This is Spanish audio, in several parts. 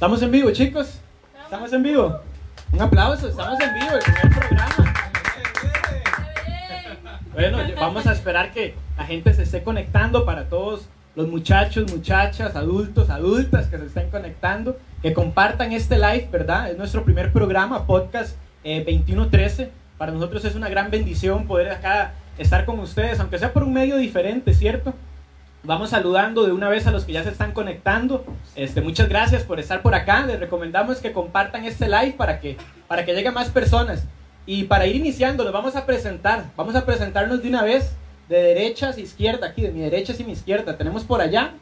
Estamos en vivo, chicos. Estamos en vivo. Un aplauso, estamos en vivo, el primer programa. Bueno, vamos a esperar que la gente se esté conectando para todos los muchachos, muchachas, adultos, adultas que se estén conectando, que compartan este live, ¿verdad? Es nuestro primer programa, podcast eh, 2113. Para nosotros es una gran bendición poder acá estar con ustedes, aunque sea por un medio diferente, ¿cierto? Vamos saludando de una vez a los que ya se están conectando. Este, muchas gracias por estar por acá. Les recomendamos que compartan este live para que, para que lleguen más personas. Y para ir iniciando, los vamos a presentar. Vamos a presentarnos de una vez de derecha a izquierda, aquí de mi derecha hacia mi izquierda. Tenemos por allá.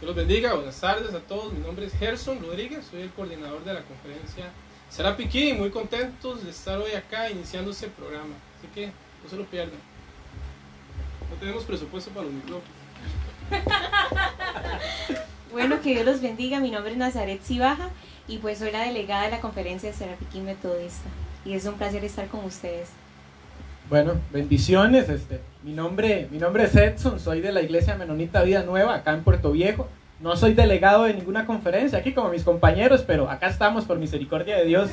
Dios los bendiga, buenas tardes a todos. Mi nombre es Gerson Rodríguez, soy el coordinador de la conferencia Será. Muy contentos de estar hoy acá iniciando este programa. Así que no se lo pierdan. No tenemos presupuesto para los micrófonos. bueno, que Dios los bendiga. Mi nombre es Nazaret Cibaja y pues soy la delegada de la conferencia de Serapiquín Metodista. Y es un placer estar con ustedes. Bueno, bendiciones. Este, mi, nombre, mi nombre es Edson, soy de la Iglesia Menonita Vida Nueva, acá en Puerto Viejo. No soy delegado de ninguna conferencia aquí como mis compañeros, pero acá estamos por misericordia de Dios.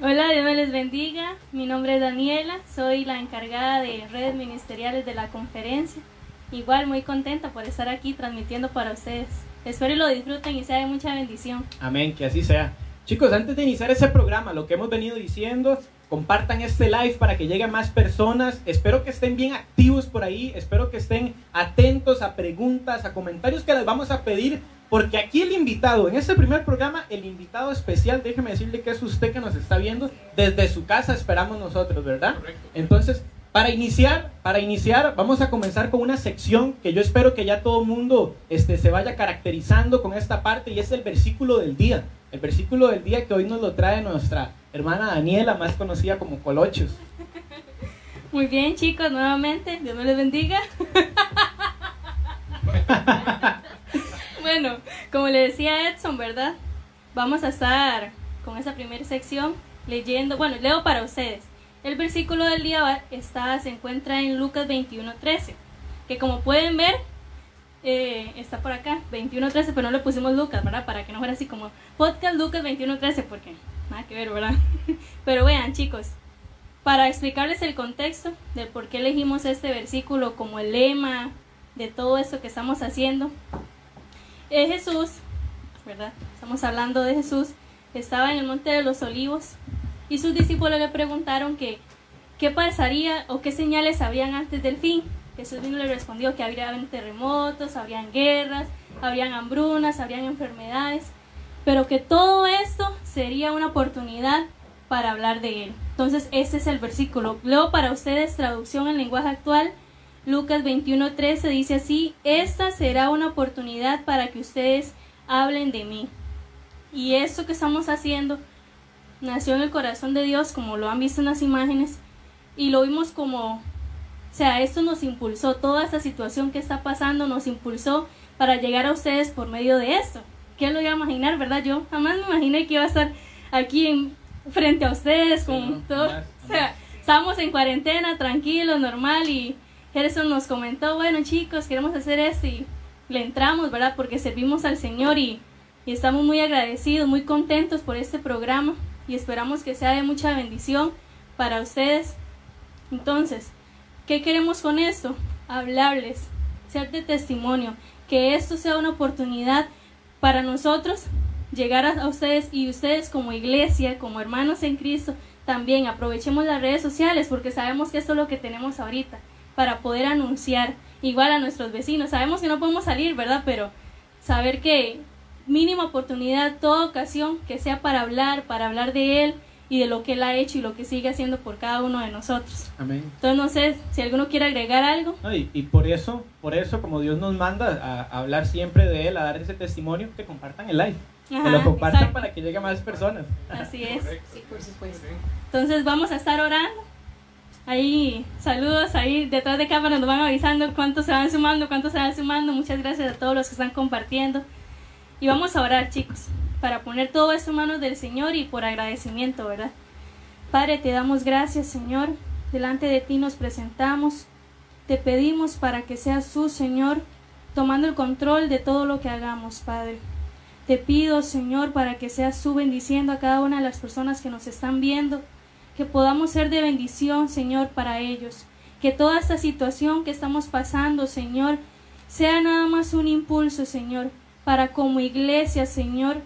Hola, Dios me les bendiga. Mi nombre es Daniela, soy la encargada de redes ministeriales de la conferencia. Igual muy contenta por estar aquí transmitiendo para ustedes. Espero y lo disfruten y sea de mucha bendición. Amén, que así sea. Chicos, antes de iniciar ese programa, lo que hemos venido diciendo, compartan este live para que lleguen más personas. Espero que estén bien activos por ahí, espero que estén atentos a preguntas, a comentarios que les vamos a pedir porque aquí el invitado, en este primer programa, el invitado especial, déjeme decirle que es usted que nos está viendo desde su casa, esperamos nosotros, ¿verdad? Entonces, para iniciar, para iniciar, vamos a comenzar con una sección que yo espero que ya todo el mundo este, se vaya caracterizando con esta parte y es el versículo del día. El versículo del día que hoy nos lo trae nuestra hermana Daniela, más conocida como Colochos. Muy bien, chicos, nuevamente, Dios me les bendiga. Bueno, como le decía Edson, ¿verdad? Vamos a estar con esa primera sección leyendo, bueno, leo para ustedes. El versículo del día está, se encuentra en Lucas 21.13, que como pueden ver, eh, está por acá, 21.13, pero no le pusimos Lucas, ¿verdad? Para que no fuera así como podcast Lucas 21.13, porque nada que ver, ¿verdad? Pero vean, chicos, para explicarles el contexto del por qué elegimos este versículo como el lema de todo esto que estamos haciendo, Jesús, ¿verdad? Estamos hablando de Jesús, estaba en el Monte de los Olivos y sus discípulos le preguntaron que qué pasaría o qué señales habrían antes del fin. Jesús y le respondió que habrían terremotos, habrían guerras, habrían hambrunas, habrían enfermedades, pero que todo esto sería una oportunidad para hablar de él. Entonces, este es el versículo. Leo para ustedes traducción en lenguaje actual Lucas 21:13 dice así, esta será una oportunidad para que ustedes hablen de mí. Y esto que estamos haciendo nació en el corazón de Dios, como lo han visto en las imágenes, y lo vimos como, o sea, esto nos impulsó, toda esta situación que está pasando nos impulsó para llegar a ustedes por medio de esto. ¿Qué lo iba a imaginar, verdad? Yo jamás me imaginé que iba a estar aquí en, frente a ustedes con todo. o sea, estábamos en cuarentena, tranquilos, normal, y Gerson nos comentó, bueno chicos, queremos hacer esto y le entramos, ¿verdad? Porque servimos al Señor y, y estamos muy agradecidos, muy contentos por este programa y esperamos que sea de mucha bendición para ustedes. Entonces, ¿qué queremos con esto? Hablarles, ser de testimonio, que esto sea una oportunidad para nosotros llegar a, ustedes y ustedes como iglesia, como hermanos en Cristo, también aprovechemos las redes sociales porque sabemos que esto es lo que tenemos ahorita para poder anunciar igual a nuestros vecinos. Sabemos que no podemos salir, ¿verdad? Pero saber que mínima oportunidad, toda ocasión que sea para hablar, para hablar de Él y de lo que Él ha hecho y lo que sigue haciendo por cada uno de nosotros. Amén. Entonces no sé si alguno quiere agregar algo. y, por eso, por eso, como Dios nos manda a, hablar siempre de Él, a dar ese testimonio, que compartan el live. que lo compartan para que llegue a más personas. Así es. Sí, por supuesto. Entonces vamos a estar orando Ahí, saludos, ahí detrás de cámara nos van avisando cuántos se van sumando, cuántos se van sumando. Muchas gracias a todos los que están compartiendo. Y vamos a orar, chicos, para poner todo esto en manos del Señor y por agradecimiento, ¿verdad? Padre, te damos gracias, Señor. Delante de ti nos presentamos. Te pedimos para que seas tú, Señor, tomando el control de todo lo que hagamos, Padre. Te pido, Señor, para que seas tú bendiciendo a cada una de las personas que nos están viendo, que podamos ser de bendición, Señor, para ellos. Que toda esta situación que estamos pasando, Señor, sea nada más un impulso, Señor, para como iglesia, Señor,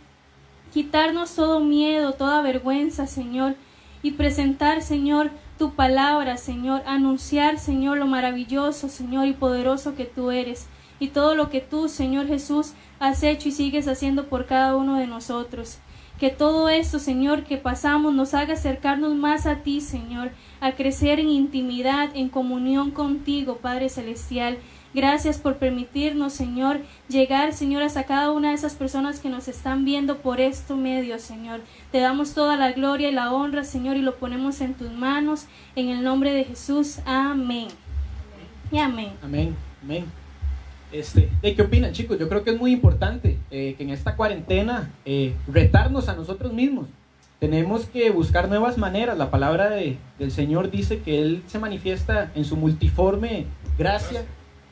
quitarnos todo miedo, toda vergüenza, Señor, y presentar, Señor, tu palabra, Señor, anunciar, Señor, lo maravilloso, Señor, y poderoso que tú eres, y todo lo que tú, Señor Jesús, has hecho y sigues haciendo por cada uno de nosotros. Que todo esto, Señor, que pasamos nos haga acercarnos más a ti, Señor, a crecer en intimidad, en comunión contigo, Padre Celestial, Gracias por permitirnos, Señor, llegar, Señor, hasta cada una de esas personas que nos están viendo por este medio, Señor. Te damos toda la gloria y la honra, Señor, y lo ponemos en tus manos, en el nombre de Jesús. Amén. Y amén. Amén. Amén. Este, ¿Qué opinan, chicos? Yo creo que es muy importante eh, que en esta cuarentena eh, retarnos a nosotros mismos. Tenemos que buscar nuevas maneras. La palabra de, del Señor dice que Él se manifiesta en su multiforme gracia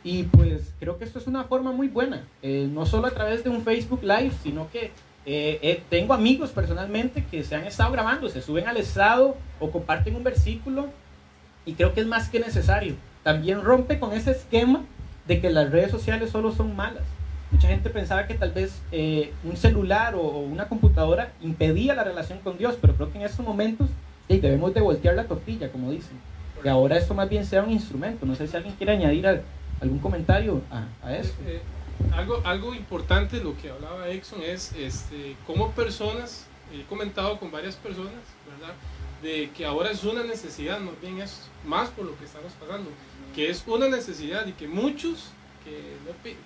y pues creo que esto es una forma muy buena, eh, no solo a través de un Facebook Live, sino que tengo amigos personalmente que se han estado grabando, se suben al estado o comparten un versículo y creo que es más que necesario. También rompe con ese esquema de que las redes sociales solo son malas. Mucha gente pensaba que tal vez un celular o, una computadora impedía la relación con Dios, pero creo que en estos momentos debemos de voltear la tortilla, como dicen. Que ahora esto más bien sea un instrumento. No sé si alguien quiere añadir. ¿Algún comentario a, eso? Eh, algo, algo importante, lo que hablaba Exxon, es este, cómo personas, he comentado con varias personas, ¿verdad? De que ahora es una necesidad, más bien más por lo que estamos pasando, que es una necesidad y que muchos que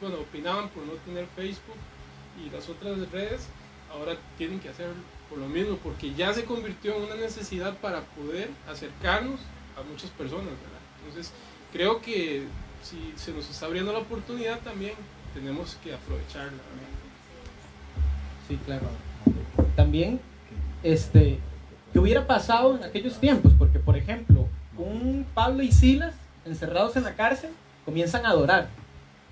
bueno, opinaban por no tener Facebook y las otras redes, ahora tienen que hacer por lo mismo, porque ya se convirtió en una necesidad para poder acercarnos a muchas personas. Entonces, creo que si se nos está abriendo la oportunidad también tenemos que aprovecharla. Sí, claro. También, este, ¿qué hubiera pasado en aquellos tiempos? Porque, por ejemplo, un Pablo y Silas, encerrados en la cárcel, comienzan a adorar.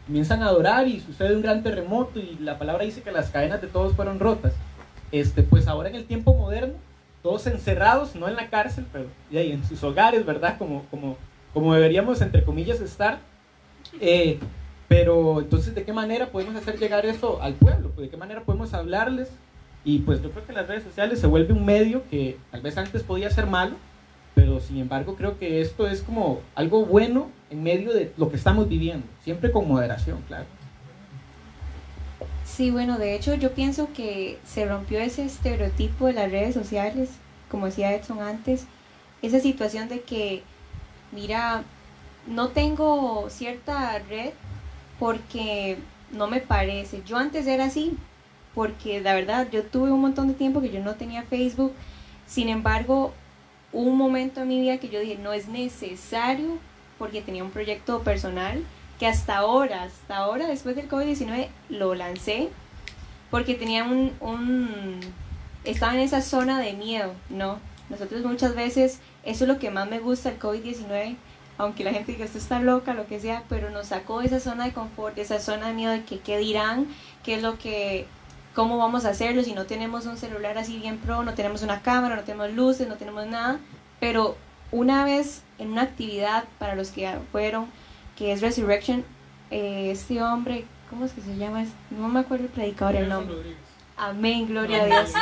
Comienzan a adorar y sucede un gran terremoto y la palabra dice que las cadenas de todos fueron rotas. Este, pues ahora en el tiempo moderno, todos encerrados, no en la cárcel, pero ya en sus hogares, ¿verdad? Como, como, como deberíamos, entre comillas, estar eh, pero entonces, ¿de qué manera podemos hacer llegar eso al pueblo? ¿De qué manera podemos hablarles? Y pues yo creo que las redes sociales se vuelve un medio que tal vez antes podía ser malo, pero sin embargo creo que esto es como algo bueno en medio de lo que estamos viviendo, siempre con moderación, claro. Sí, bueno, de hecho yo pienso que se rompió ese estereotipo de las redes sociales, como decía Edson antes, esa situación de que, mira, no tengo cierta red porque no me parece. Yo antes era así, porque la verdad yo tuve un montón de tiempo que yo no tenía Facebook. Sin embargo, un momento en mi vida que yo dije, no es necesario, porque tenía un proyecto personal que hasta ahora, hasta ahora, después del COVID-19, lo lancé, porque tenía un, estaba en esa zona de miedo, ¿no? Nosotros muchas veces, eso es lo que más me gusta el COVID-19, aunque la gente diga esto está loca, lo que sea, pero nos sacó esa zona de confort, esa zona de miedo de que qué dirán, qué es lo que, cómo vamos a hacerlo si no tenemos un celular así bien pro, no tenemos una cámara, no tenemos luces, no tenemos nada, pero una vez en una actividad para los que fueron, que es Resurrection, eh, este hombre, ¿cómo es que se llama? No me acuerdo el predicador, el nombre. Amén, gloria a Dios.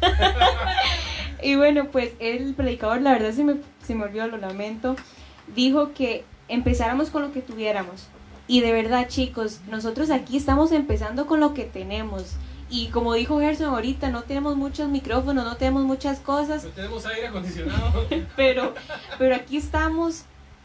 y bueno, pues el predicador, la verdad se me se me olvidó, lo lamento, dijo que empezáramos con lo que tuviéramos. Y de verdad, chicos, nosotros aquí estamos empezando con lo que tenemos. Y como dijo Gerson ahorita, no tenemos muchos micrófonos, no tenemos muchas cosas. No tenemos aire acondicionado. pero, pero aquí estamos.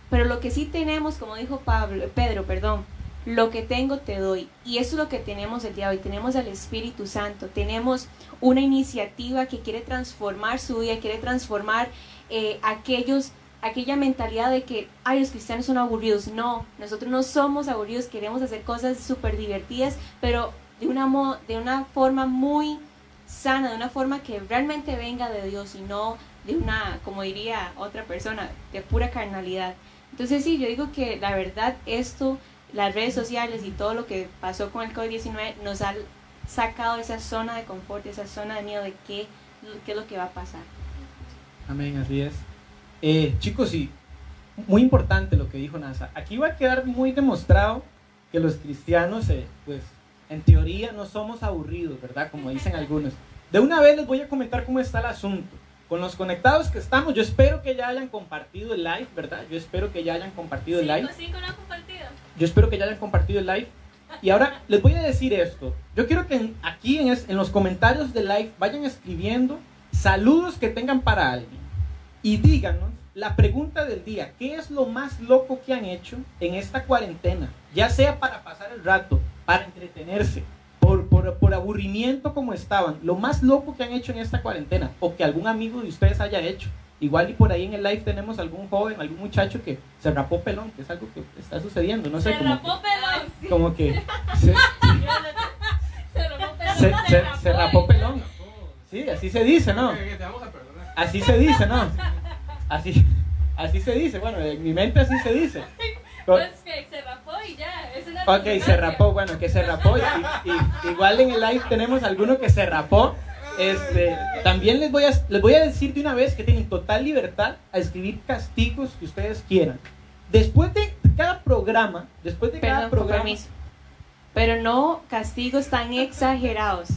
Pero lo que sí tenemos, como dijo Pablo, Pedro, perdón, lo que tengo te doy. Y eso es lo que tenemos el día de hoy. Tenemos al Espíritu Santo, tenemos una iniciativa que quiere transformar su vida, quiere transformar eh, aquellos, aquella mentalidad de que, ay, los cristianos son aburridos. No, nosotros no somos aburridos, queremos hacer cosas súper divertidas, pero de una, de una forma muy sana, de una forma que realmente venga de Dios y no de una, como diría otra persona, de pura carnalidad. Entonces sí, yo digo que la verdad esto las redes sociales y todo lo que pasó con el COVID-19 nos ha sacado esa zona de confort, esa zona de miedo de qué, qué es lo que va a pasar. Amén, así es. Eh, chicos, y muy importante lo que dijo NASA. Aquí va a quedar muy demostrado que los cristianos, eh, pues, en teoría no somos aburridos, ¿verdad? Como dicen algunos. De una vez les voy a comentar cómo está el asunto. Con los conectados que estamos, yo espero que ya hayan compartido el live, ¿verdad? Yo espero que ya hayan compartido el live. Cinco, no compartido. Yo espero que ya hayan compartido el live. Y ahora les voy a decir esto. Yo quiero que aquí en, es- en los comentarios del live vayan escribiendo saludos que tengan para alguien. Y díganos la pregunta del día. ¿Qué es lo más loco que han hecho en esta cuarentena? Ya sea para pasar el rato, para entretenerse, por, por, por aburrimiento como estaban. Lo más loco que han hecho en esta cuarentena. O que algún amigo de ustedes haya hecho. Igual y por ahí en el live tenemos algún joven, algún muchacho que se rapó pelón, que es algo que está sucediendo. No sé, se como rapó pelón. que, como que se, pelón. se, se- se rapó pelón. Sí, así se dice, ¿no? Así se dice, ¿no? Así, así se dice. Bueno, en mi mente así se dice. Pues que se rapó y ya. Es una Ok, se rapó, bueno, que se rapó. Y, y- igual en el live tenemos alguno que se rapó. Este, también les voy, a, les voy a decir de una vez que tienen total libertad a escribir castigos que ustedes quieran. Después de cada programa, después de cada programa, compromiso. Pero no castigos tan exagerados.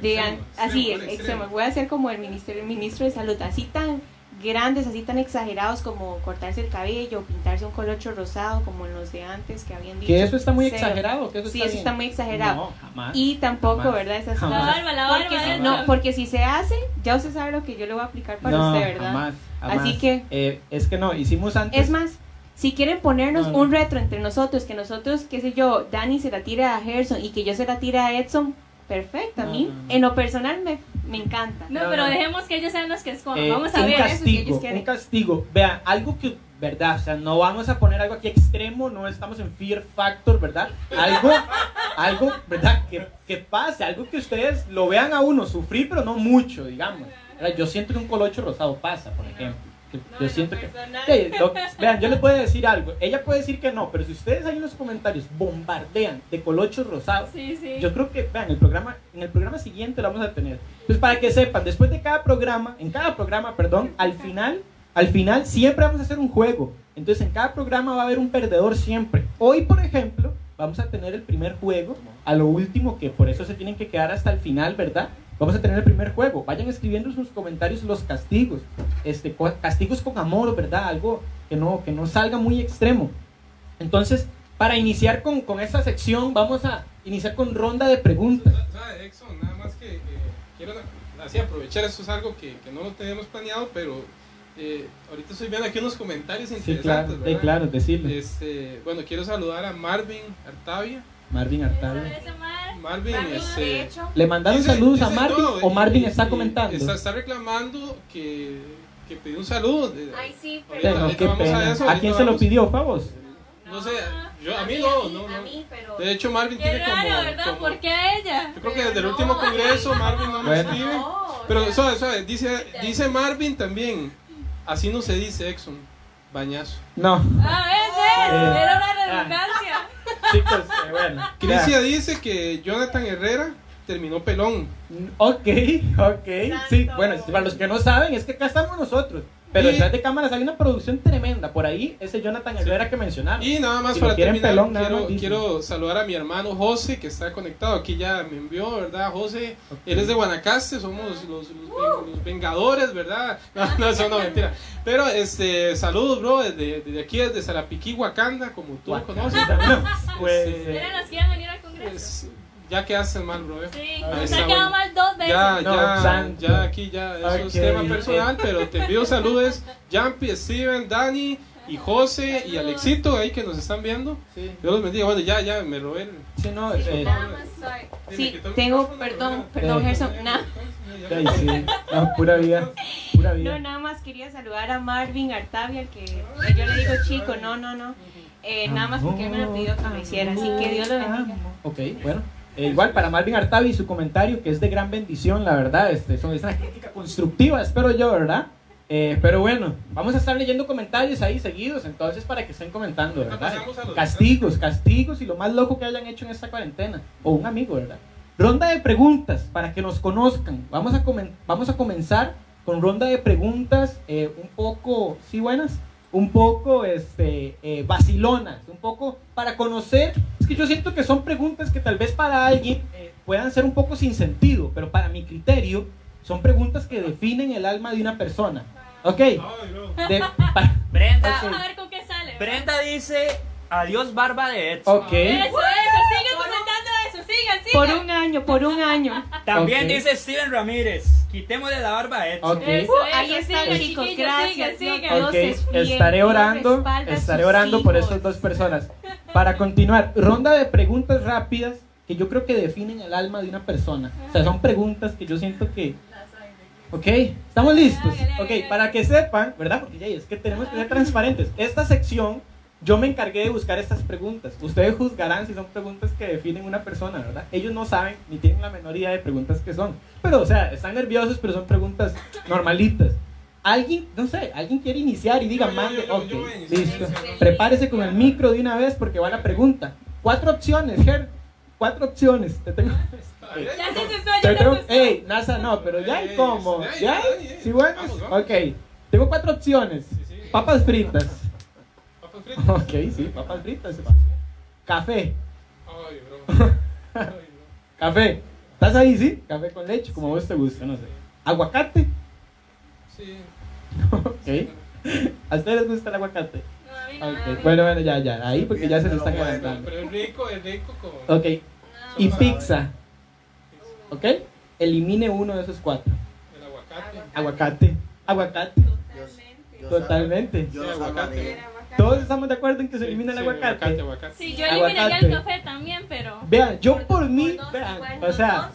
De, Extremos, así, extremos. extremos. Voy a hacer como el ministerio, el ministro de salud, así tan grandes, así tan exagerados como cortarse el cabello, pintarse un colocho rosado como los de antes que habían dicho. que eso está muy Cero. exagerado. Que eso Sí, está eso bien. está muy exagerado. No, jamás. Y tampoco, Jamás. ¿verdad? Esas Jamás. La cosas. barba, la barba. Porque si, eso. no, porque si se hace, ya usted sabe lo que yo le voy a aplicar para no, usted, ¿verdad? Jamás, jamás. Así que- Eh, es que no, hicimos antes. Es más, si quieren ponernos No, no. un retro entre nosotros, que nosotros, qué sé yo, Dani se la tira a Gerson y que yo se la tira a Edson, perfecto. A mí, no, no. en lo personal, me, me encanta. No, pero dejemos que ellos sean los que escojan. Eh, Vamos a un ver. eso que castigo, ellos quieren. un castigo. Vean, algo que, ¿verdad? O sea, no vamos a poner algo aquí extremo, no estamos en Fear Factor, ¿verdad? Algo, algo, ¿verdad? Que, que pase, algo que ustedes lo vean a uno sufrir, pero no mucho, digamos. ¿verdad? Yo siento que un colocho rosado pasa, por ejemplo. Que- Yo siento que... Lo- vean, yo les voy a decir algo. Ella puede decir que no, pero si ustedes ahí en los comentarios bombardean de colochos rosados, Sí, sí. yo creo que, vean, el programa, en el programa siguiente lo vamos a tener. Entonces, para que sepan, después de cada programa, en cada programa, perdón, al final, al final siempre vamos a hacer un juego. Entonces, en cada programa va a haber un perdedor siempre. Hoy, por ejemplo, vamos a tener el primer juego, a lo último, que por eso se tienen que quedar hasta el final, ¿verdad? Vamos a tener el primer juego. Vayan escribiendo en sus comentarios los castigos. Este, castigos con amor, ¿verdad? Algo que no, que no salga muy extremo. Entonces, para iniciar con, con esta sección, vamos a iniciar con ronda de preguntas. ¿Sabe, Exxon? Nada más que eh, quiero así aprovechar, eso es algo que, que no lo teníamos planeado, pero eh, ahorita estoy viendo aquí unos comentarios Sí, interesantes, claro, sí, ¿verdad? claro, decirlo. Este, bueno, quiero saludar a Marvin Artavia. Marvin Eso, Artavia. ese mar. Marvin, Marvin, este, ¿Le mandaron dice- saludos a dice- Marvin no, o Marvin y- está comentando? Está, está reclamando que, que pidió un saludo. Ay, sí, Ahorita- Tengo, ahorita qué vamos a eso, ¿A quién se lo pidió, Favos? No sé, yo, a mí a no, mí, no, a no. mí, pero... De hecho, Marvin Qué tiene raro, como, ¿verdad? como- ¿Por qué a ella? Yo creo que desde el Pero último no. congreso Marvin no Bueno. escribe. No, Pero o sea, suave, suave, dice, dice Marvin también. Así no se dice, Exxon. Bañazo. No. Ah. ¿ves? Eh, Era una ah. redundancia. Chicos, eh, bueno. Crisia dice que Jonathan Herrera terminó pelón. Ok, ok. Sí, bueno, para los que no saben, es que acá estamos nosotros. Pero Y- detrás de cámaras hay una producción tremenda. Por ahí, ese Jonathan Herrera que mencionaron. Y nada más Si para terminar, pelón, quiero, quiero saludar a mi hermano José, que está conectado. Aquí ya me envió, ¿verdad? José, Ok. él es de Guanacaste, somos los, los, ven- los vengadores, ¿verdad? No, no, eso no, mentira. Pero, este, saludos, bro, desde, desde aquí, desde Zarapiquí, Wakanda, como tú Wakanda. conoces. Pues, Este, eh, Eran los que iban a venir al congreso. Pues, ya quedaste mal, bro. eh. Sí, quedado bueno. mal dos veces. Ya, No, ya, ya aquí ya, eso es Ok. tema personal, pero te envío saludos, Jampi, Steven, Dani y José y Alexito ahí que nos están viendo. sí, Dios los bendiga. Bueno, ya, ya, me robé el... sí, no, sí, eh, nada más, sorry. Dile Sí, tengo, perdón, perdón. Gerson, nada. ay, sí, no, pura vida, pura vida. No, nada más quería saludar a Marvin Artavia, el que yo le digo chico, no, no, no. Eh, nada más porque él me lo pidió que lo hiciera, así que Dios lo bendiga. Ok, bueno. Eh, igual para Marvin Artavi su comentario que es de gran bendición, la verdad. Este, son, es una crítica constructiva, espero yo, ¿verdad? Eh, pero bueno, vamos a estar leyendo comentarios ahí seguidos, entonces para que estén comentando, ¿verdad? Castigos, castigos y lo más loco que hayan hecho en esta cuarentena. O un amigo, ¿verdad? Ronda de preguntas para que nos conozcan. Vamos a, comen- vamos a comenzar con ronda de preguntas eh, un poco, ¿sí buenas? Un poco este, eh, vacilonas, un poco para conocer. Es que yo siento que son preguntas que tal vez para alguien eh, puedan ser un poco sin sentido, pero para mi criterio son preguntas que definen el alma de una persona. ¿Ok? Ay, no. De- pa- Brenda, Ok. A ver con qué sale. ¿verdad? Brenda dice adiós barba de Edson. ok. Eso, eso, sigan comentando sigan, sigan. Por un año, por un año. También Ok. dice Steven Ramírez, quitémosle la barba a Edson. Ok. Eso, Uh, ahí chicos. Gracias. sigan, Dios, sigan. Ok, es fiel, estaré orando, estaré orando por estas dos personas. Para continuar, ronda de preguntas rápidas que yo creo que definen el alma de una persona. O sea, son preguntas que yo siento que... Ok, estamos listos. Ok, para que sepan, ¿verdad? Porque ya es que tenemos que ser transparentes. Esta sección, yo me encargué de buscar estas preguntas. Ustedes juzgarán si son preguntas que definen una persona, ¿verdad? Ellos no saben ni tienen la menor idea de preguntas que son. Pero, o sea, están nerviosos, pero son preguntas normalitas. Alguien, no sé, alguien quiere iniciar y diga, Yo, yo, mande, yo, yo, ok, listo. Prepárese con el micro de una vez porque va la pregunta. Cuatro opciones, Ger. Cuatro opciones. Te tengo. Ay, Ya se asustó, ya se tengo- asustó. Ey, NASA no, pero ya hay como. ya. ¿Sí, vamos. Ok. Tengo cuatro opciones. Papas fritas. Fritas. Ok, sí, papas fritas. Café. Ay, bro. Ay, no. Café. ¿Estás ahí, sí? Café con leche, como a vos te gusta, no sé. Aguacate. Sí. Ok. ¿A ustedes les gusta el aguacate? No, a mí no, Ok. a mí Bueno, bueno, ya, ya. Ahí porque ya se nos bueno, adelantando. Pero es rico, es rico con. Ok. Y pizza. ¿Ok? Elimine uno de esos cuatro. El aguacate. Aguacate. Aguacate. Totalmente. Sí, habla aguacate. de- Todos estamos de acuerdo en que se Sí, elimina el sí, aguacate. Aguacate, aguacate. Sí, yo eliminaría Aguacate. el café también, pero. Vean, yo por mí, vean, o sea,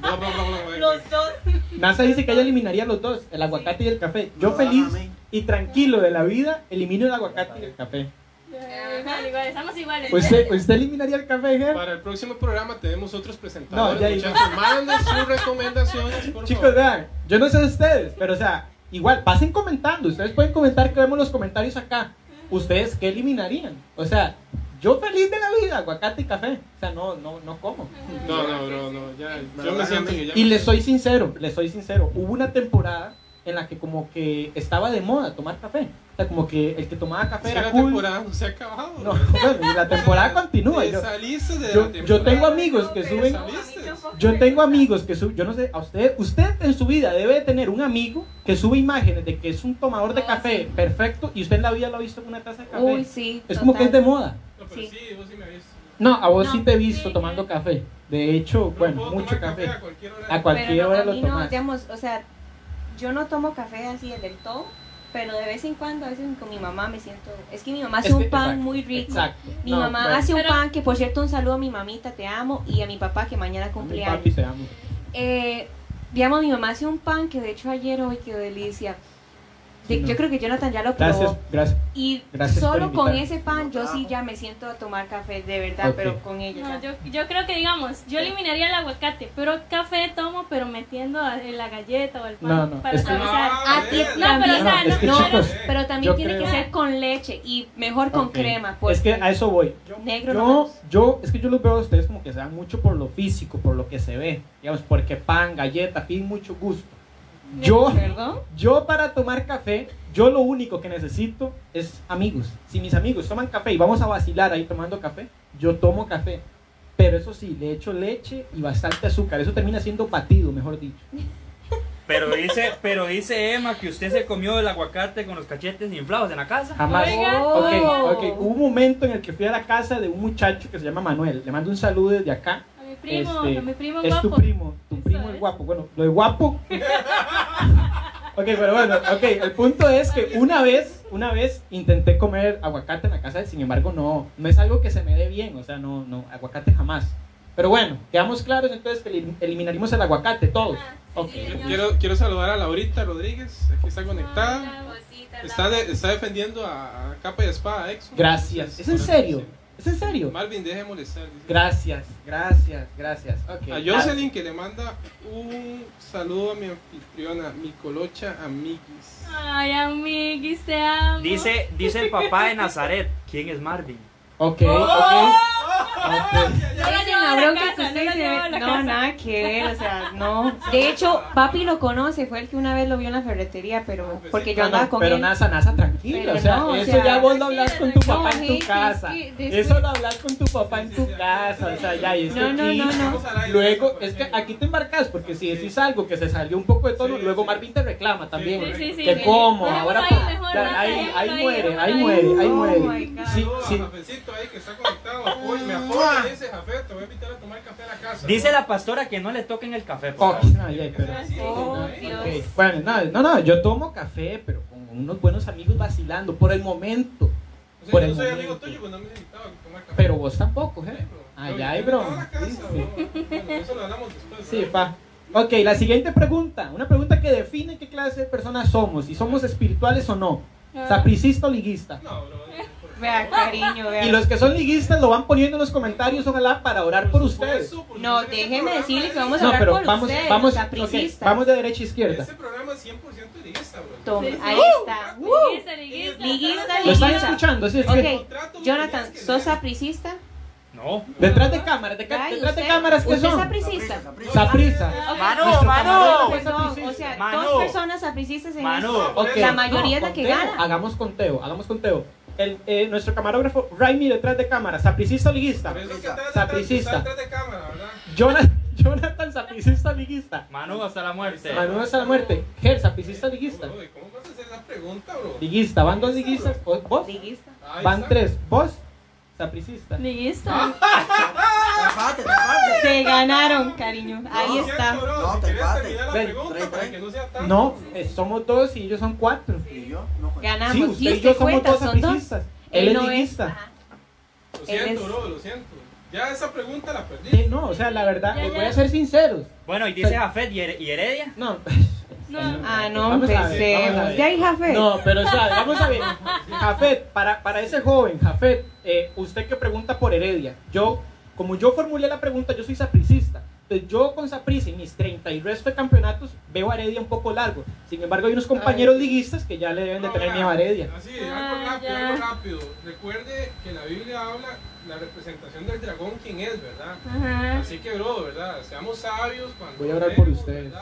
Bla, bla, bla, bla, bla. Los dos. NASA dice que ella eliminaría los dos, el aguacate y el café. Yo No, feliz y tranquilo de la vida, elimino el aguacate y el café. Igual, igual, estamos iguales. ¿Usted, usted eliminaría el café, Ger? Para el próximo programa tenemos otros presentadores. No, ya- muchachos, manden sus recomendaciones, por Chicos, favor. vean, yo no sé de ustedes, pero o sea, igual, pasen comentando. Ustedes pueden comentar que vemos los comentarios acá. ¿Ustedes qué eliminarían? O sea, yo feliz de la vida, aguacate y café. O sea, no, no, no como. No, no, bro, no. Ya, Me yo me siento que ya. Y les soy sincero, les soy sincero. Hubo una temporada en la que como que estaba de moda tomar café. O sea, como que el que tomaba café Si era la cool. temporada no se ha acabado. No, bueno, y la temporada continúa. Te Yo, saliste de yo- la yo tengo amigos que suben. saliste. Yo tengo amigos que suben. Yo no sé, a usted, usted en su vida debe de tener un amigo que sube imágenes de que es un tomador de Oh, café sí. perfecto y usted en la vida lo ha visto con una taza de café. Uy, sí. es como que es de total. moda. No, pero Sí. sí, vos sí me. No, a vos No, sí te he visto sí. tomando café. De hecho, Yo bueno, puedo mucho tomar café. a cualquier hora. A cualquier Pero no, hora lo no, tomas. digamos, o sea, yo no tomo café así del todo, pero de vez en cuando, a veces con mi mamá me siento, es que mi mamá hace Es un pan exacto, muy rico. Exacto. Mi No, mamá hace un Pero- pan que, por cierto, un saludo a mi mamita, te amo, y a mi papá que mañana a mi cumple papi años. te amo. Eh, digamos, mi mamá hace un pan que de hecho ayer hoy qué delicia. De- Sí, no. Yo creo que Jonathan ya lo probó. Gracias, gracias. Y Gracias solo con ese pan yo sí ya me siento a tomar café, de verdad, pero con ella. No, yo, yo creo que digamos, yo eliminaría el aguacate, pero café tomo, pero metiendo a- en la galleta o el pan No, no, para es que-. Ah, ti- No, pero o sea, No, es que no, No, chicos, pero también tiene creo- que ser con leche y mejor con crema. Porque Es que a eso voy. negro no Yo, yo, es que yo los veo a ustedes como que se dan mucho por lo físico, por lo que se ve. Digamos, porque pan, galleta, piden mucho gusto. Yo, yo para tomar café, yo lo único que necesito es amigos. Si mis amigos toman café y vamos a vacilar ahí tomando café, yo tomo café. Pero eso sí, le echo leche y bastante azúcar. Eso termina siendo batido, mejor dicho. Pero dice, pero dice Emma que usted se comió el aguacate con los cachetes inflados en la casa. Jamás. Oiga. Ok, Oh. ok. Hubo un momento en el que fui a la casa de un muchacho que se llama Manuel. Le mando un saludo desde acá. Primo, Este, mi primo es guapo. tu primo, tu primo es. guapo. Bueno, lo de guapo. ok, pero bueno, ok. El punto es que una vez, una vez intenté comer aguacate en la casa, sin embargo, no, no es algo que se me dé bien. O sea, no, no, aguacate jamás. Pero bueno, quedamos claros entonces que elim- eliminaríamos el aguacate, todos. Ah, sí, Ok. sí, señor. Quiero, quiero saludar a Laurita Rodríguez, aquí está conectada. Hola. Está, de- está defendiendo a, a capa y espada Exxon. Gracias. ¿Es en serio? ¿Es en serio? Marvin, deje de molestar. dice. Gracias, gracias, gracias. Ok. A Jocelyn que le manda un saludo a mi anfitriona, mi colocha amiguis. Ay, amiguis, te amo. Dice, dice el papá de Nazaret. ¿Quién es Marvin? Ok, Oh. ok. No que no nada que ver, o sea, no. De hecho, papi lo conoce, fue el que una vez lo vio en la ferretería, pero porque yo No, andaba con pero él. NASA, NASA, tranquilo. Pero o sea, no, o eso sea, ya vos lo hablas con tu no, papá en tu casa. Eso lo hablas con tu papá en tu casa. O sea, ya, y es que No, no, aquí- Luego, es que aquí te embarcas, porque si decís algo que se salió un poco de tono, luego. Marvin te reclama también. Sí, sí, sí, que Dejémoslo ahora ahí ahí, muere, ahí muere, ahí Oh muere. my God. Sí, Saludos sí. a Jafecito ahí que está conectado. Apoyo, me apoya, dice Jafet, te voy a invitar a tomar café a la casa. Dice ¿no? la pastora que no le toquen el café. por Oh, favor. no, ya, pero- Oh, Ok. Dios. ok. Bueno, no, no, no, yo tomo café, pero con unos buenos amigos vacilando por el momento. O sea, por yo el soy momento. amigo tuyo, pues no me necesitaba tomar café. Pero vos tampoco, ¿eh? Ay, bro. Sí. Bueno, eso lo hablamos después. Sí, ¿verdad? pa. Ok, la siguiente pregunta. Una pregunta que define qué clase de personas somos. Si somos espirituales o no. Ah. Sapricista o liguista. No, bro. Vea, cariño, vea. Y los que son liguistas lo van poniendo en los comentarios, ojalá, para orar por ustedes. No, este déjeme programa decirle que vamos a No, hablar pero por vamos, ustedes, vamos, ok, sapricistas. vamos de derecha a izquierda. Este programa es 100% liguista, bro. Toma, Sí, sí. ahí está. Liguista, liguista. Liguista, ¿Lo están escuchando? Sí, es que Ok, Contrato lo Jonathan, que ¿sos leer. sapricista? No. detrás de cámaras, de ca- Ay, detrás de usted- cámaras, ¿qué ¿Usted es son? sapricista? Saprisa. Ok. Mano, mano. Perdón, o sea, Mano. dos personas sapricistas en Mano. esto. Ok, La mayoría no, es la que conteo, gana. Hagamos conteo, hagamos conteo. El, eh, nuestro camarógrafo Raimi detrás de cámara, sapricista liguista. Sapricista. detrás- estás detrás de cámara, ¿verdad? Jonathan, Jonathan sapricista liguista. Manu hasta la muerte. Manu hasta la muerte. Ger, sapricista liguista. Bro, ¿y ¿Cómo vas a hacer esa pregunta, bro? Liguista, van dos liguistas. ¿Vos? vos? Liguista. Van tres. ¿Vos? Sapricista. Liguista. Trepate, trepate. Te ganaron, cariño. Ahí No, está. cierto, No, si te querés empate. terminar la Ven, pregunta trae, para trae. que no sea tan... No, eh, somos dos y ellos son cuatro. Y yo, no cuento. Ganamos. Sí, usted y yo somos cuenta, dos sapricistas. Él es no liguista. Lo siento, bro, lo siento. Ya esa pregunta la perdí. Sí, no, o sea, la verdad, Ya, les ya. voy a ser sinceros. Bueno, y dice Jafet y, Her- y Heredia. No. No. Ah, no, Vamos a ver, vamos a empecemos. ver. Ya hay Jafet. No, pero o sea, vamos a ver. Jafet, para, para ese joven, Jafet, eh, usted que pregunta por Heredia, yo, como yo formulé la pregunta, yo soy sapricista. Entonces, yo con Saprissa y mis 30 y resto de campeonatos veo a Heredia un poco largo. Sin embargo, hay unos compañeros liguistas que ya le deben de tener miedo a Heredia. Así, Ah, algo rápido, ya. algo rápido. Recuerde que la Biblia habla la representación del dragón, quién es, ¿verdad? Ajá. Así que, bro, ¿verdad? Seamos sabios cuando. Voy a orar por ustedes.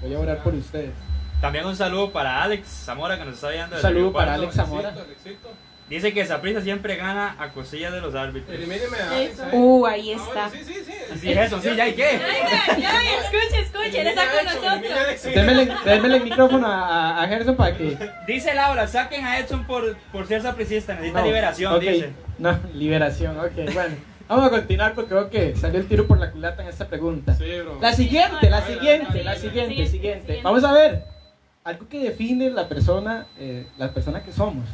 Voy a orar por ustedes. También un saludo para Alex Zamora que nos está viendo. Un saludo para. Alex Zamora. Alexito, Alexito. Dice que Saprissa siempre gana a cosillas de los árbitros. Elimíneme a. Eso. ahí. Uh, ahí Ah, está. bueno, sí, sí, sí. Y sí, eso, sí, ya, ¿y qué? Ay, ay, escuche, escuche, él está con nosotros. Démele, démele el micrófono a, a- Gerson para que. Dice Laura, saquen a Edson por, por ser sapricista, necesita No, liberación, ok. dice. No, liberación, ok, bueno. Vamos a continuar porque creo que salió el tiro por la culata en esta pregunta. Sí, bro. La siguiente, la siguiente, la siguiente. siguiente. Vamos a ver. Algo que define la persona, eh, la persona que somos.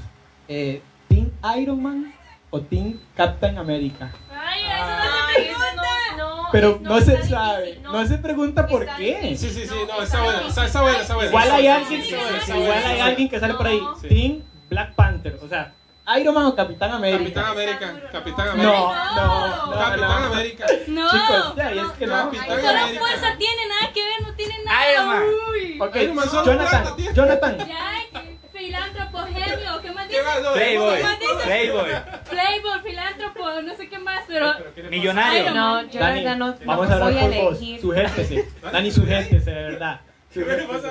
Eh, ¿Team Iron Man o Team Captain America? Ay, eso no se pregunta. no, no, Pero no, se difícil, sabe, no se pregunta por Está qué. difícil. Sí, sí, sí, No, no, está está buena, está, está buena, está buena. Igual hay alguien, sí, que- sí, igual sí, hay sí. alguien que sale por ahí. Sí. Team Black Panther, o sea, Iron Man o Capitán América. Capitán América, Capitán No, América. no, no, Capitán no. América. No. Chicos, ya, y es que no. Capitán Solo América. fuerza tiene, nada que ver, no tiene nada. Iron Man. Uy. Ok, Iron Man solo Jonathan. Jonathan, Ya, filántropo, genio, ¿qué más ¿Qué dice? más? No, Playboy. Playboy, Playboy, filántropo, no sé qué más, pero. Millonario. No, yo Dani, la verdad no, no vamos a hablar voy a elegir. Sujétese. Dani, sujétese, de verdad.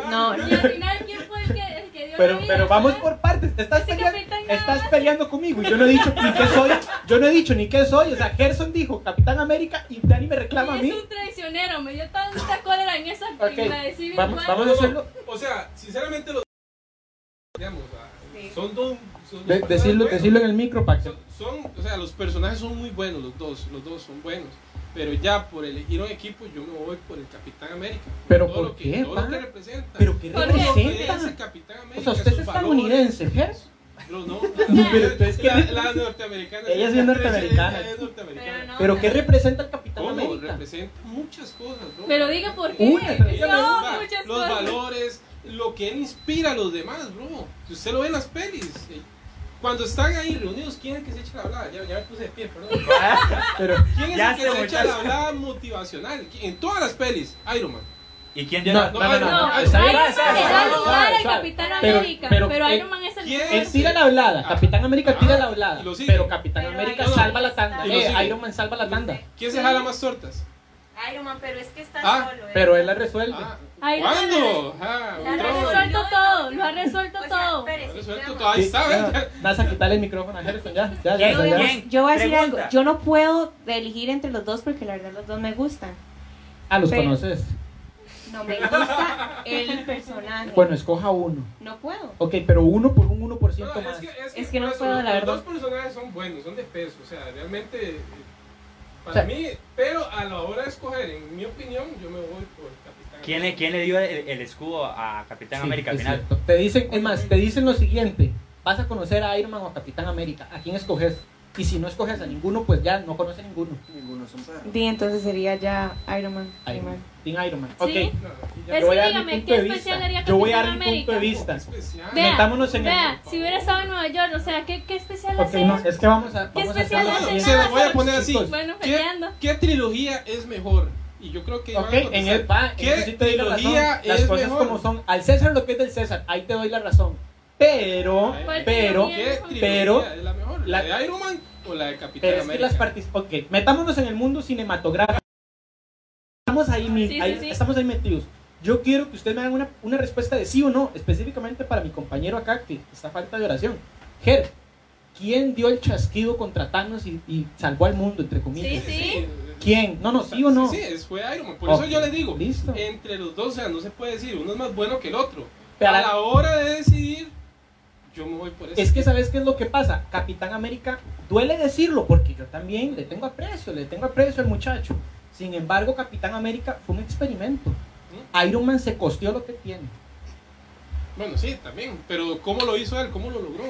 No, Y al final, ¿quién fue el que, el que dio Pero, la vida? pero vamos por partes. Te estás peleando, estás peleando conmigo y yo no he dicho ni qué soy. Yo no he dicho ni qué soy. O sea, Gerson dijo Capitán América y Dani me reclama a Y mí. es un traicionero, me dio tanta cólera en esa Ok, película de Civil vamos, vamos a hacerlo. O sea, sinceramente los digamos, Sí. son dos son De- decirlo, en el micro, Pax. Son, son- o sea, los personajes son muy buenos los dos, los dos son buenos. Pero ya por elegir un equipo yo me voy por el Capitán América. ¿Pero Todo por lo que- qué, todo pa? lo que representa. Pero qué ¿Por que representa. Capitán América. O sea, usted es estadounidense, Gerson. valores. No, no, Pero es que- la, la norteamericana. Ella es norteamericana. Ella es norteamericana. Pero no. Pero qué representa el Capitán ¿Cómo? América. Representa muchas cosas. Pero diga por qué. Pero no, muchas los cosas. valores, lo que él inspira a los demás, bro. Si usted lo ve en las pelis, eh, Cuando están ahí reunidos, ¿quién es el que se echa la hablada? Ya, ya me puse de pie, perdón. Pero ¿Quién es el que se echa la hablada motivacional? En todas las pelis, Iron Man. ¿Y quién No, lleva? no, no, no, No, Iron Man es el. Capitán Pero- América, pero, pero, Iron Man es el ¿quién Él tira la hablada, Ah. Capitán América tira la Ah, hablada, lo sigue. pero Capitán Pero América salva la tanda. Eh. Iron Man salva la tanda. ¿Quién se jala más tortas? Iron Man, pero es que está Ah, solo. ¿eh? Pero él la resuelve. Ah, ¿Cuándo? Ah, Lo ha resuelto todo, lo ha resuelto O sea, espérese, Lo ha resuelto todo. Ahí. Vas a quitarle el micrófono a Harrison, ya, ya, ya. Yo voy a decir Pregunta. algo. Yo no puedo elegir entre los dos porque la verdad los dos me gustan. Ah, los Pero- conoces. No me gusta el personaje. Bueno, escoja uno. No puedo. Ok, pero uno por un 1% No, más. es que, es que, Es que no puedo, la los verdad. dos personajes son buenos, son de peso. O sea, realmente, O para sea- mí, pero a la hora de escoger, en mi opinión, yo me voy por Capitán ¿Quién le, quién le dio el, el escudo a Capitán Sí, América al final? cierto. Te dicen, es más, te dicen lo siguiente: vas a conocer a Iron Man o a Capitán América. ¿A quién escoges? Y si no escoges a ninguno, pues ya no conoce ninguno. Ninguno son perros. Di, entonces sería ya Iron Man. Iron. Man. Team Iron Man. Sí. Ok. Es Yo voy que a dar mi dígame, punto ¿qué de especial vista. haría Yo voy a dar mi punto de América? vista. Vea, Metámonos en el- vea, si hubiera estado en Nueva York, o sea, ¿qué, qué especial Ok, hace? no, es que vamos a, ¿Qué vamos a especial hacerlo hace? Se lo voy a poner así. Bueno, ¿Qué, peleando. qué trilogía es mejor? Y yo creo que. van a Ok, en contestar. el en ¿Qué eso sí te doy la razón. trilogía Las es cosas mejor? como son. Al César lo que es del César, ahí te doy la razón. Pero, ¿Cuál pero, pero, la mejor? ¿La, la- de Iron Man o la de Capitán pero es que América? las partes. Ok, metámonos en el mundo cinematográfico. Estamos ahí, Sí, sí, ahí- sí. estamos ahí metidos. Yo quiero que ustedes me hagan una, una respuesta de sí o no, específicamente para mi compañero acá, que está falta de oración. Ger, ¿quién dio el chasquido contra Thanos y, y salvó al mundo, entre comillas? Sí, sí. ¿Quién? No, no, sí o no. Sí, sí, fue Iron Man. Por Ok, eso yo les digo, listo. entre los dos, o sea, no se puede decir, uno es más bueno que el otro. Pero a la hora de decidir, yo me voy por eso. Es que sabes qué es lo que pasa, Capitán América, duele decirlo porque yo también le tengo aprecio, le tengo aprecio al muchacho. Sin embargo, Capitán América fue un experimento. Iron Man se costeó lo que tiene. Bueno, sí, también. Pero ¿cómo lo hizo él? ¿Cómo lo logró?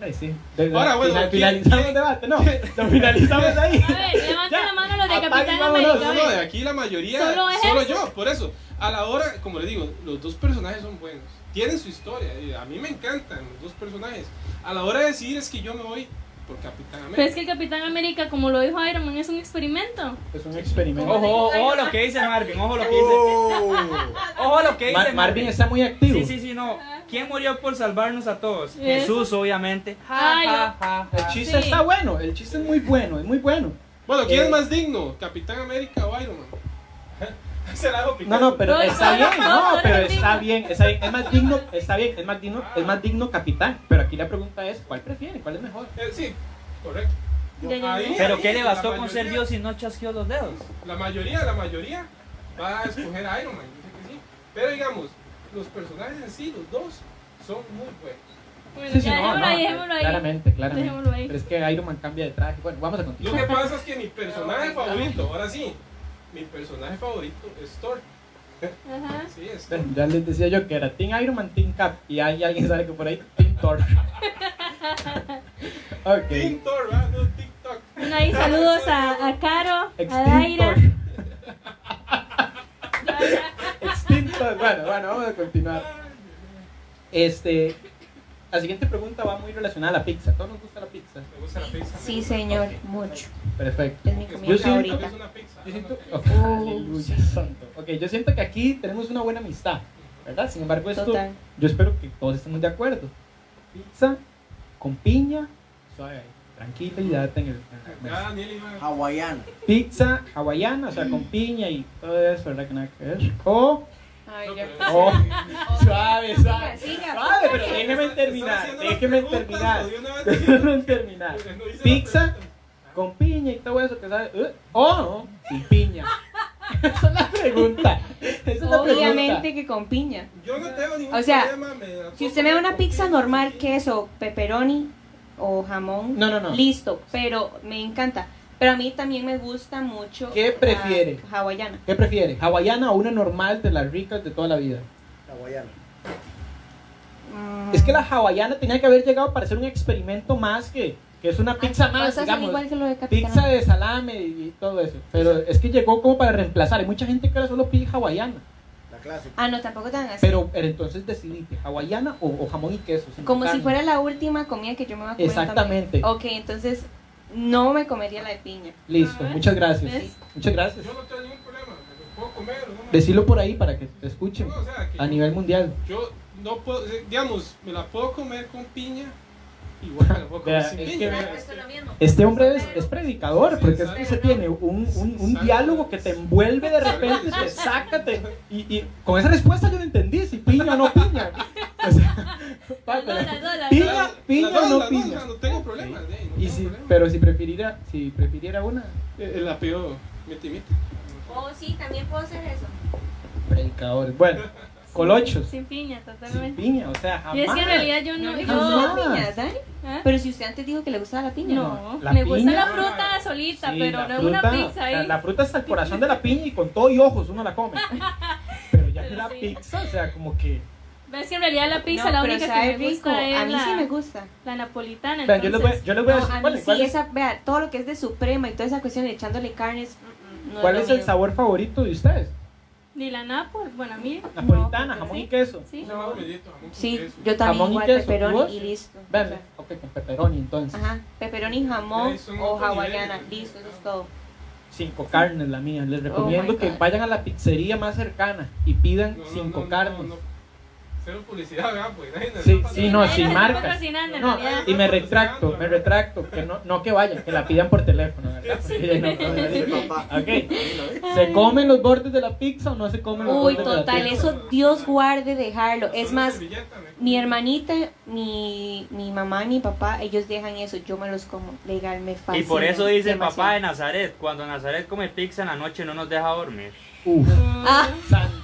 Ay, sí. Ahora, bueno, final- ¿quién- finalizamos el debate, no. Lo finalizamos ahí. A ver, levanten Ya. la mano los de Apague Capitán vámonos. América. No, de aquí la mayoría, Solo es solo yo, por eso. A la hora, como le digo, los dos personajes son buenos. Tienen su historia. y a mí me encantan los dos personajes. A la hora de decidir es que yo me voy por Capitán América. Pero es que el Capitán América, como lo dijo Iron Man, es un experimento. Es un experimento. Ojo, ojo, ojo lo que dice Marvin, ojo lo que dice. Ojo lo que dice Ma- Marvin está muy activo. Sí, sí, sí, no. ¿Quién murió por salvarnos a todos? Jesús, obviamente. Ay, Ja, ja, El ja. chiste Sí. está bueno, el chiste es muy bueno, es muy bueno. Bueno, ¿quién Eh, es más digno? ¿Capitán América o Iron Man? No, no, pero está bien, no, pero está bien, está bien, es más digno, está bien, es más digno, es más digno capitán. Pero aquí la pregunta es, ¿cuál prefiere? ¿Cuál es mejor? Eh, sí, correcto. Pero ahí, ¿qué le bastó con ser Dios si no chasqueó los dedos? La mayoría, la mayoría va a escoger a Iron Man, yo sé que sí. Pero digamos, los personajes en sí, los dos, son muy buenos. Bueno, Sí, sí, ya no, dejémoslo no, ahí, dejémoslo ahí. claramente, claramente. Ahí. Pero es que Iron Man cambia de traje. Bueno, vamos a Lo continuar. que pasa es que mi personaje favorito, ahora sí, mi personaje favorito es Thor. Ajá. Sí, es Thor. Ya les decía yo que era Team Iron Man, Team Cap. Y hay alguien sabe que por ahí, Team Thor. ok. Team Thor, ¿verdad? No TikTok. Bueno, ahí saludos a, a Caro, a. Daira. Extintor. Bueno, bueno, vamos a continuar. Este, la siguiente pregunta va muy relacionada a la pizza. ¿A todos nos gusta la pizza? Me gusta la pizza. Sí, señor, mucho. Perfecto. Es mi comida Yo siento- favorita. Es una pizza. Yo siento, oh, aleluya, santo. Ok, yo siento que aquí tenemos una buena amistad, ¿verdad? Sin embargo, esto, Total. yo espero que todos estemos de acuerdo. Pizza con piña, suave, ahí, tranquila y date en el. en iba Hawaiana. Pizza hawaiana, o sea, con piña y todo eso, ¿verdad? Que nada que ver. O, Ay, No, ya. pero- o, suave, suave. Suave, pero déjeme terminar, déjeme terminar. Déjeme terminar. Pizza con piña y todo eso que sabe. uh, o sin piña. Esa es la pregunta. Es la Obviamente pregunta. que con piña. Yo no tengo ningún O sea, problema. me Si usted me da una pizza normal, queso, pepperoni o jamón, No, no, no. listo, pero me encanta. Pero a mí también me gusta mucho ¿Qué la prefiere? hawaiana. ¿Qué prefiere? ¿Hawaiana o una normal de las ricas de toda la vida? Hawaiana. Mm, Es que la hawaiana tenía que haber llegado para hacer un experimento más que, que es una ah, pizza más, digamos. igual que lo de Capitán Pizza de salame y todo eso. Pero es que llegó como para reemplazar. Hay mucha gente que ahora solo pide hawaiana. La clásica. Ah, no, tampoco tan así. Pero, pero entonces decidiste, hawaiana o, o jamón y queso. Como si fuera la última comida que yo me voy a comer. Exactamente. también. Ok, entonces no me comería la de piña. Listo, muchas gracias. ¿ves? Muchas gracias. Yo no tengo ningún problema, puedo comer no me Decirlo por ahí para que te escuchen No, o sea, que a yo- nivel mundial. Yo no puedo, digamos, me la puedo comer con piña, Este hombre es, es predicador, porque es que se tiene un, un, diálogo que te envuelve de repente, te saca, te- y, y con esa respuesta yo no entendí si piña o no piña. O sea, piña, piña o no piña. no tengo problema, Y si, problema. pero si prefiriera, si prefiriera una Eh, El apellido miti miti. Oh, sí, también puedo hacer eso. predicador. Bueno, colochos, Sin piña, sin totalmente. piña, o sea, jamás. Y es que en realidad yo no. ¿No jamás. la piña, Dani? ¿Ah? Pero si usted antes dijo que le gustaba la piña. No, La me gusta la fruta solita, Sí, pero la no en una pizza o sea, ahí. La fruta está el corazón de la piña y con todo y ojos uno la come. Pero ya que Pero la sí. pizza, o sea, como que. Ves que en realidad la pizza No, la única que me rico. gusta es A mí la, sí me gusta. la napolitana. Vean, yo les voy, yo les voy a No, decir a cuál, mí cuál sí, es, esa, vea, todo lo que es de suprema y toda esa cuestión de echándole carnes. mm, mm, no cuál es el sabor favorito de ustedes. Ni la napol, bueno, a mí. Napolitana, no, jamón sí. y queso. Sí. No, amiguito, jamón con Sí, queso. yo también Jamón y queso, ¿y pepperoni vos? y listo. Sea, ok, con pepperoni entonces. Ajá, pepperoni, jamón o hawaiana, listo, eso es todo. Cinco carnes la mía. Les recomiendo my que vayan a la pizzería más cercana y pidan No, no, cinco no, no, carnes. No. Cero. Pues, Sí, sí, no, sin marcas. No, y me retracto, me retracto, que no, no que vayan, que la pidan por teléfono. ¿Se comen los bordes de la pizza o no se comen los Uy, bordes de la total, pizza? eso Dios guarde dejarlo. Es más, mi hermanita, mi, mi mamá mi papá, ellos dejan eso, yo me los como legal, me fascina. Y por eso dice el papá de Nazaret, cuando Nazaret come pizza en la noche no nos deja dormir. Uf, Ah, santo.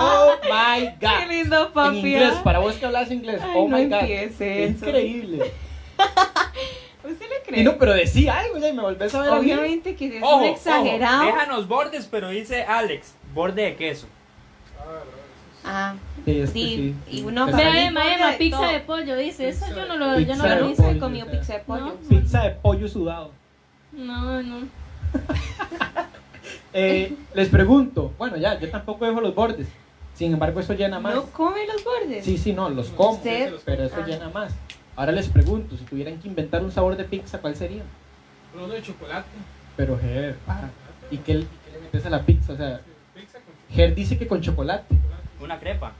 Oh my qué god. lindo En papi. inglés, ¿ah? para vos que hablas inglés. Ay, oh no my god. empiece eso. Increíble. ¿Usted le Y cree? no, pero decía algo, ya y me volvés a ver. Obviamente que es Ojo, un ojo, exagerado. déjanos bordes, pero dice Alex, borde de queso. Ah, Sí, es que Sí, sí. y uno mí- Emma, pizza de pollo, dice. Eso yo no lo, yo no lo Yo he comido pizza de pollo. No. Pizza de pollo sudado. No, no. Eh, les pregunto, bueno, ya, yo tampoco dejo los bordes. Sin embargo, eso llena más. ¿No come los bordes? Sí, sí, no, los como. ¿Usted? Pero eso Ah. llena más. Ahora les pregunto, si tuvieran que inventar un sabor de pizza, ¿cuál sería? Pero uno de chocolate. Pero Ger, para. ¿Y qué, le metes a la pizza? O sea, Ger dice que con chocolate. Una crepa.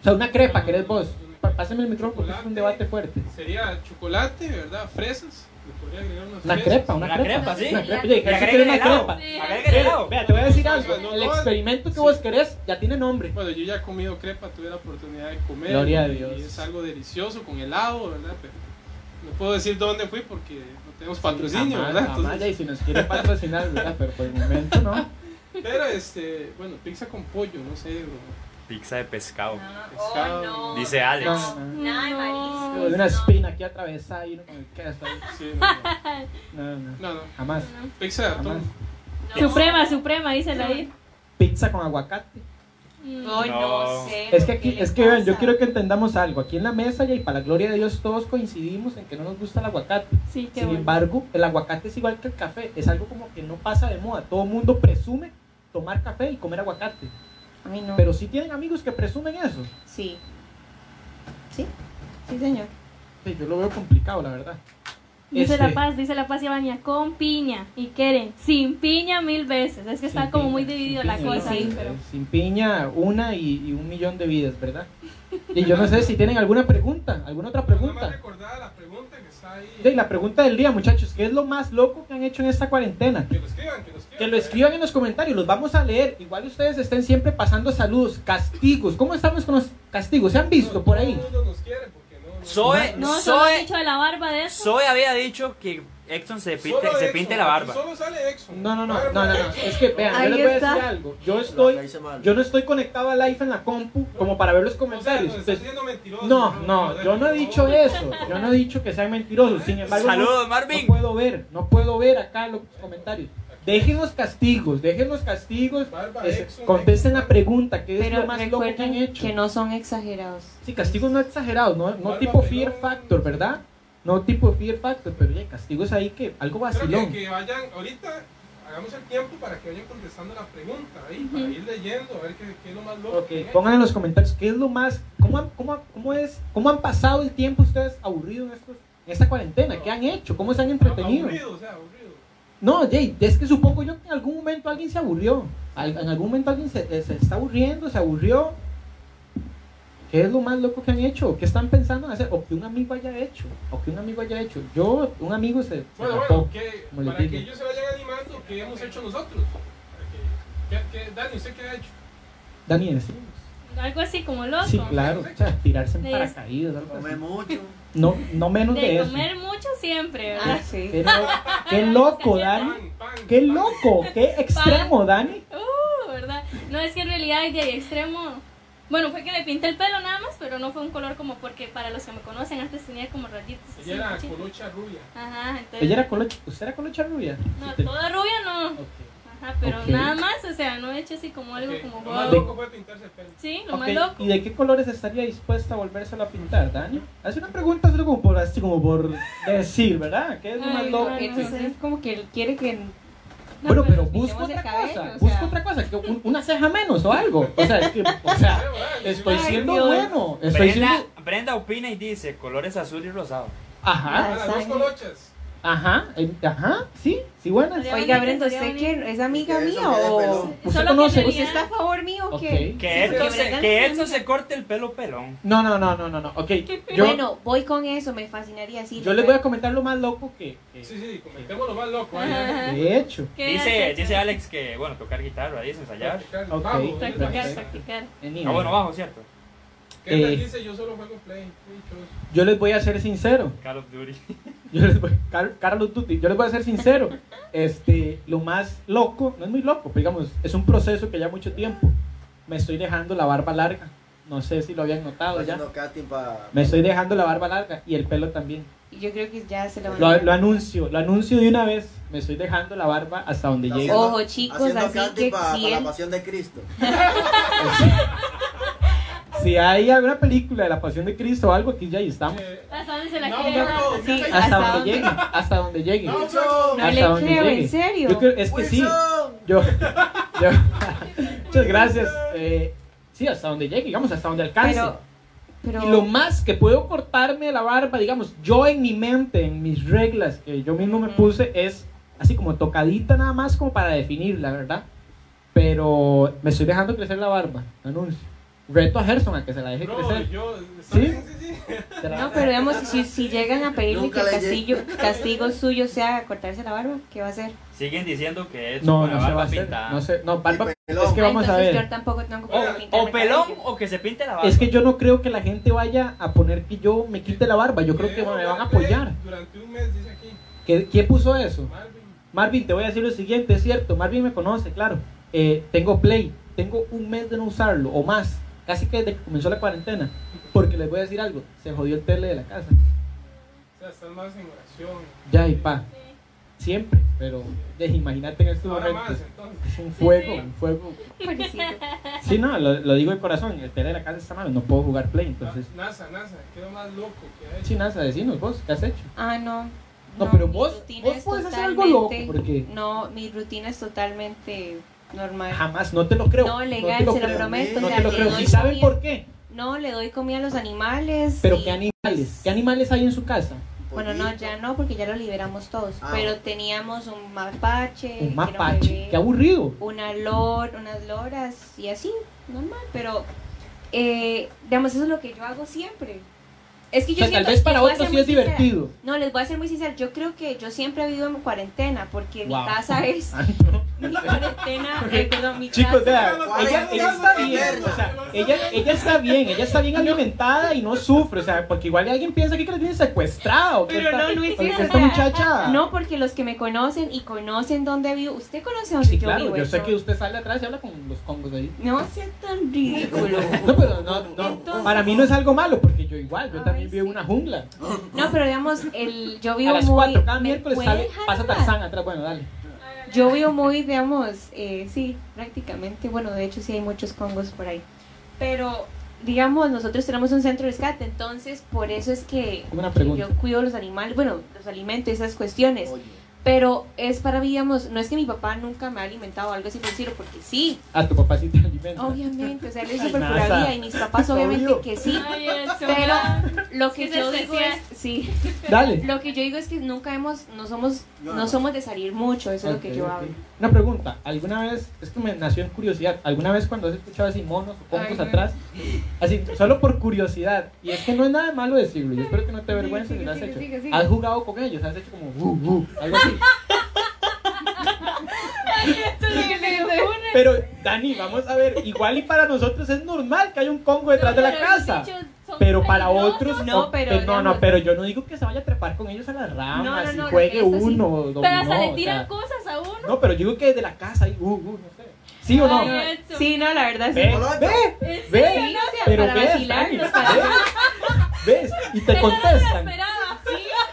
O sea, una crepa, ¿querés vos? Pásame el micrófono porque es un debate fuerte. Sería chocolate, ¿verdad? Fresas. Le podría agregar unas Una fresas. crepa, una, Una crepa. crepa, sí. Una crepa. Y Oye, una crepa. Sí. Helado. Vea, te voy a decir No, algo. no, El no, experimento que vos querés ya tiene nombre. Bueno, yo ya he comido crepa, tuve la oportunidad de comer. Gloria a y Dios. es algo delicioso con helado, ¿verdad? Pero no puedo decir dónde fui porque no tenemos patrocinio, Jamás, ¿verdad? Entonces- y si nos quiere patrocinar, ¿verdad? Pero por el momento no. pero este, bueno, pizza con pollo, no sé, bro. Pizza de pescado. Pescado. Oh, no. Dice Alex. No, no, una espina aquí atravesada y. Sí, no, no, No, no, no, no. jamás. Pizza de atún. Suprema, suprema, dice la ahí. Pizza con aguacate. Mm. No No. sé. Es que aquí, ¿qué le es que vean, yo quiero que entendamos algo. Aquí en la mesa y para la gloria de Dios todos coincidimos en que no nos gusta el aguacate. Sí, Sin bueno. embargo, el aguacate es igual que el café. Es algo como que no pasa de moda. Todo el mundo presume tomar café y comer aguacate. Ay, no. Pero sí tienen amigos que presumen eso. Sí. Sí, sí, señor. Sí, yo lo veo complicado, la verdad. Dice Este, La Paz, dice La Paz y Baña, con piña. Y quieren, sin piña mil veces. Es que está como muy dividido la piña, cosa. ¿no? ahí, sí. pero... Sin piña, una y, y un millón de vidas, ¿verdad? Y yo no sé si tienen alguna pregunta, alguna otra pregunta. recordar la pregunta que Y la pregunta del día, muchachos, ¿qué es lo más loco que han hecho en esta cuarentena? Que lo escriban, que lo escriban. Que lo escriban en los comentarios, los vamos a leer. Igual ustedes estén siempre pasando saludos, castigos. ¿Cómo estamos con los castigos? ¿Se han visto por ahí? Nos porque no. no- Zoe, No, solo han Zoe, dicho de la barba de eso. Zoe había dicho que Exxon se pinte, Solo se Exxon, pinte la barba. Solo sale Exxon. No, no, no, no, no, no. Exxon. Es que vean, yo Ahí les voy a decir algo. Yo estoy, yo no estoy conectado a live en la compu como para ver los O sea, comentarios. está Entonces, no, no, yo no he dicho eso. Yo no he dicho que sean mentirosos. Sin embargo, no- Saludos, no Marvin. puedo ver, no puedo ver acá los comentarios. Dejen los castigos, dejen los castigos. Barba Es- Exxon, contesten la Exxon. pregunta, ¿qué es lo más loco que han hecho? que no son exagerados. Sí, castigos no exagerados, no, no Barba tipo. Fear Factor, ¿verdad? No tipo Fear Factor, pero ya castigos ahí que algo Creo vacilón. que, que vayan ahorita. hagamos el tiempo para que vayan contestando la pregunta ahí, para ir leyendo, a ver qué, qué es lo más loco. Ok, que han hecho. pongan en los comentarios qué es lo más, cómo, han- cómo, cómo es, cómo han pasado el tiempo ustedes aburridos en, estos, en esta cuarentena, qué han hecho, cómo se han entretenido. Aburrido, o sea, aburrido. No, Jay, es que supongo yo que en algún momento alguien se aburrió. En algún momento alguien se, se está aburriendo, se aburrió. ¿Qué es lo más loco que han hecho? ¿Qué están pensando en hacer? O que un amigo haya hecho. O que un amigo haya hecho. Yo, un amigo se, se Bueno, rapó, bueno, que, para que ellos se vayan animando, ¿qué hemos hecho nosotros? Que- ¿Qué, qué, Dani, ¿usted qué ha hecho? Dani, decimos. Algo así como loco. Sí, claro. O sea, tirarse en De- paracaídas, algo Come así. mucho. No, no menos de, De eso. comer mucho siempre, Ah, ¿verdad? sí. Qué, lo- qué loco, Dani. Pan, pan, Qué pan. loco, qué extremo, Dani. Uh, ¿verdad? No, es que en realidad de ahí extremo. Bueno, fue que me pinté el pelo nada más, pero no fue un color como porque para los que me conocen antes tenía como rayitos. así, Ella era chiquitos. colocha rubia. Ajá, entonces. Ella era colocha, ¿Usted era colocha rubia? No, te- toda rubia no. Ajá, pero nada más, o sea, no he hecho así como algo Ok, como Lo más wow. loco fue pintarse el pelo. Sí, lo más loco. ¿Y de qué colores estaría dispuesta a volvérselo a pintar, Dani? Hace una pregunta solo como por, así como por decir, ¿verdad? ¿Qué es lo más Ay, loco? Entonces es como que él quiere que... Bueno, pero busco otra cabello, cosa, o busco otra cosa, que un- una ceja menos o algo. O sea, es que, o sea, estoy siendo bueno. Estoy Brenda, siendo... Brenda opina y dice colores azul y rosado. Ajá, Ah, las dos colochas. Ajá, eh, ajá, sí, sí. Sería Oiga, Brenda, ¿usted qué? ¿Es amiga mía o...? ¿Usted conoce? ¿Usted está a favor mío o qué? Que Sí, se, que se corte el pelo pelón. No, no, no, no, no, no. Ok, yo, Bueno, voy con eso, me fascinaría así. yo les voy a comentar lo más loco que, que- Sí, sí, comentemos lo más loco. Ajá. he hecho. ¿Qué has Dice, hecho? dice Alex que, bueno, tocar guitarra, dice ensayar. Ok. Vamos, Practicar, practicar. En Ah, bueno, bajo, ¿cierto? ¿Qué tal Eh. dice? Yo solo juego Play. Qué dichoso. Yo les voy a ser sincero. Call of Duty. Yo les voy, Car- Carlos Duty, yo les voy a ser sincero. Este, lo más loco, no es muy loco, pero digamos, es un proceso que ya mucho tiempo. Me estoy dejando la barba larga. No sé si lo habían notado ya. Casting para. Me estoy dejando la barba larga y el pelo también. Yo creo que ya se lo van Lo, a... lo anuncio, lo anuncio de una vez. Me estoy dejando la barba hasta donde llegue. Ojo, chicos, haciendo así que para si la pasión de Cristo. Si hay alguna película de la Pasión de Cristo o algo, aquí ya ahí estamos. Eh, ¿Hasta dónde se la no, quiere no, no, Sí, Hasta ¿hasta donde dónde? llegue, hasta donde llegue. No, hasta le donde creo, llegue. ¿en serio? Yo creo- es que sí. Wilson. Yo, yo, muchas gracias. Eh, sí, hasta donde llegue, digamos, hasta donde alcance. Pero, pero... Y lo más que puedo cortarme la barba, digamos, yo en mi mente, en mis reglas que yo mismo me Ujú. puse, es así como tocadita nada más como para definir, la verdad. Pero me estoy dejando crecer la barba, anuncio. Reto a Gerson a que se la deje Bro, crecer. yo. ¿Sí? Sí, sí, sí. Se la- No, pero digamos, si, si llegan a pedirle Nunca que el castillo, castigo suyo sea cortarse la barba, ¿qué va a hacer? Siguen diciendo que Edson No, no se va a barba hacer. pintada. No, sé, no, barba- pelón. es que Ah, vamos a ver. yo tampoco tengo que O, pelón cabello. o que se pinte la barba. Es que yo no creo que la gente vaya a poner que yo me quite la barba. Yo creo que me van a apoyar. Durante un mes, dice aquí. ¿Qué- ¿Quién puso eso? Marvin. Marvin, te voy a decir lo siguiente, es cierto, Marvin me conoce, claro. Eh, tengo Play, tengo un mes de no usarlo o más, casi que desde que comenzó la cuarentena. Porque les voy a decir algo, se jodió el tele de la casa. O sea, estás más en oración. Ya y pa, siempre, pero imagínate en estos Ahora momentos. más, entonces. Es un fuego, un fuego. Sí, no, lo, lo digo de corazón, el tele de la casa está mal, no puedo jugar Play, entonces. Na- NASA, NASA, lo más loco que ha hecho. Sí, nada, decinos vos, ¿qué has hecho? Ah, no. No, pero mi vos- vos es puedes hacer algo loco, porque- No, mi rutina es totalmente normal. Jamás, no te lo creo. No, legal, te lo se lo prometo. No o sea, te lo le creo. doy ¿Y saben comida- por qué? No, le doy comida a los animales. Pero y- ¿qué animales? ¿Qué animales hay en su casa? Bueno, no, ya no, porque ya lo liberamos todos. Ah. Pero teníamos un mapache. Un mapache. bebé, Qué aburrido. Una lor, unas loras y así, normal. Pero, eh, digamos, eso es lo que yo hago siempre. Es que O yo sea, tal vez para otros sí es sincera. divertido. No, les voy a ser muy sincera. Yo creo que yo siempre he vivido en cuarentena, porque Wow. mi casa es. Mi cuarentena, eh, perdón, mi Chicos, vea, ¿Cuál ella, ella está ¿Cuál bien, o sea, ella, ella está bien, ella está bien alimentada y no sufre, o sea, porque igual alguien piensa que la tiene secuestrada o que Pero esta, no, no es o que eso, esta o sea, muchacha... No, porque los que me conocen y conocen dónde vivo, usted conoce dónde sí, yo claro, vivo. yo sé eso. que usted sale atrás y habla con los congos ahí. No sea tan ridículo. No, pero no, no, Entonces- para mí no es algo malo, porque yo igual, yo también vivo en sí. una jungla. No, pero digamos, el, yo vivo A las muy. 4, cada ¿me miércoles sale, pasa? Tarzán atrás, bueno, dale. Yo vivo muy, digamos, eh, sí, prácticamente, bueno, de hecho sí hay muchos congos por ahí. Pero, digamos, nosotros tenemos un centro de rescate, entonces por eso es que pregunta. yo cuido los animales, bueno, los alimentos, esas cuestiones. Oye, Pero es para, digamos, no es que mi papá nunca me ha alimentado o algo así por decirlo, porque sí, A tu papá sí te alimenta. obviamente, o sea, él es súper vida y mis papás obviamente Obvio. que sí. Ay, Pero lo que yo digo es, sí, Dale. lo que yo digo es que nunca hemos, no somos, no no. somos de salir mucho, eso es lo que yo ok. hablo. Una pregunta, ¿alguna vez, es que me nació en curiosidad, ¿alguna vez cuando has escuchado así monos o no. atrás? Así, solo por curiosidad, y es que no es nada malo decirlo, yo espero que no te avergüences si lo has sigue, hecho. sigue, sigue. ¿Has jugado con ellos? ¿Has hecho como uh, uh, algo así? Pero, Dani, vamos a ver, igual y para nosotros es normal que haya un congo detrás de la casa. Son Pero para peligrosos. otros No, o- pero no, no, pero yo no digo que se vaya a trepar con ellos a las ramas No, no, y no, juegue sí. uno, dominó, Pero hasta le o tiran sea, cosas a uno. No, pero yo digo que desde la casa ahí, uh, uh, no sé. ¿Sí o no? Ay. Sí, no, la verdad sí. Ve, Hola, ve, ¿En ve? Sí, o sea, pero para ves, vacilarnos, Dani, para- ves, ves, y te contestan,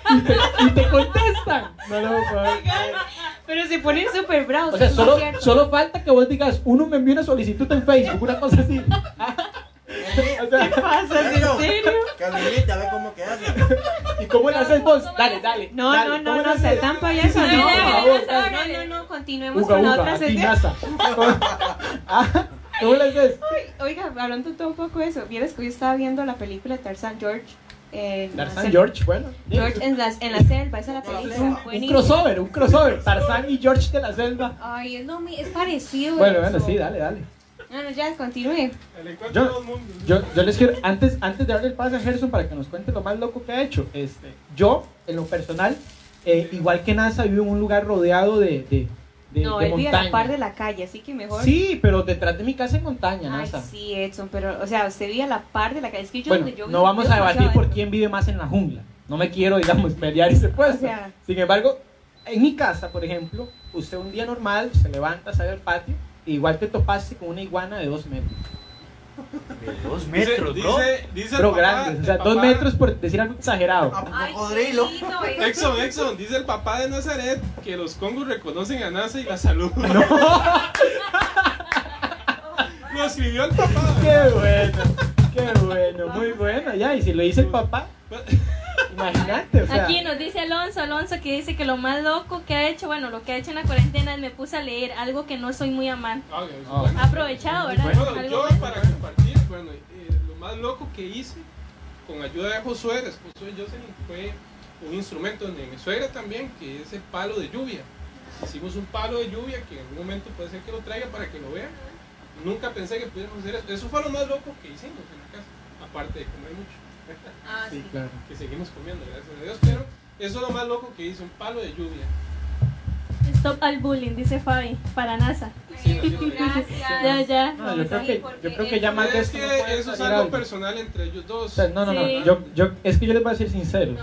y te, y te contestan. No lo. Pero se ponen súper bravos. O sea, sí solo, solo falta que vos digas, uno me envió una solicitud en Facebook, una cosa así. ¿Qué pasa? ¿En serio? Que lo imite, a ver cómo que hace. ¿Y cómo le haces vos? Dale, dale. No, no, ¿cómo no, no, haces? ser tan payaso, no. No, no, no, continuemos con la otra sección. Ah, ¿Cómo le haces? Oiga, hablando todo un poco de eso, vieras que hoy estaba viendo la película Tarzan George. sel- George, bueno. George en la, en la selva, esa es la película. Un crossover, un crossover. Tarzán y George de la selva. Ay, no, mi- es parecido. Bueno, eso. bueno, sí, dale, dale. No, no, ya, continúe. Yo-. Yo, yo les quiero, antes, antes de darle el pase a Gerson para que nos cuente lo más loco que ha hecho, este, yo, en lo personal, eh, igual que NASA, vivo en un lugar rodeado de, de, de, no, de él vive a la par de la calle, así que mejor. Sí, pero detrás de mi casa hay montaña, Ay, NASA. sí, Edson, pero, o sea, usted vive a la par de la calle. Es que yo, bueno, donde yo no vamos a debatir por quién vive más en la jungla. No me quiero, digamos, pelear ese puesto. O sea- Sin embargo, en mi casa, por ejemplo, usted un día normal se levanta, sale al patio, igual te topaste con una iguana de dos metros. De dos Dice- metros, bro. Dice, dice el Pero papá- grandes, o sea, dos metros por decir algo exagerado. Ay, cocodrilo. lindo, Edson. Exxon, Exxon, dice el papá de Nazaret que los congos reconocen a NASA y la salud. Lo escribió el papá. Qué bueno, qué bueno, muy bueno. Ya, y si lo dice el papá, imagínate, o sea. Aquí nos dice Alonso, Alonso que dice que lo más loco que ha hecho, bueno, lo que ha hecho en la cuarentena es me puse a leer algo que no soy muy amante. Ha aprovechado, ¿verdad? Bueno, Algo yo bueno. para compartir, bueno, eh, lo más loco que hice con ayuda de Josué, esposo de Jocelyn, fue un instrumento de mi suegra también, que es el palo de lluvia. Hicimos un palo de lluvia que en algún momento puede ser que lo traiga para que lo vean. Nunca pensé que pudiéramos hacer eso. Eso fue lo más loco que hicimos en la casa, aparte de comer mucho. Ah, Sí, sí. claro. que seguimos comiendo, gracias a Dios, pero eso es lo más loco que hice, un palo de lluvia. Stop al bullying, dice Fabi, para NASA. Sí. Ya, ya. No, yo creo que, yo creo que ya más de Es que eso es algo personal entre ellos O dos. sea, no, no, no. Yo, yo, es que yo les voy a ser sincero.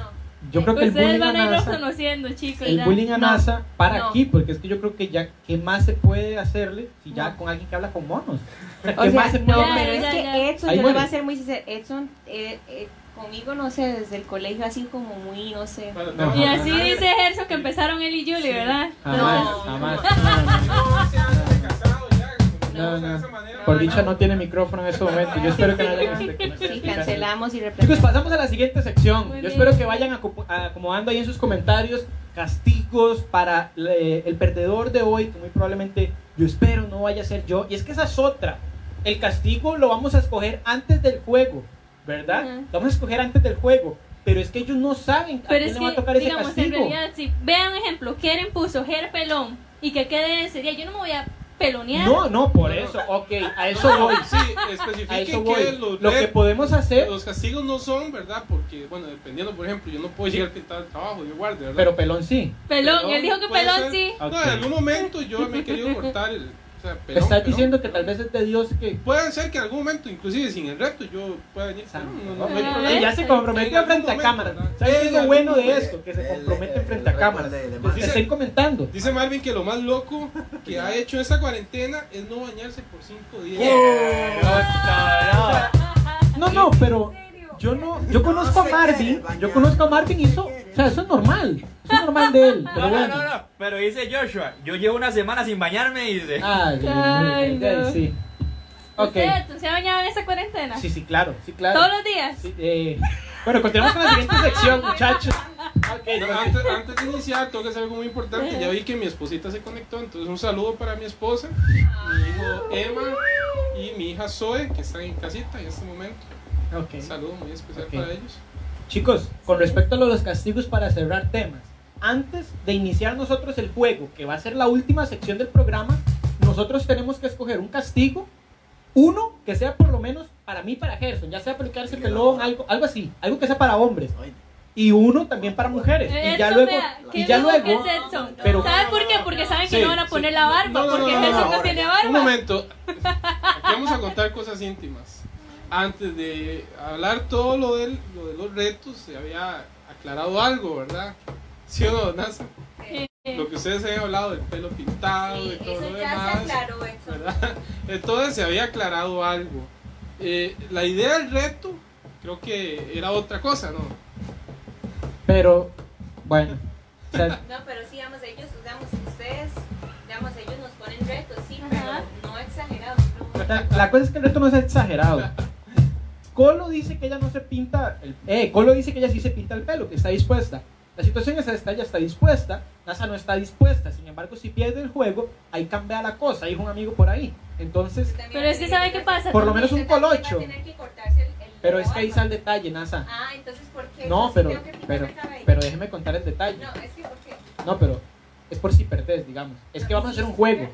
No. Yo creo que el Ustedes bullying a van a irlos NASA, conociendo, chicos. el ya. bullying a No. NASA para No. aquí, porque es que yo creo que ya, ¿qué más se puede hacerle si ya No. con alguien que habla con monos? O sea, O ¿qué sea, más se no, puede Ya, pero es que. Edson, Ahí yo le voy muere. a ser muy sincero, Edson, eh, eh, conmigo, no sé, desde el colegio así como muy, no sé. No. Y así dice Gerson que empezaron él y Julie, ¿verdad? Jamás, No, jamás. No, no. Por dicha no tiene micrófono en este momento. Yo espero que no haya gente que no esté Sí, cancelamos y Chicos, pasamos a la siguiente sección. Yo espero que vayan aco- acomodando ahí en sus comentarios castigos para eh, el perdedor de hoy, que muy probablemente yo espero no vaya a ser yo. Y es que esa es otra. El castigo lo vamos a escoger antes del juego, ¿verdad? Lo vamos a escoger antes del juego. Pero es que ellos no saben a Pero quién es le va a que, tocar ese digamos, en castigo. realidad, si vean un ejemplo, Keren puso Ger pelón y que quede ese día, yo no me voy a pelonear. No, no, por No, no. eso. Ok, a eso voy. Sí, A especifiquen eso voy. que los, Lo que podemos hacer, los castigos no son, ¿verdad? Porque, bueno, dependiendo, por ejemplo, yo no puedo llegar pintado al trabajo, yo guarde, ¿verdad? pero pelón sí. Pelón, él dijo que pelón ser. sí. Ok. No, en algún momento yo me he querido cortar el. Sea, pelón, Estás pelón, diciendo que pelón. tal vez es de Dios que Puede ser que en algún momento, inclusive sin el reto, yo pueda venir. No, no, no, Ah, ya se comprometió frente a cámara. ¿Sabes qué es lo bueno de esto? Que se comprometen frente a cámara. Marvin. estén comentando. Dice Marvin que lo más loco que ha hecho esta cuarentena es no bañarse por cinco días. No, no, pero yo no, yo conozco a Marvin, yo conozco a Marvin y eso, o sea, eso es normal, eso es normal de él, pero No, no, bueno. no, no. Pero dice Joshua, yo llevo una semana sin bañarme y dice. Ay, Ay, no. sí. Ok. ¿Usted ¿se ha bañado en esa cuarentena? Sí, sí, claro, sí, claro. ¿Todos los días? Sí, eh, Bueno, continuamos con la siguiente sección, muchachos. Ok, antes de iniciar, tengo que hacer algo muy importante. Ya vi que mi esposita se conectó, entonces un saludo para mi esposa, mi hijo Emma y mi hija Zoe, que están en casita en este momento. Ok. Un saludo muy especial Ok. para ellos. Chicos, con respecto a los castigos para cerrar temas, antes de iniciar nosotros el juego, que va a ser la última sección del programa, nosotros tenemos que escoger un castigo, uno que sea por lo menos para mí, para Gerson, ya sea aplicarse pelón, algo, algo así, algo que sea para hombres, y uno también para mujeres. Y ya luego, y ya luego, es pero- ¿Sabe por qué? Porque saben que Sí, no van a poner sí. la barba, No, no, no, porque no, no, Jesús no, no. tiene Un barba. momento, aquí vamos a contar cosas íntimas. Antes de hablar todo lo, del, lo de los retos, se había aclarado algo, ¿verdad? ¿Sí o no, Nasa? Eh, Lo que ustedes habían hablado del pelo pintado y todo lo demás. ¿verdad? Entonces se había aclarado algo. Eh, la idea del reto creo que era otra cosa, ¿no? pero, bueno, o sea, No, pero sí, digamos, ellos, digamos, ustedes, digamos, ellos nos ponen retos, sí, Ajá. pero no exagerados. no. La, la cosa es que el reto no es exagerado. Colo dice que ella no se pinta. El, eh, Colo dice que ella sí se pinta el pelo, que está dispuesta. La situación es esta: ella está dispuesta, NASA no está dispuesta. Sin embargo, si pierde el juego, ahí cambia la cosa. Hay un amigo por ahí. Entonces, Pero es que ¿sabe qué pasa? por lo menos un colocho. Pero es que ahí está el detalle, NASA. Ah, entonces, ¿por qué? No, pero, pero, pero déjeme contar el detalle. No, es que, ¿por qué? No, pero es por si perdés, digamos. Es que vamos a hacer un juego.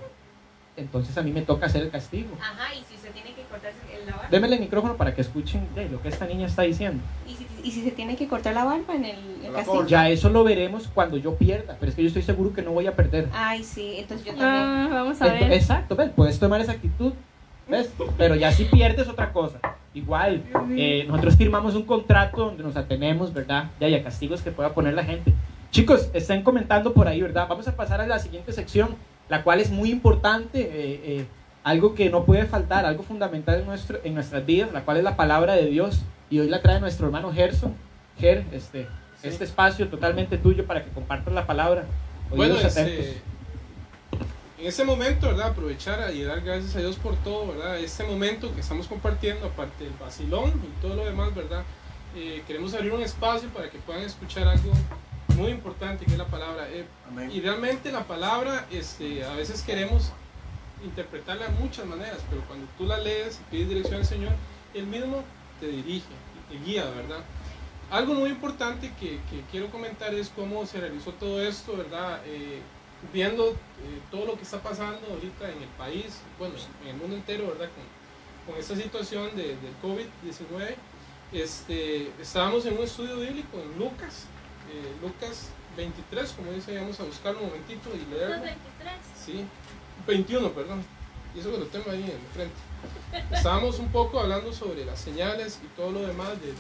Entonces a mí me toca hacer el castigo. Ajá, y si usted tiene que cortarse el- la barba. Démele el micrófono para que escuchen eh, lo que esta niña está diciendo. ¿Y si, y si se tiene que cortar la barba en el, el castigo? corta. Ya eso lo veremos cuando yo pierda. Pero es que yo estoy seguro que no voy a perder. Ay, sí, entonces yo también. ah, vamos a Ent- ver. Exacto, ¿ves? Puedes tomar esa actitud, ¿ves? Pero ya si pierdes otra cosa. Igual, eh, nosotros firmamos un contrato donde nos atenemos, ¿verdad? Ya hay castigos que pueda poner la gente. Chicos, están comentando por ahí, ¿verdad? Vamos a pasar a la siguiente sección, la cual es muy importante, eh, eh, algo que no puede faltar, algo fundamental en, nuestro, en nuestras vidas, la cual es la palabra de Dios. Y hoy la trae nuestro hermano Gerson. Ger, este, Sí. este espacio totalmente tuyo para que compartas la palabra. Bueno, Oídos este, en este momento, ¿verdad? Aprovechar y dar gracias a Dios por todo, ¿verdad? Este momento que estamos compartiendo, aparte del vacilón y todo lo demás, ¿verdad? Eh, queremos abrir un espacio para que puedan escuchar algo muy importante que es la palabra. Eh, y realmente la palabra, este, a veces queremos interpretarla de muchas maneras, pero cuando tú la lees y pides dirección al Señor, Él mismo te dirige te guía, ¿verdad? Algo muy importante que, que quiero comentar es cómo se realizó todo esto, ¿verdad? Eh, viendo eh, todo lo que está pasando ahorita en el país, bueno, en el mundo entero, ¿verdad? Con, con esta situación de, del COVID-19, este, estábamos en un estudio bíblico en Lucas, eh, Lucas 23, como dice, vamos a buscarlo un momentito y leerlo. 23. Sí, 21, perdón. Y eso que lo tengo ahí en el frente. Estábamos un poco hablando sobre las señales y todo lo demás de,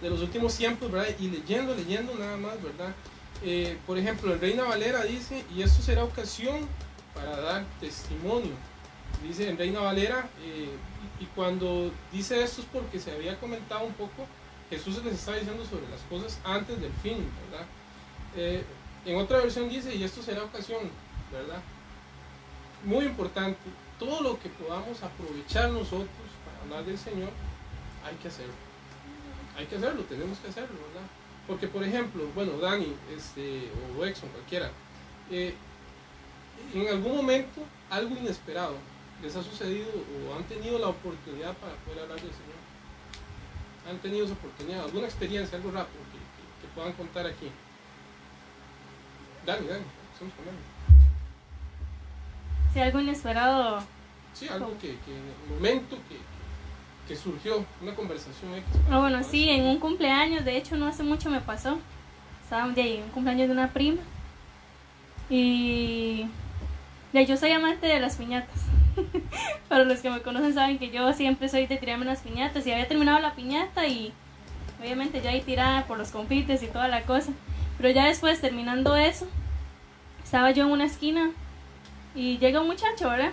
de, los últimos tiempos, ¿verdad? Y leyendo, leyendo nada más, ¿verdad? Eh, por ejemplo, el Reina Valera dice, y esto será ocasión para dar testimonio. Dice en Reina Valera, eh, y cuando dice esto es porque se había comentado un poco, Jesús les está diciendo sobre las cosas antes del fin, ¿verdad? Eh, en otra versión dice, y esto será ocasión, ¿verdad? Muy importante, todo lo que podamos aprovechar nosotros para hablar del Señor, hay que hacerlo. Hay que hacerlo, tenemos que hacerlo, ¿verdad? Porque, por ejemplo, bueno, Dani este, o Exxon, cualquiera, eh, en algún momento algo inesperado les ha sucedido o han tenido la oportunidad para poder hablar del Señor. Han tenido esa oportunidad, alguna experiencia, algo rápido que, que- que puedan contar aquí. Dani, Dani, estamos con Dani. Si algo inesperado. Sí, algo que, que en el momento que, que surgió, una conversación X. Ah, bueno, sí, en un cumpleaños, de hecho no hace mucho me pasó. Estaba día en un cumpleaños de una prima. Y ya, yo soy amante de las piñatas. Para los que me conocen saben que yo siempre soy de tirarme las piñatas. Y había terminado la piñata y obviamente ya ahí tirada por los confites y toda la cosa. Pero ya después, terminando eso, estaba yo en una esquina y llega un muchacho, ¿verdad?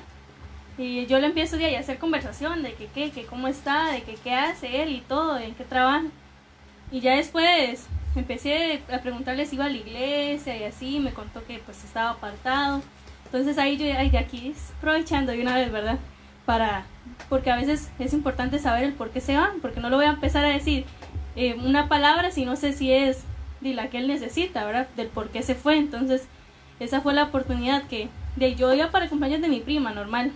Y yo le empiezo de ahí a hacer conversación de que qué, que cómo está, de que qué hace él y todo, en qué trabaja. Y ya después empecé a preguntarle si iba a la iglesia y así, me contó que pues estaba apartado. Entonces ahí yo, de aquí aprovechando de una vez, ¿verdad? Para, porque a veces es importante saber el por qué se van, porque no lo voy a empezar a decir, eh, una palabra si no sé si es de la que él necesita, ¿verdad? Del por qué se fue. Entonces, esa fue la oportunidad que de yo iba para cumpleaños de mi prima, normal.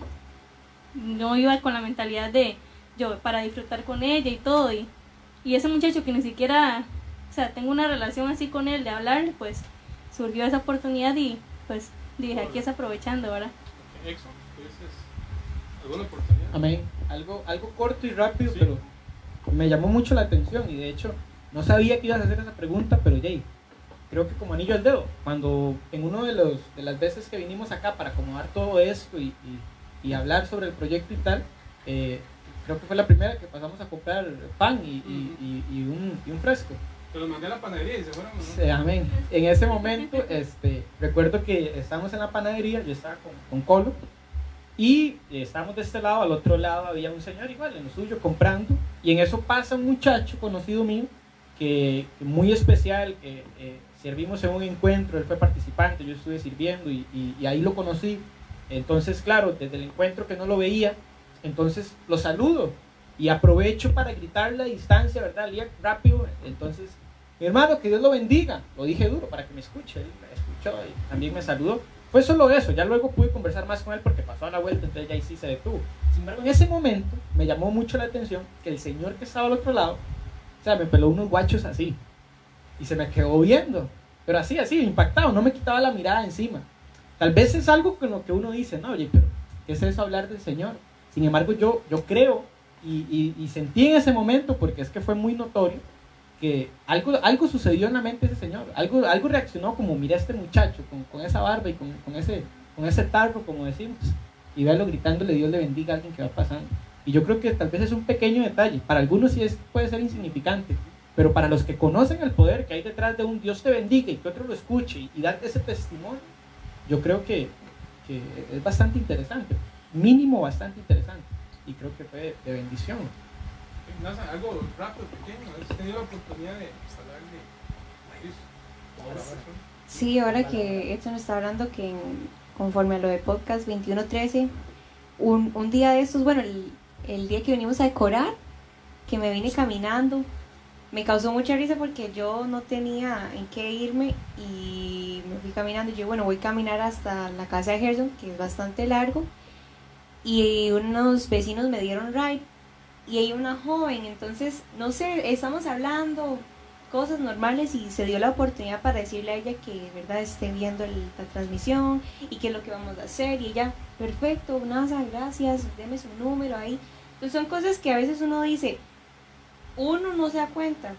No iba con la mentalidad de yo para disfrutar con ella y todo. Y, y ese muchacho que ni siquiera, o sea, tengo una relación así con él de hablar, pues surgió esa oportunidad y pues dije, aquí es aprovechando, ¿verdad? Ok, Exxon, ¿tuvieses alguna oportunidad? Amén. Algo, algo corto y rápido, Sí. pero me llamó mucho la atención y de hecho no sabía que ibas a hacer esa pregunta, pero Jay, creo que como anillo al dedo, cuando en uno de, los, de las veces que vinimos acá para acomodar todo esto y, y- y hablar sobre el proyecto y tal, eh, creo que fue la primera que pasamos a comprar pan y, y- y- y un, y un fresco. Los mandé a la panadería y se fueron, ¿no? Sí, amén. En ese momento, este, recuerdo que estábamos en la panadería, yo estaba con, con Colo, y eh, estábamos de este lado, al otro lado había un señor igual, en lo suyo, comprando, y en eso pasa un muchacho conocido mío, que, que muy especial, que eh, servimos en un encuentro, él fue participante, yo estuve sirviendo, y, y- y ahí lo conocí. Entonces, claro, desde el encuentro que no lo veía, entonces lo saludo, y aprovecho para gritarle a distancia, ¿verdad? Lía, rápido, entonces mi hermano, que Dios lo bendiga. Lo dije duro para que me escuche. Él me escuchó y también me saludó. Fue solo eso. Ya luego pude conversar más con él porque pasó a la vuelta, entonces ya ahí sí se detuvo. Sin embargo, en ese momento me llamó mucho la atención que el señor que estaba al otro lado, o sea, me peló unos guachos así. Y se me quedó viendo. Pero así, así, impactado. No me quitaba la mirada encima. Tal vez es algo con lo que uno dice, no, oye, pero ¿qué es eso hablar del Señor? Sin embargo, yo, yo creo y, sentí en ese momento, porque es que fue muy notorio, que algo, algo sucedió en la mente de ese señor, algo, algo reaccionó como mira este muchacho con, con esa barba y con, con ese, con ese tarro, como decimos, y verlo gritándole Dios le bendiga a alguien que va pasando. Y yo creo que tal vez es un pequeño detalle, para algunos sí es, puede ser insignificante, pero para los que conocen el poder que hay detrás de un Dios te bendiga y que otro lo escuche y, y ese testimonio, yo creo que, que es bastante interesante, mínimo bastante interesante, y creo que fue de bendición. Algo rápido, pequeño. ¿Has tenido la oportunidad de hablar de ¿verdad? Sí, ahora que Edson está hablando que en- conforme a lo de podcast 2113, un, un día de estos, bueno, el, el día que venimos a decorar, que me vine caminando, me causó mucha risa porque yo no tenía en qué irme y me fui caminando. Yo, bueno, voy a caminar hasta la casa de Gerson, que es bastante largo, y unos vecinos me dieron ride y hay una joven, entonces, no sé, estamos hablando, cosas normales y se dio la oportunidad para decirle a ella que verdad esté viendo el- la transmisión y qué es lo que vamos a hacer y ella, perfecto, NASA, gracias, deme su número ahí. Entonces son cosas que a veces uno dice, uno no se da cuenta,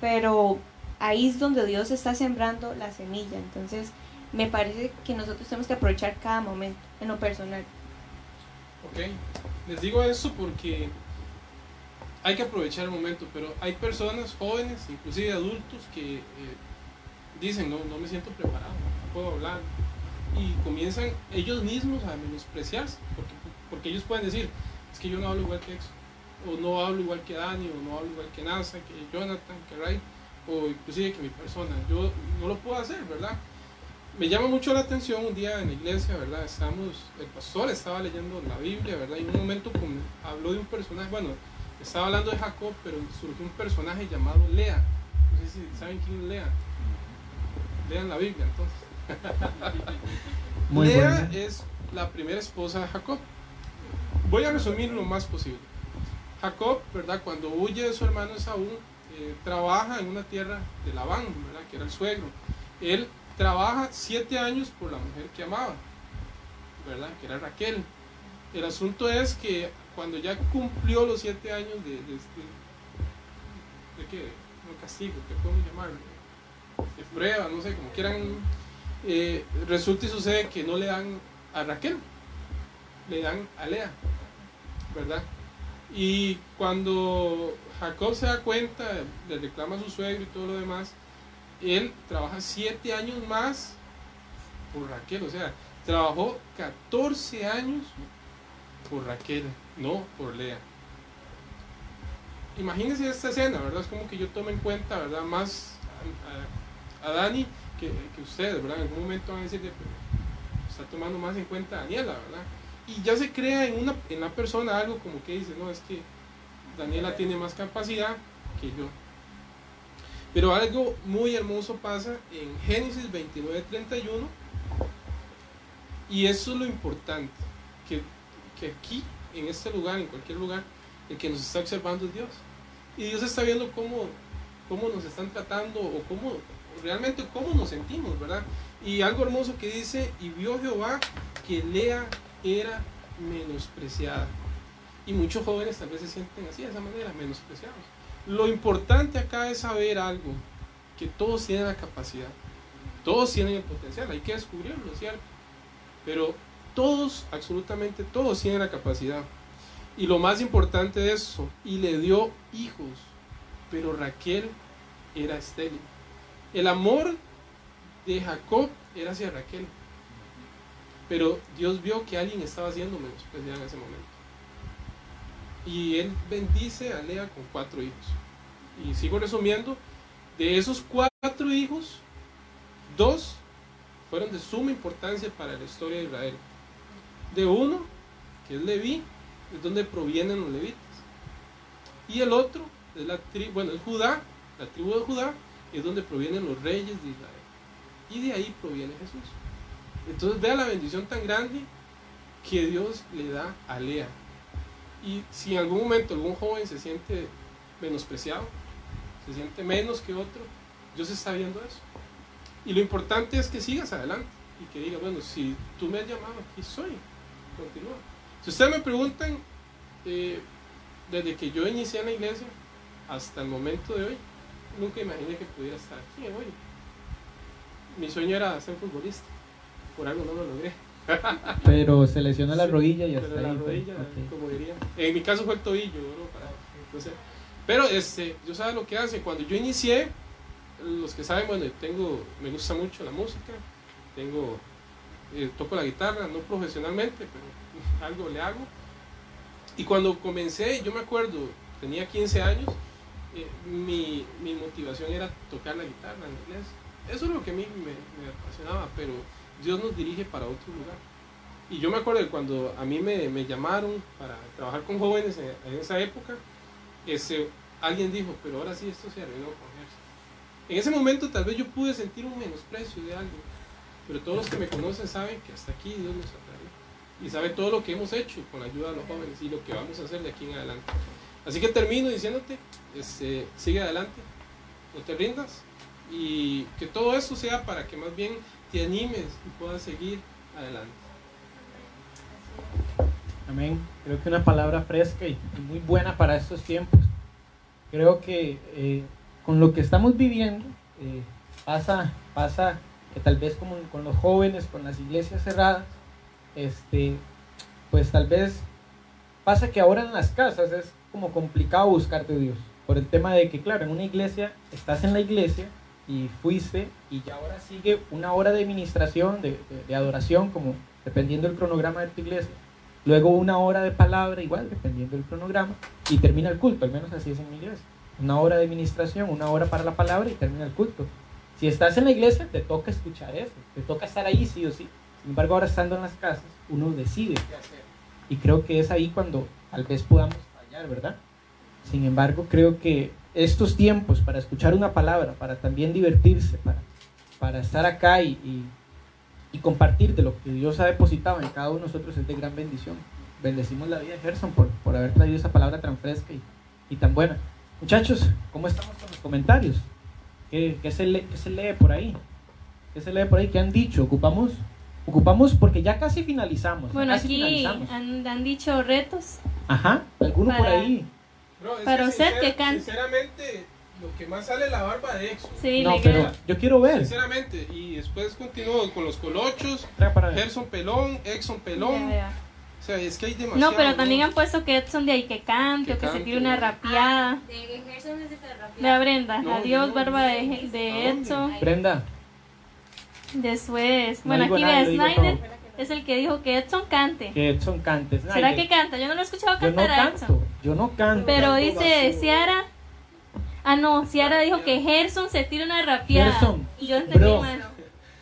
pero ahí es donde Dios está sembrando la semilla. Entonces me parece que nosotros tenemos que aprovechar cada momento en lo personal. Ok, les digo eso porque hay que aprovechar el momento, pero hay personas jóvenes, inclusive adultos, que eh, dicen, no, no me siento preparado, no puedo hablar, y comienzan ellos mismos a menospreciarse, porque, porque ellos pueden decir, es que yo no hablo igual que Exo, o no hablo igual que Dani, o no hablo igual que NASA, que Jonathan, que Ray, o inclusive que mi persona, yo no lo puedo hacer, ¿verdad? me llama mucho la atención un día en la iglesia, ¿verdad? Estamos, el pastor estaba leyendo la Biblia, ¿verdad? Y en un momento habló de un personaje, bueno, estaba hablando de Jacob, pero surgió un personaje llamado Lea. No sé si saben quién es Lea. Lean la Biblia entonces. Muy Lea bueno. es la primera esposa de Jacob. Voy a resumir lo más posible. Jacob, ¿verdad? Cuando huye de su hermano Esaú, eh, trabaja en una tierra de Labán, ¿verdad? Que era el suegro. Él trabaja siete años por la mujer que amaba, ¿verdad? Que era Raquel. El asunto es que cuando ya cumplió los siete años de, de, este- de qué, no castigo, ¿qué podemos llamarlo? De prueba, no sé, como quieran, eh, resulta y sucede que no le dan a Raquel, le dan a Lea, ¿verdad? Y cuando Jacob se da cuenta, le reclama a su suegro y todo lo demás, él trabaja siete años más por Raquel, o sea, trabajó 14 años por Raquel, no por Lea. Imagínense esta escena, ¿verdad? Es como que yo tome en cuenta, ¿verdad? Más a, Dani que, que ustedes, ¿verdad? En algún momento van a decir, "Pero está tomando más en cuenta a Daniela, ¿verdad? Y ya se crea en una en la persona algo como que dice, no, es que Daniela tiene más capacidad que yo. Pero algo muy hermoso pasa en Génesis 29, 31. Y eso es lo importante, que, que aquí, en este lugar, en cualquier lugar, el que nos está observando es Dios. Y Dios está viendo cómo, cómo nos están tratando o cómo realmente cómo nos sentimos, ¿verdad? Y algo hermoso que dice, y vio Jehová que Lea era menospreciada. Y muchos jóvenes tal vez se sienten así, de esa manera, menospreciados. Lo importante acá es saber algo, que todos tienen la capacidad, todos tienen el potencial, hay que descubrirlo, ¿cierto? Pero todos, absolutamente todos tienen la capacidad. Y lo más importante de eso, y le dio hijos, pero Raquel era estéril. El amor de Jacob era hacia Raquel. Pero Dios vio que alguien estaba haciendo menospreciada en ese momento. Y él bendice a Lea con cuatro hijos. Y sigo resumiendo, de esos cuatro hijos, dos fueron de suma importancia para la historia de Israel. De uno, que es Leví, es donde provienen los levitas. Y el otro es la tribu, bueno, es Judá, la tribu de Judá, es donde provienen los reyes de Israel. Y de ahí proviene Jesús. Entonces vea la bendición tan grande que Dios le da a Lea. Y si en algún momento algún joven se siente menospreciado, se siente menos que otro, Dios está viendo eso. Y lo importante es que sigas adelante y que digas, bueno, si tú me has llamado, aquí soy, continúa. Si ustedes me preguntan, eh, desde que yo inicié en la iglesia hasta el momento de hoy, nunca imaginé que pudiera estar aquí hoy. Mi sueño era ser futbolista, por algo no lo logré. Pero se lesionó la rodilla y Pero hasta la ahí. rodilla, como diría. En mi caso fue el tobillo, ¿no? Para- entonces, pero este, yo sabes lo que hace. Cuando yo inicié, los que saben, bueno, tengo, me gusta mucho la música, tengo, eh, toco la guitarra, no profesionalmente, pero algo le hago. Y cuando comencé, yo me acuerdo, tenía 15 años, eh, mi, mi motivación era tocar la guitarra en iglesia. Eso es lo que a mí me, apasionaba, pero Dios nos dirige para otro lugar. Y yo me acuerdo que cuando a mí me, me llamaron para trabajar con jóvenes en, esa época, ese, alguien dijo, pero ahora sí esto se arruinó con Gerson. En ese momento tal vez yo pude sentir un menosprecio de algo, pero todos los que me conocen saben que hasta aquí Dios nos ha traído. Y sabe todo lo que hemos hecho con la ayuda de los jóvenes y lo que vamos a hacer de aquí en adelante. Así que termino diciéndote, este, sigue adelante, no te rindas y que todo eso sea para que más bien te animes y puedas seguir adelante. Amén. Creo que una palabra fresca y y muy buena para estos tiempos. Creo que eh, con lo que estamos viviendo eh, pasa, pasa tal vez como con los jóvenes, con las iglesias cerradas, este, pues tal vez pasa que ahora en las casas es como complicado buscar de Dios. Por el tema de que, claro, en una iglesia estás en la iglesia y fuiste y ya ahora sigue una hora de administración, de, de- de adoración, como dependiendo del cronograma de tu iglesia. Luego una hora de palabra, igual, dependiendo del cronograma, y termina el culto, al menos así es en mi iglesia. Una hora de administración, una hora para la palabra y termina el culto. Si estás en la iglesia, te toca escuchar eso, te toca estar ahí sí o sí. Sin embargo, ahora estando en las casas, uno decide. Y creo que es ahí cuando tal vez podamos fallar, ¿verdad? Sin embargo, creo que estos tiempos para escuchar una palabra, para también divertirse, para, para estar acá y, y, y compartir de lo que Dios ha depositado en cada uno de nosotros es de gran bendición. Bendecimos la vida de Gerson por, por haber traído esa palabra tan fresca y, y tan buena. Muchachos, ¿cómo estamos con los comentarios? ¿Qué, qué se lee, qué se lee por ahí? ¿Qué se lee por ahí? ¿Qué han dicho? ¿Ocupamos? Ocupamos porque ya casi finalizamos. Bueno, casi aquí finalizamos. han, han dicho retos. Ajá, alguno por Para- ahí. Bro, es Para que usted que cante. Sinceramente, lo que más sale es la barba de Exo. Sí, No, pero queda- yo quiero ver. Sinceramente, y después continúo con los colochos. Gerson Pelón, Exxon Pelón. Ya. Sea, es que hay demasiado. No, pero también ¿no? han puesto que Edson de ahí que cante Que o que se tire una rapeada. De Gerson necesita Vea Brenda, No, adiós no, barba de, ¿a de? Edson. Brenda, Después, No bueno, digo aquí nada, digo Snyder es el que dijo que Edson cante. que Edson cante. ¿Será Snyder. que canta? Yo no lo he escuchado Yo no cantar a Edson. yo no canto. Pero Canto dice. Ciara. Ah, no, Ciara dijo que Gerson se tira una rapeada. Gerson, y yo entendí bro. mal.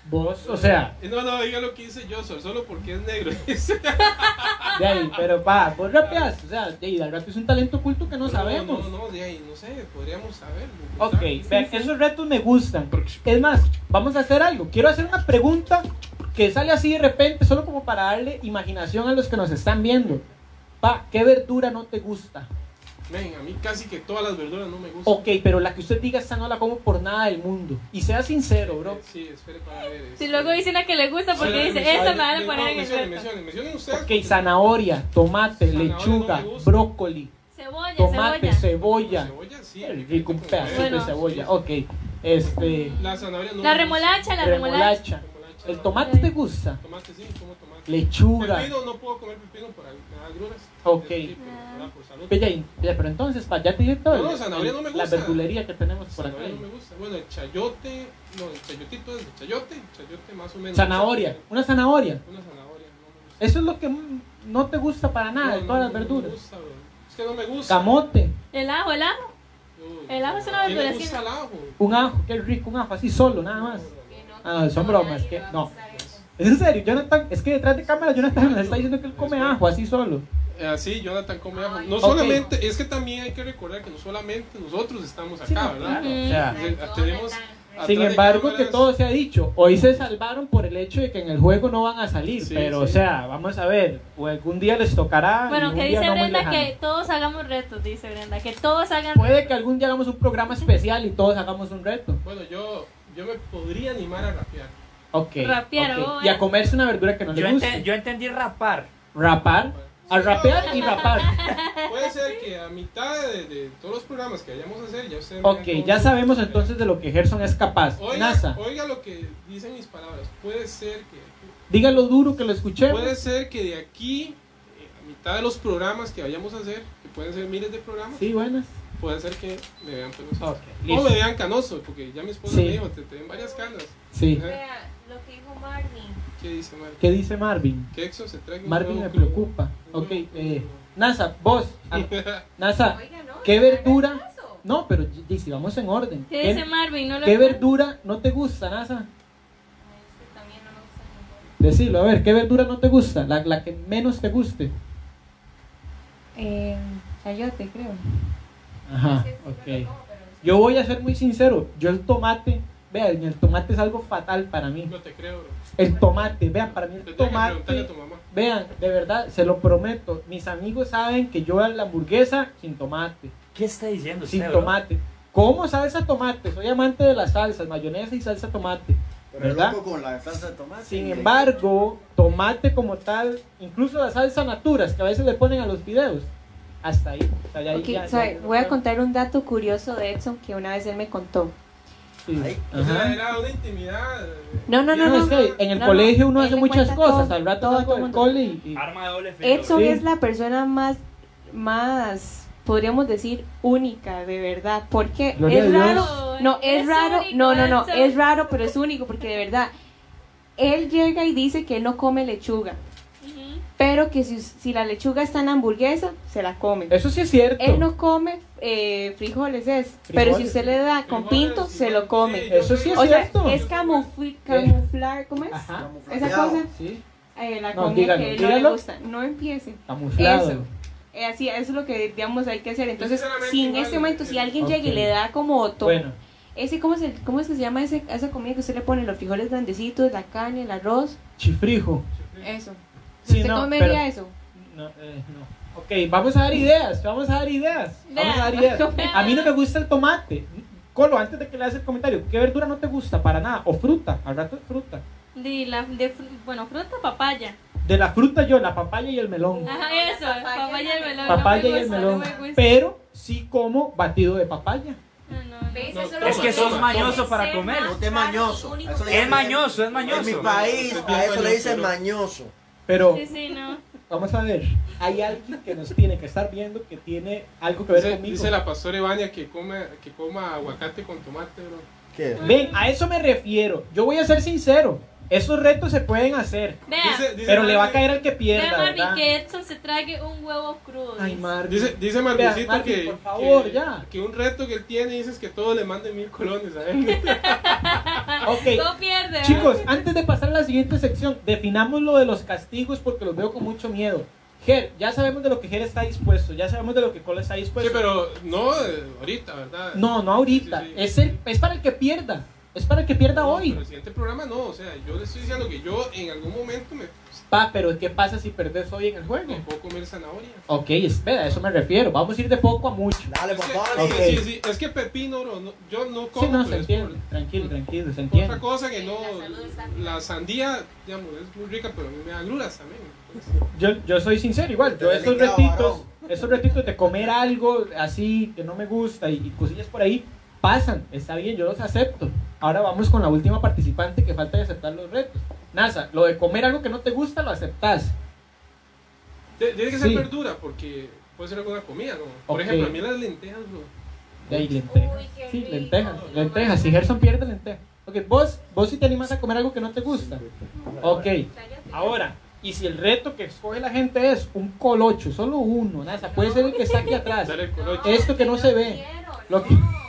Vos, o sea, Eh, No, no, diga lo que dice yo, solo porque es negro. de ahí, pero pa, vos rapeas, o sea, de ahí, el rap es un talento oculto que no sabemos. No, no, de ahí, no sé, podríamos saber. Ok, vean, esos retos me gustan. Es más, vamos a hacer algo. Quiero hacer una pregunta que sale así de repente, solo como para darle imaginación a los que nos están viendo. Pa, ¿qué verdura no te gusta? Men, a mí casi que todas las verduras no me gustan. Ok, pero la que usted diga, esta no la como por nada del mundo. Y sea sincero, bro. Sí, espere para ver. Si este- luego dice una que le gusta porque dice, esa me van a no, poner en el mencione, reto. mencione, mencionen ustedes. Ok, zanahoria, tomate, Zanahoria lechuga, no brócoli, Cebolla, tomate, cebolla. cebolla. Cebolla, sí. El rico un pedacito cebolla. de Bueno. cebolla. Ok, este, La zanahoria no La remolacha, la remolacha. remolacha. Remolacha, ¿El no. tomate te gusta? Tomate sí, como tomate. Lechuga. Pepino, no puedo comer pepino por me agruras. Ok. Pero, ¿verdad? Por salud. Pero entonces, pa, ya te dije todo. No, no, el- zanahoria no me La gusta. verdulería que tenemos por acá. No me gusta. Bueno, el chayote, no, el chayotito es de chayote, chayote más o menos. Zanahoria, una zanahoria. Una zanahoria, no me gusta. Eso es lo que no te gusta para nada de No, todas no, las no me verduras. gusta, bro. Es que no me gusta. Camote, El ajo, el ajo. El ajo es una ¿quién le verdura, gusta sí. el ajo? un ajo, qué rico, un ajo, así solo, nada más. No, no, no. Ah, son bromas, que no. Es en serio, Jonathan, es que detrás de cámara Jonathan nos está diciendo que él come ajo así solo. Eh, Así, Jonathan come ajo. No solamente, es que también hay que recordar que no solamente nosotros estamos acá, Sí, no, ¿verdad? claro, o sea, Entonces, tenemos Sin embargo, que todo se ha dicho, hoy se salvaron por el hecho de que en el juego no van a salir, Sí, pero sí. o sea, vamos a ver, o algún día les tocará. Bueno, que dice no Brenda que todos hagamos retos, dice Brenda, que todos hagan Puede que algún día hagamos un programa especial y todos hagamos un reto. Bueno, yo, yo me podría animar a rapear. Ok. Rapear, ok. oh, Y a eh. comerse una verdura que no Yo, le guste. enten- yo entendí rapar. Rapar. A rapear y rapar. Puede ser que a mitad de, de todos los programas que vayamos a hacer, ya ustedes Ok, ya sabemos entonces de lo que Gerson es capaz. Oiga, NASA, oiga lo que dicen mis palabras. Puede ser que dígalo duro que lo escuchemos. puede ser que de aquí eh, a mitad de los programas que vayamos a hacer, que pueden ser miles de programas, Sí, buenas. puede ser que me vean peloso. Ok, O me vean canoso, porque ya mi esposa Sí. me dijo, te, te ven varias canas. Sí. Ajá. Lo que dijo Marvin. ¿Qué dice Marvin? ¿Qué dice Marvin? Que Exxon se traiga un Marvin nuevo me club. preocupa. Ok, eh, NASA, vos. ah, NASA, Oiga, no. ¿qué no verdura? caso. No, pero si vamos en orden. ¿Qué ¿Qué, dice Marvin? No lo qué verdura no te gusta, NASA? Ay, es que también no me gusta ninguna. Decilo, a ver, ¿qué verdura no te gusta? La, la que menos te guste. Eh, chayote, creo. Ajá, Es que sí me lo ok. como, pero sí. Yo voy a ser muy sincero. Yo el tomate, vean, el tomate es algo fatal para mí. No te creo, bro. El tomate, vean, para mí el a tomate. tu mamá. Vean, de verdad, se lo prometo. Mis amigos saben que yo hago la hamburguesa sin tomate. ¿Qué está diciendo Sin usted, bro? tomate. ¿Cómo salsa tomate? Soy amante de las salsas, mayonesa y salsa tomate. Pero ¿Verdad? loco con la salsa de tomate. Sin embargo, tomate como tal, incluso la salsa naturas que a veces le ponen a los videos, hasta ahí. Ya- so, ya- voy a contar un dato curioso de Edson que una vez él me contó. Sí. Ay, O sea, Ajá. era una intimidad. No, no, no, No, no. es que en el No, colegio no, uno él hace muchas cosas, todo, al rato cole y, y- Arma de doble filo. Edson Sí. es la persona más, más, podríamos decir, única, de verdad. Porque Gloria es raro. No, es Es raro. único, No, no, no. Edson. Es raro, pero es único porque de verdad. Él llega y dice que no come lechuga. Pero que si, si la lechuga está en la hamburguesa, se la come. Eso sí es cierto. Él no come eh, frijoles, es. Pero si Frijoles. usted le da con Frijoles, pinto, se igual, lo come. sí, Eso sí es o sea, cierto. es camufli- camuflar, ¿cómo es? Ajá. Esa cosa, Sí, eh, la No, comida que no le gusta. No empiece. camuflado. Eso. Eh, así, eso es lo que, digamos, hay que hacer. Entonces, si en este momento, si eh, alguien ok. llega y le da como to- Bueno, ese, ¿cómo, se, ¿cómo es que se llama ese, esa comida que usted le pone? Los frijoles grandecitos, la carne, el arroz. chifrijo. Eso. Sí, ¿Usted no, comería pero- eso? No, eh, no. Ok, vamos a dar ideas, vamos a dar ideas. Vamos a dar ideas. A mí no me gusta el tomate. Colo, antes de que le hagas el comentario, ¿qué verdura no te gusta para nada? O fruta, al rato es fruta. De la, de, bueno, fruta, papaya. De la fruta yo, la papaya y el melón. Ajá, la eso, papaya papaya, y el el melón. Papaya no y el melón. No me gusta. Pero sí como batido de papaya. Ah, no, no. No, Es que sos mañoso para comer. Usted es mañoso. Es mañoso, es En mi mañoso. país, a eso le dicen mañoso, mañoso. Pero Sí, sí, no. vamos a ver, hay alguien que nos tiene que estar viendo que tiene algo que ver Dice, conmigo. dice la pastora Ivania que, come, que coma aguacate con tomate, bro. ¿Qué? Ven, a eso me refiero. Yo voy a ser sincero. Esos retos se pueden hacer. Vea, Dice- dice Pero le va a caer al que vea pierda, Marvin, ¿verdad? que Edson se trague un huevo crudo. Ay. Marvin. Dice, dice Marvincito Marvin, que, por favor, que, ya. que un reto que él tiene dice es que todos le manden mil colones a él. Ok, No pierde. Chicos, antes de pasar a la siguiente sección, definamos lo de los castigos porque los veo con mucho miedo. Ger, ya sabemos de lo que Ger está dispuesto, ya sabemos de lo que Cole está Sí, dispuesto. pero no eh, ahorita, ¿verdad? No, no ahorita. Sí, sí, sí. Es, el, es para el que pierda. Es para el que pierda No, hoy. Pero el siguiente programa no, o sea, yo le estoy diciendo que yo en algún momento me Pa, pero ¿qué pasa si perdés hoy en el juego? me puedo comer zanahoria. Ok, espera, a eso me refiero. Vamos a ir de poco a mucho. Dale, papá. sí, Ok. sí, sí, es que pepino, no, no, yo no como. Sí, no, se entiende. por- Tranquilo, tranquilo, se entiende. otra cosa que no. La sandía, digamos, es muy rica, pero a mí me da gruras también. Yo, yo soy sincero, igual. Yo esos Delicado, retitos, varón. esos retitos de comer algo así que no me gusta y, y cosillas por ahí, pasan. Está bien, yo los acepto. Ahora vamos con la última participante que falta de aceptar los retos. NASA, lo de comer algo que no te gusta lo aceptás. Tiene que ser Sí. verdura, porque puede ser alguna comida, ¿no? Por ejemplo, a mí las lentejas, bro. De ahí, lentejas. Uy, Sí, rico. lentejas, lentejas. Si Gerson pierde, lentejas. Ok, vos, vos si te animas a comer algo que no te gusta. Ok, ahora, y si el reto que escoge la gente es un colocho, solo uno, NASA, puede ser el que está aquí atrás. Dale el colocho. Esto que no se ve. quiero, Lo no. que-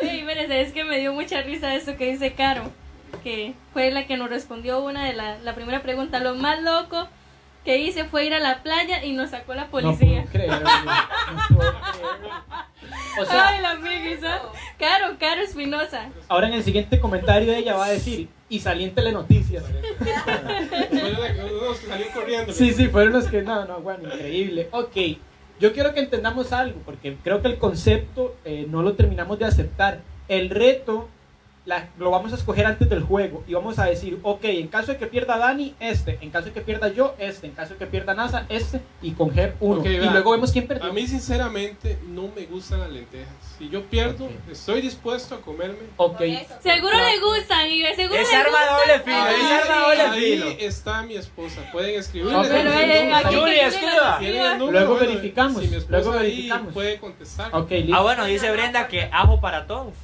Es que me dio mucha risa esto que dice Caro, que fue la que nos respondió una de la, la primera pregunta. Lo más loco que hice fue ir a la playa y nos sacó la No policía. puedo creerlo. No puedo creerlo. O sea, Ay, la amiguisa. Caro, Caro Espinosa. ahora en el siguiente comentario ella va a decir, y salí en telenoticias. Fue una que salió corriendo. Sí, sí, fueron los que, no, no, bueno, increíble. Ok, yo quiero que entendamos algo, porque creo que el concepto eh, no lo terminamos de aceptar. El reto la- lo vamos a escoger antes del juego y vamos a decir, ok, en caso de que pierda Dani, este, en caso de que pierda yo, este, en caso de que pierda NASA, este, y con Ger uno. Ok, y va. luego vemos quién perdió. A mí, sinceramente, no me gustan las lentejas. Si yo pierdo, Ok. estoy dispuesto a comerme. Ok. Seguro le gustan y seguro Es le arma gustan. doble filo, Ahí, es arma doble ahí filo. está mi esposa. Pueden escribirle. Pero Tienen eh, escriba. número, Luego bueno, verificamos, Si mi esposa luego ahí verificamos. puede contestar. Ah, bueno, dice Brenda que ajo para todos.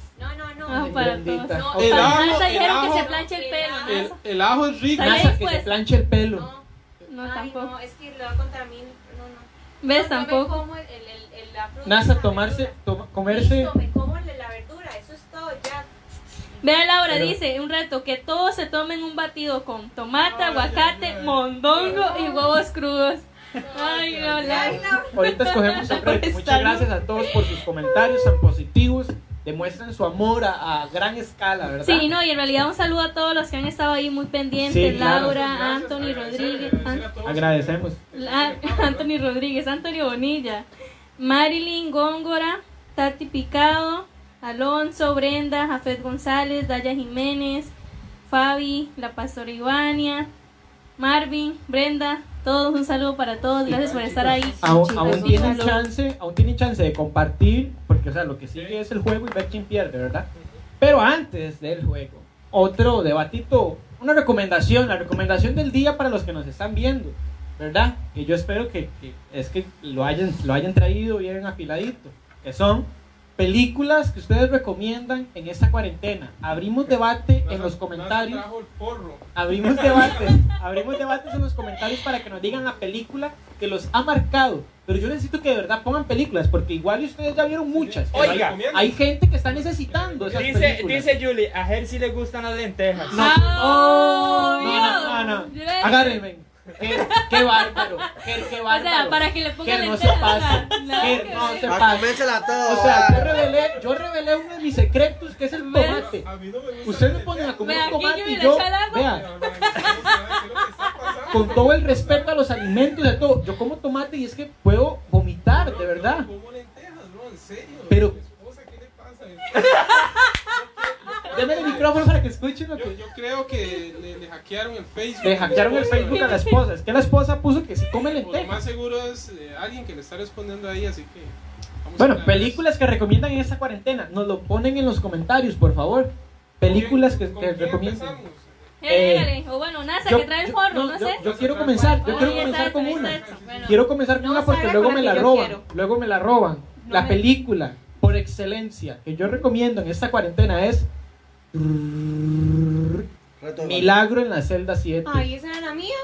No, no, no. Para todos. No, El Para ajo- Nasa el dijeron que ajo- se planche el pelo. El, ajo es rico. NASA, que se planche el pelo. No, No, Ay, tampoco. no, es que lo va contra mí. No, no. ¿Ves? No, me Tampoco. como el, el, el- el- la fruta, NASA, tomarse, toma- comerse... Listo, me como la verdura, eso es todo, ya. Vea Laura, Pero- dice un reto que todos se tomen un batido con tomate, Ay, aguacate, ay, ay. mondongo y huevos crudos. Ay, no, no. Ahorita escogemos el reto. Muchas gracias a todos por sus comentarios tan positivos. Demuestran su amor a, a gran escala, ¿verdad? Sí, no, y en realidad un saludo a todos los que han estado ahí muy pendientes. Sí, claro. Laura, Gracias, Anthony Rodríguez, agradecer. Agradecemos. La- Anthony Rodríguez, Antonio Bonilla, Marilyn Góngora, Tati Picado, Alonso, Brenda, Jafet González, Daya Jiménez, Fabi, La Pastora Ivania, Marvin, Brenda, todos un saludo para todos, gracias por estar ahí. Aún, Chicos, aún tienen chance, aún tienen chance de compartir, porque o sea, lo que sigue es el juego y ver quién pierde, ¿verdad? Pero antes del juego, otro debatito, una recomendación, la recomendación del día para los que nos están viendo, ¿verdad? Que yo espero que, que es que lo hayan, lo hayan traído bien afiladito, que son películas que ustedes recomiendan en esta cuarentena. Abrimos debate en los comentarios. Abrimos debates, abrimos debates en los comentarios para que nos digan la película que los ha marcado. Pero yo necesito que de verdad pongan películas, porque igual ustedes ya vieron muchas. Oiga. hay, hay gente que está necesitando esas Dice, películas. dice Julie, a sí le gustan las lentejas. No. ¡Oh, no, no, no, no. Agárrenme. Qué, qué bárbaro. Qué, qué O bárbaro. sea, para que le pongan Que no se Que que no se A pase. comérsela todo. O sea, yo revelé, yo revelé uno de mis secretos, que es el tomate. A mí no me gusta Ustedes me ponen a comer Vea, un aquí tomate yo y yo, con todo el respeto a los alimentos y a todo, yo como tomate y es que puedo vomitar, de verdad. Como lentejas, bro, en serio. Pero- Mi esposa, ¿qué le pasa? Deme el micrófono para que escuchen lo Yo, que... yo creo que le, le hackearon el Facebook. Le hackearon el Facebook a la esposa. Es que la esposa puso que si come O Lo lentejas. más seguro es eh, alguien que le está respondiendo ahí, así que. vamos a Bueno, hablar. películas que recomiendan en esta cuarentena. Nos lo ponen en los comentarios, por favor. Películas que, ¿Con que recomiendan. Eh, Eh. O bueno, Nasa, Yo- que trae el forro, no, no, yo- sé. Yo quiero comenzar, yo quiero comenzar está, con ya una. Quiero comenzar con No una porque luego con me la roban. quiero. Luego me la roban. No La me- película por excelencia que yo recomiendo en esta cuarentena es Milagro en la celda 7. Ay, esa era la mía.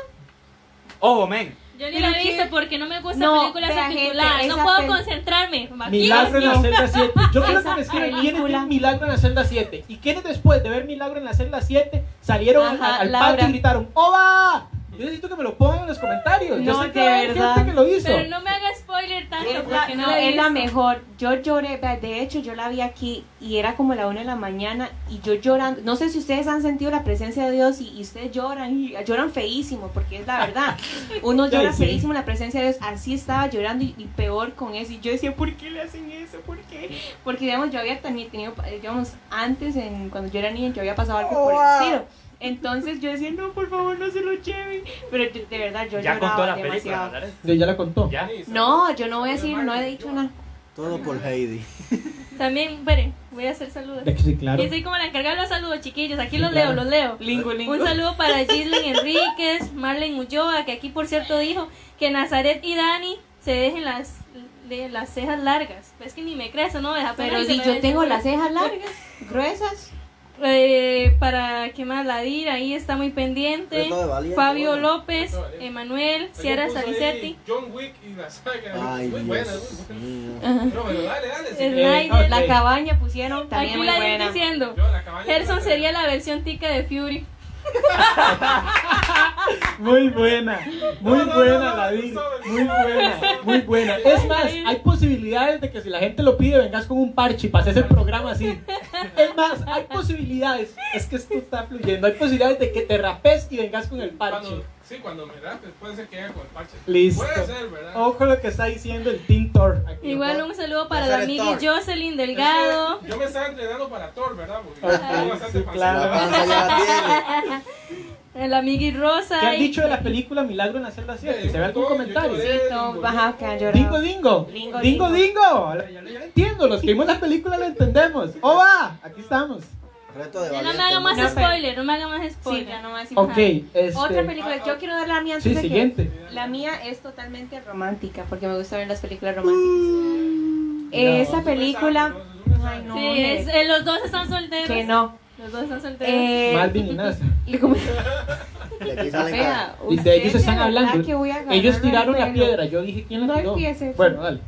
Ojo, men. Yo ni la he visto porque no me gusta No, películas subtituladas. No puedo pel- concentrarme. Milagro en la celda 7. Yo creo que me escriben vieron Milagro en la celda 7. ¿Y quiénes después de ver Milagro en la celda 7 salieron al- Ajá, al, Laura. patio y gritaron ¡Oba! Yo necesito que me lo pongan en los comentarios. Yo No, sé que hay verdad. gente que lo hizo. Pero no me haga spoiler tanto Es la, porque no, no, la he es la mejor. Yo lloré, de hecho yo la vi aquí y era como la una de la mañana y yo llorando. No sé si ustedes han sentido la presencia de Dios y, y ustedes lloran y lloran feísimo porque es la verdad. Uno llora sí. feísimo en la presencia de Dios. Así estaba llorando y, y peor con eso. Y yo decía, ¿por qué le hacen eso? ¿Por qué? Porque digamos yo había teni- tenido, digamos, antes en, cuando yo era niña yo había pasado algo por el estilo. Entonces yo decía, no, por favor, no se lo lleven. Pero yo- de verdad yo Ya contó lloraba la película, demasiado. Yo ya la contó. Ya. No, yo no voy a decir, no he dicho nada. Todo por Heidi. También, esperen, voy a hacer saludos. Sí, claro. Y soy como la encargada de los saludos, chiquillos. Aquí Sí, los claro. leo, los leo. Lingo, lingo. Un saludo para Gislin Enríquez, Marlene Ulloa, que aquí por cierto dijo que Nazaret y Dani se dejen las, de las cejas largas. Es que ni me crees, ¿no? Deja Pero si yo tengo las cejas largas, gruesas. Eh, para qué más, Ladir, ahí está muy pendiente. Valiente, Fabio bueno. López. Emanuel, Ciara ahí Salicetti. John Wick y la saga. Ay, muy Dios buena, muy buena. mío. No, pero dale, dale. Snyder. Eh. La cabaña pusieron también Aquí muy Ladir buena. diciendo, Gerson sería la versión tica de Fury. Muy buena, muy buena no, no, la vi, no, no. muy buena, muy buena. Es más, hay posibilidades de que si la gente lo pide vengas con un parche y pases el programa así. Es más, hay posibilidades, es que esto está fluyendo, hay posibilidades de que te rapes y vengas con el parche. Sí, cuando me rapes, puede ser que haga con el parche. Listo. Puede ser, ¿verdad? Ojo lo que está diciendo el Team Thor. aquí. Igual un saludo para la amiga. Jocelyn Es Delgado. que Yo me estaba entrenando para Thor, ¿verdad? Porque Ok, tengo bastante sí, claro. La panza ya la tiene. El amigui Rosa. ¿Qué han y- dicho de la película Milagro en la celda 7? ¿Se ve algún comentario? Sí, Dingo, baja Dingo. que han llorado. Dingo Dingo. Dingo, Dingo dingo. Dingo. Ya lo ya lo entiendo, los que vimos la película lo entendemos. ¡Oba! Aquí estamos. Reto de Ya no me haga más No, spoiler, no me haga más Sí, spoiler. ya no más. Ok, este... Otra película, yo quiero dar la mía antes Sí, de que- siguiente. La mía es totalmente romántica, porque me gusta ver las películas románticas. Eh, Esta película, ay no, Sí, es- eh, los dos están solteros. que no. Los dos están solteros. Eh, Malvin y Nasa. De aquí salen. Y de ellos están hablando. que Ellos el tiraron la piedra, yo dije quién la No tiró. Bueno, dale.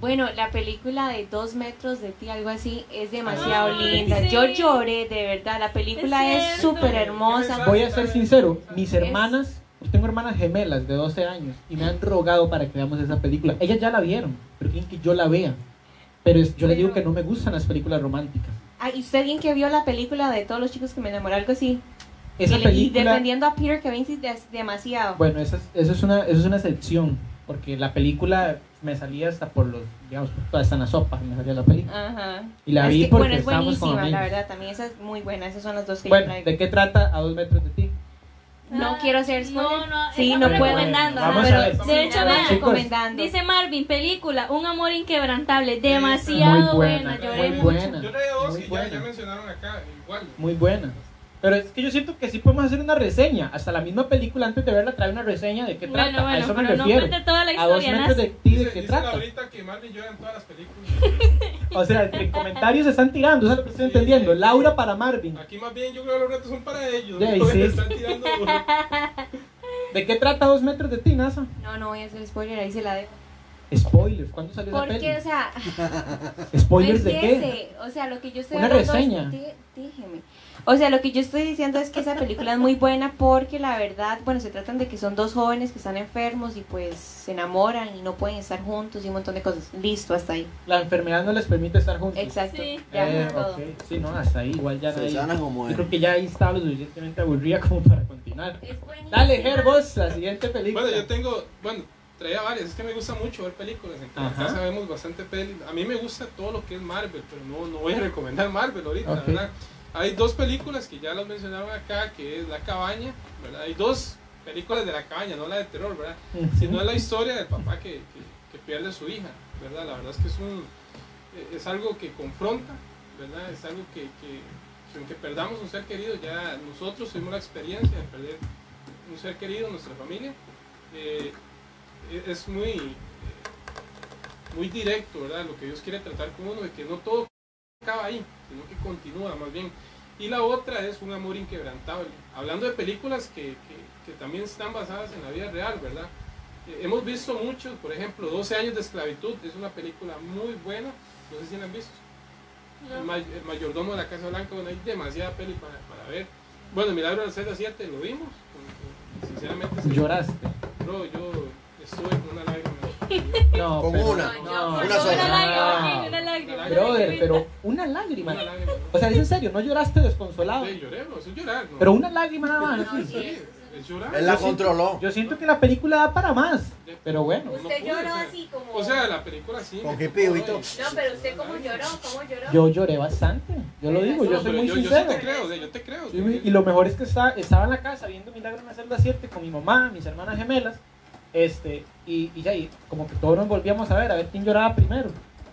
Bueno, la película de dos metros de ti, algo así, es demasiado Ay, linda. sí. Yo lloré, de verdad. La película Es súper hermosa. Voy a ser sincero, mis hermanas, yo tengo hermanas gemelas de 12 años y me han rogado para que veamos esa película. Ellas ya la vieron, pero quieren que yo la vea. Pero es- yo les digo que no me gustan las películas románticas. Ah, ¿y usted bien que vio la película de todos los chicos que me enamoré? Algo así. Esa y, y película, defendiendo a Peter Kavinsky es demasiado. bueno, esa es, eso es una, eso es una excepción, porque la película me salía hasta por los, digamos, hasta en la sopa me salía la película. Ajá. Y la Es vi que, porque bueno, es estábamos con buenísima, la verdad. También esa es muy buena. Esas son las dos que yo Bueno, traigo. ¿de qué trata A dos metros de ti? No Ah, quiero hacer spoiler. No, no, Sí, no puedo. recomendando. Ver. De hecho, vean, recomendando. dice Marvin, película, Un amor inquebrantable, demasiado Muy buena, buena, lloré muy mucho. buena. Yo traía dos y ya, ya mencionaron acá, igual. Muy buena. Pero es que yo siento que sí podemos hacer una reseña. Hasta la misma película antes de verla trae una reseña de qué Bueno, trata. a bueno, eso me pero no refiero. cuente toda la a dos historia, metros de ti de qué dice trata. ahorita que Marvin llora en todas las películas. O sea, entre comentarios se están tirando, eso es lo que estoy Sí. entendiendo. Laura para Marvin. Aquí más bien yo creo que los retos son para ellos. Ya, y ¿no? sí. Están tirando. ¿De qué trata dos metros de ti, NASA? No, no voy a hacer spoiler, ahí se la dejo. Spoilers, ¿cuándo salió Porque, peli? o sea, ¿Spoilers no de qué? O sea, lo que yo estoy Una es- reseña. déjeme. O sea, lo que yo estoy diciendo es que esa película es muy buena porque la verdad, bueno, se tratan de que son dos jóvenes que están enfermos y pues se enamoran y no pueden estar juntos y un montón de cosas. Listo, hasta ahí. La enfermedad no les permite estar juntos. Exacto. Sí. Ya, Eh, todo. ok. Sí, no, hasta ahí. Igual ya Se nadie- sana como Yo es. creo que ya ahí estaba lo suficientemente aburrida como para continuar. Es. Dale, Ger, vos, la siguiente película. Bueno, yo tengo, bueno, traía varias. Es que me gusta mucho ver películas. En casa vemos bastante peli. A mí me gusta todo lo que es Marvel, pero no, no voy a recomendar Marvel ahorita, Ok. ¿verdad? Hay dos películas que ya las mencionaron acá, que es La Cabaña, ¿verdad? Hay dos películas de La Cabaña, no la de terror, ¿verdad? Ujú. Sino es la historia del papá que, que, que pierde a su hija, ¿verdad? La verdad es que es un es algo que confronta, ¿verdad? Es algo que, que, que aunque perdamos un ser querido, ya nosotros tuvimos la experiencia de perder un ser querido en nuestra familia. Eh, e- es muy, muy directo, ¿verdad? Lo que Dios quiere tratar con uno, de que no todo acaba ahí, sino que continúa más bien. Y la otra es Un amor inquebrantable. Hablando de películas que, que, que también están basadas en la vida real, ¿verdad? Eh, hemos visto muchos, por ejemplo, 12 años de esclavitud, es una película muy buena, no sé si la han visto. El, No. may- el mayordomo de la Casa Blanca, bueno, hay demasiada peli para, para ver. Bueno, Milagro del Celda 7 lo vimos, sinceramente. Lloraste. Bro, yo estuve con una lágrima. No, Con pero- una. No, Una Una sola. lágrima, sí, una lágrima. Brother, pero una lágrima. Una lágrima. O sea, es en serio, no lloraste desconsolado. Sí, lloré, eso es llorar, ¿no? Pero una lágrima nada más. No, sí. Sí, es llorar. Él la Yo siento- controló. Yo siento que la película da para más. Pero bueno. No Usted lloró o sea, así como. O sea, la película sí. Con todo. y- No, pero usted cómo lloró, cómo lloró. Yo lloré bastante. Yo lo digo, No, yo soy muy yo, yo sí sincero. te creo, yo te creo. Y lo mejor es que está- estaba en la casa viendo Milagro en la celda 7 con mi mamá, mis hermanas gemelas, este, y, y ya, y como que todos nos volvíamos a ver, a ver quién lloraba primero.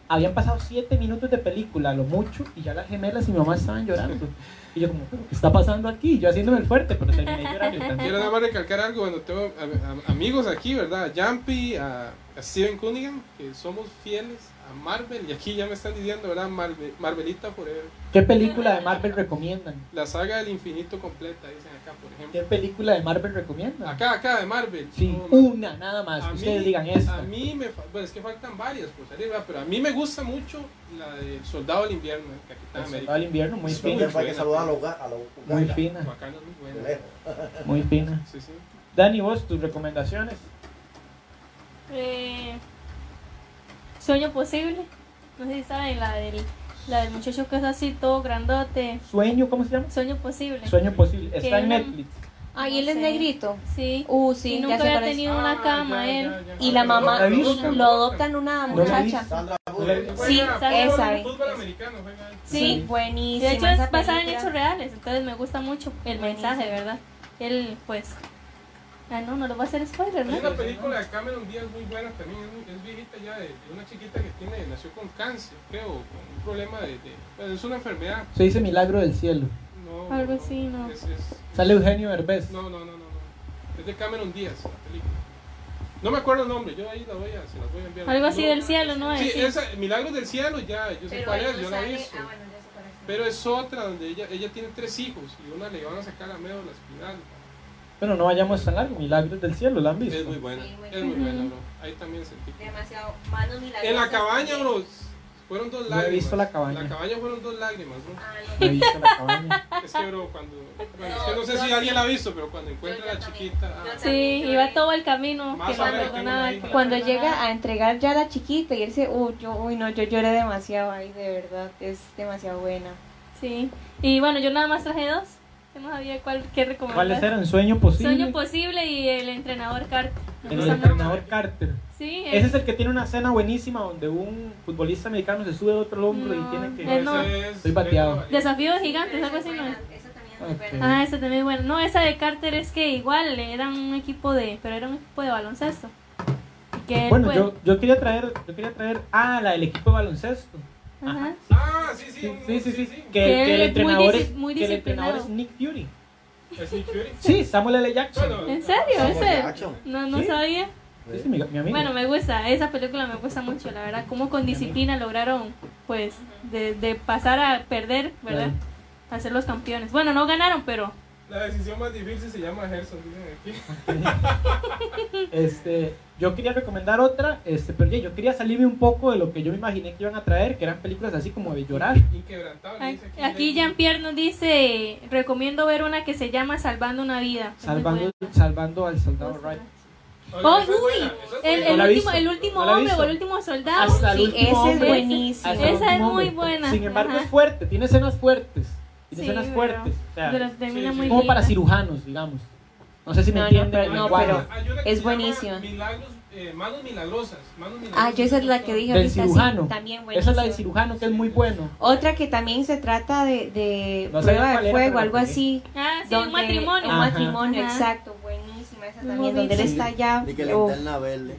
Habían pasado 7 minutos de película, lo mucho, y ya las gemelas y mi mamá estaban llorando. Y yo como, ¿pero qué está pasando aquí? Yo haciéndome el fuerte, pero terminé llorando. Quiero también. nada más recalcar algo, bueno, tengo a- a- amigos aquí, ¿verdad? A Jumpy, a, a Steven Cunningham, que somos fieles a Marvel, y aquí ya me están diciendo, ¿verdad? Marvel, Marvelita Forever. ¿Qué película de Marvel recomiendan? La saga del infinito completa, dicen acá, por ¿Qué ejemplo. película de Marvel recomiendan? Acá, acá, de Marvel. Sí, No, una, nada más, A que mí, ustedes digan esta. a mí me, bueno, es que faltan varias por salir, ¿verdad? Pero a mí me gusta mucho la del Soldado del Invierno, el Capitán El América. Soldado del invierno, muy fina, Entonces hay que saludar a los ga- a los muy fina, muy buena. muy fina. Sí, sí. Dani, vos, tus recomendaciones. Eh, Sueño posible. No sé si saben, la del, la del muchacho que es así todo grandote. Sueño, ¿cómo se llama? Sueño posible. Sueño posible. Está en Netflix. Ah, y él es negrito. Sí. Uh, sí, y nunca había tenido una Ah, cama ya, él. ya, ya. Y la mamá lo adoptan una muchacha. Sí, esa. Sí, buenísima. De hecho es basada en hechos reales, entonces me gusta mucho el Buenísimo. mensaje, ¿verdad? Él, pues... Ah, no, no lo voy a hacer spoiler, ¿no? Hay una película de Cameron Díaz muy buena también, es, viejita ya, de, de una chiquita que tiene, nació con cáncer, creo, con un problema de, de- pues, es una enfermedad. Se dice Milagro del Cielo. No, Algo así, no. Es, es- Sale Eugenio Derbez. no, no, no, no, no. Es de Cameron Díaz, la película. No me acuerdo el nombre, yo ahí la voy a, se las voy a enviar. Algo así No, del cielo, ¿no? Sí, Sí. esa, Milagros del Cielo, ya, yo sé Pero cuál es, no yo la he sale- visto. Ah, bueno. Pero es otra donde ella, ella tiene tres hijos y una le van a sacar a médula espinal. Bueno, no vayamos tan largo. Milagros del Cielo, ¿la han visto? Es muy buena, Sí, muy es muy buena. bro. Ahí también sentí. Demasiado. Manos milagrosas. En la cabaña, bro, fueron dos No he lágrimas. visto La Cabaña. La cabaña fueron dos lágrimas, bro. Ah, No he no. visto la cabaña. Es que, bro, cuando. Bueno, es que no sé si sí. alguien la ha visto, pero cuando encuentra Yo- a la también. chiquita. Ah, Sí, iba todo el camino Más que no Cuando llega a entregar ya a la chiquita y él se, uy, yo, uy, no, yo lloré demasiado ahí, de verdad, es demasiado buena. Sí. Y bueno, yo nada más traje dos. Que no sabía cuál qué recomendar. ¿Cuáles eran? Sueño posible. Sueño posible y el entrenador Carter. El entrenador Carter. Sí, Ese es el que tiene una escena buenísima donde un futbolista americano se sube a otro hombro y tiene que. no, no. ese es- Estoy bateado. es- Desafío de Sí, gigantes, algo esa así, ¿no? buena, Esa también es muy Ok. buena. Ah, esa también es buena. No, esa de Carter es que igual era un equipo de, pero era un equipo de baloncesto. Que Bueno, pues, yo, yo quería traer, yo quería traer, ah, la del equipo de baloncesto. Ajá. Ah, sí, sí. Sí, un- sí, sí, sí. Que, Que que el entrenador es, muy que el entrenador es. Nick Fury. ¿Es Nick Fury? Sí, Samuel L. Jackson. Bueno, ¿En serio? Samuel ¿Ese? Jackson. No, no Sí. sabía. Sí, sí, mi, mi amigo. Bueno, me gusta, esa película me gusta mucho, la verdad, cómo con disciplina lograron, pues, de, de pasar a perder, ¿verdad? A ser los campeones. Bueno, no ganaron, pero La decisión más difícil se llama Gerson, dicen aquí. Este, yo quería recomendar otra, este, pero yo quería salirme un poco de lo que yo me imaginé que iban a traer, que eran películas así como de llorar. Inquebrantable. aquí. aquí Jean-Pierre nos dice, recomiendo ver una que se llama Salvando una vida. Salvando, salvando al soldado Wright. Oh, uy, El. No último, el último no hombre o el último soldado. Hasta el Sí, último ese es buenísimo. Esa es muy buena. Sin embargo, Ajá. es fuerte, tiene escenas fuertes. Tiene Sí, pero- fuertes. O sea, pero termina sí, muy como para cirujanos, digamos. No sé si me No, no, entienden. no, lenguaje. pero- es buenísima. Milagros, eh, manos milagrosas. Manos Ah, milagrosas. yo esa es la que dije Del ahorita, sí, cirujano. también Esa es la del cirujano, que es muy bueno. Otra que también se trata de, de No prueba de fuego, algo así. Ah, sí, donde- un matrimonio. Un matrimonio, Ajá. exacto, buenísima esa también, donde él está allá. Y que la linterna verde.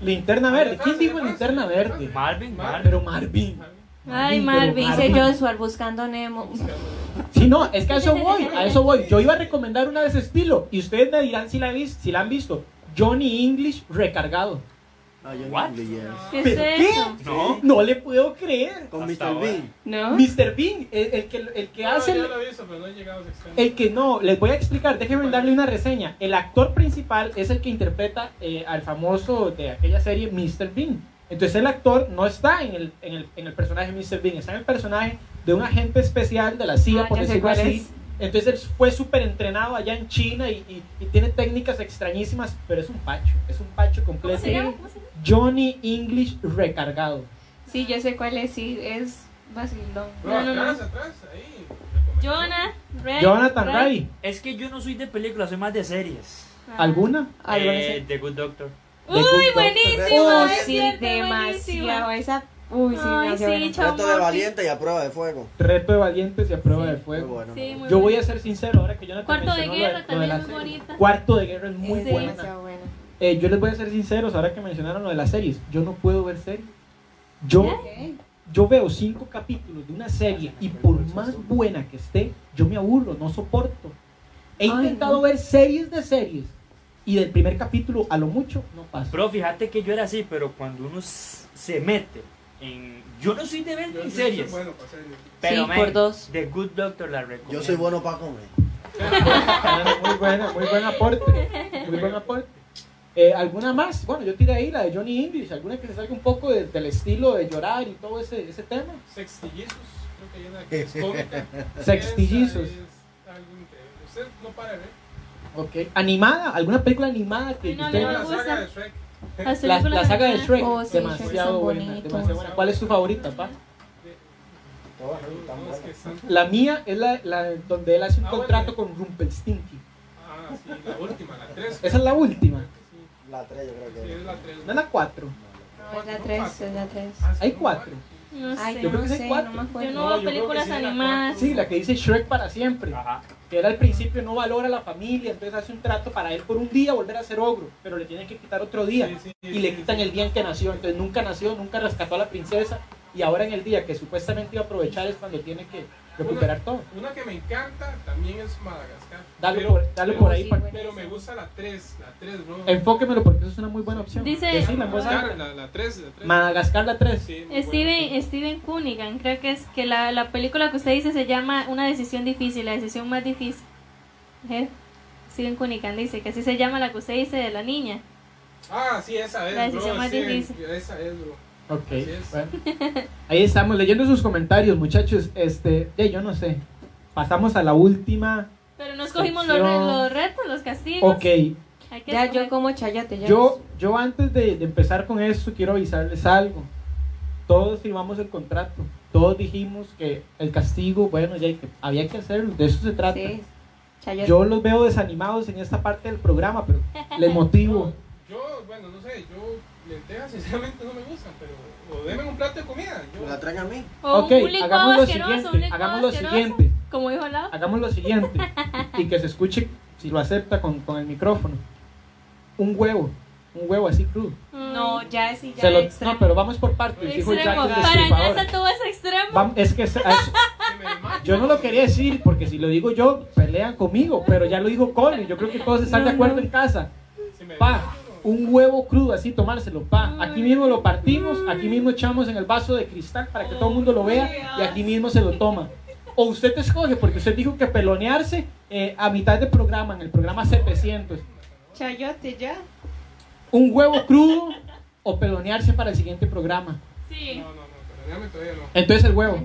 Linterna verde. ¿Quién dijo linterna verde? Marvin, Marvin. Pero Marvin. Ay, Marvin. Dice. Joshua buscando Nemo. Sí, no, es que a eso voy, a eso voy. Yo iba a recomendar una de ese estilo y ustedes me dirán si la, si la han visto. Johnny English recargado. Ah, yo What? no yes. ¿Qué es ¿Pero qué? eso? No. No le puedo creer. Con Hasta Mr. Bean. ¿No? Mr. Bean, el, el que, el que No, hace... ya el- visto, pero no he llegado a. El que no, les voy a explicar, déjenme darle una reseña. El actor principal es el que interpreta eh, al famoso de aquella serie Mr. Bean. Entonces el actor no está en el, en el, en el personaje Mr. Bean, está en el personaje de un agente especial de la CIA, Ah, por decirlo así. es. Entonces él fue súper entrenado allá en China y, y- y tiene técnicas extrañísimas, pero es un pacho, es un pacho ¿Cómo completo. se llama? ¿Cómo se llama? Johnny English recargado. Sí, yo sé cuál es, sí, es vacilón. No, no, no. atrás, atrás, ahí. Jonah, Ray. Jonathan Ray, Es que yo no soy de películas, soy más de series. Ah. ¿alguna? ¿Alguna Eh? The Good Doctor. Uy, buenísimo. Es sí, cierto, demasiado. buenísimo. Esa, uy, sí, Ay, no, sí, bueno. Reto de valiente y a prueba de fuego. Reto de valientes y a prueba Sí. de Muy fuego. bueno. Sí, muy Yo voy a ser sincero, ahora que Jonathan Cuarto de lo guerra lo de también la es muy bonita. Cuarto de guerra es muy Sí. buena. Eh, yo les voy a ser sinceros, ahora que mencionaron lo de las series. Yo no puedo ver series. Yo, yo veo cinco capítulos de una serie y por más buena que esté, yo me aburro, no soporto. He Ay, intentado no. ver series de series y del primer capítulo a lo mucho no paso. Bro, fíjate que yo era así, pero cuando uno se mete en... Yo no soy de ver Yo en sí series. soy bueno para series. Pero, Sí, man, por dos. The Good Doctor la recomiendo. Yo soy bueno para comer. muy buena, muy buen aporte. Muy buen aporte. Eh, ¿Alguna más? Bueno, yo tiré ahí la de Johnny English, alguna que se salga un poco de- del estilo de llorar y todo ese, ese tema. Sextillizos, creo que hay una que es cómica. Sextillizos. Esa es algo increíble. Usted no para de ver. Ok. ¿Animada? ¿Alguna película animada que no, usted- no la saga de Shrek. La, la saga de. Shrek, Oh, sí, demasiado Shrek buena, demasiado buena. ¿Cuál es tu favorita, pa? No, La mía es la, la donde él hace un Ah, bueno. contrato con Rumpelstiltskin. Ah, sí, la última, la 3. Esa es la última, Sí, La 3 yo creo sí, que es es. la 3. no es la 4. No, es la 3, es la 3. Hay cuatro. No Ay, sé. Yo creo no que sí hay sé, cuatro. no me acuerdo. Yo no No, veo películas sí, la animadas. Sí, la que dice Shrek para siempre. Ajá. Que él al principio no valora a la familia, entonces hace un trato para él por un día volver a ser ogro, pero le tienen que quitar otro día. Sí, sí, y le quitan el día en que nació, entonces nunca nació, nunca rescató a la princesa y ahora en el día que supuestamente iba a aprovechar es cuando tiene que recuperar todo. Una que me encanta también es Madagascar. Dale Pero- por, dale pero- por ahí. sí. Pero me gusta la 3, la 3, bro. Enfóquemelo porque eso es una muy buena opción. Dice- voz alta. Madagascar, la, la 3, la 3. Madagascar la 3. Sí, Steven, buena. Steven Cunningham, creo que es que la, la película que usted dice se llama Una decisión difícil, la decisión más difícil. ¿Eh? Steven Cunningham dice que así se llama la que usted dice de la niña. Ah, sí, esa es, La bro. decisión más sí, difícil. Esa es, bro. Ok, es. bueno. Ahí estamos leyendo sus comentarios, muchachos. Este, ya yo no sé. Pasamos a la última. Pero no escogimos los, re- los retos, los castigos. Ok, Hay que Ya, escoger. yo como chayote, ya. yo, yo antes de, de empezar con esto quiero avisarles algo. Todos firmamos el contrato. Todos dijimos que el castigo, bueno, ya que había que hacerlo. De eso se trata. Sí, chayote. Yo los veo desanimados en esta parte del programa, pero les motivo. Yo, bueno, no sé, yo lentejas sinceramente no me gustan, pero o denme un plato de comida. ¿Me Yo, la traen a mí? O Ok, un hagamos lo asqueroso, un siguiente. Hagamos lo siguiente. Como dijo Lau. Hagamos lo siguiente y que se escuche si lo acepta con, con el micrófono. Un huevo, un huevo así crudo. No, ya sí, ya Se lo- no, pero vamos por partes, dijo Jack Para todo es extremo. Es que es- yo no lo quería decir porque si lo digo yo pelean conmigo, pero ya lo dijo Colin. Yo creo que todos están de acuerdo no. en casa. Si me Pa. Un huevo crudo así tomárselo, pa. Aquí mismo lo partimos, aquí mismo echamos en el vaso de cristal para que todo el mundo lo vea y aquí mismo se lo toma. O usted escoge porque usted dijo que pelonearse eh, a mitad de programa, en el programa 700. Chayote, ya. Un huevo crudo o pelonearse para el siguiente programa. Sí. No, no, no, pero déjame todavía no. Entonces el huevo.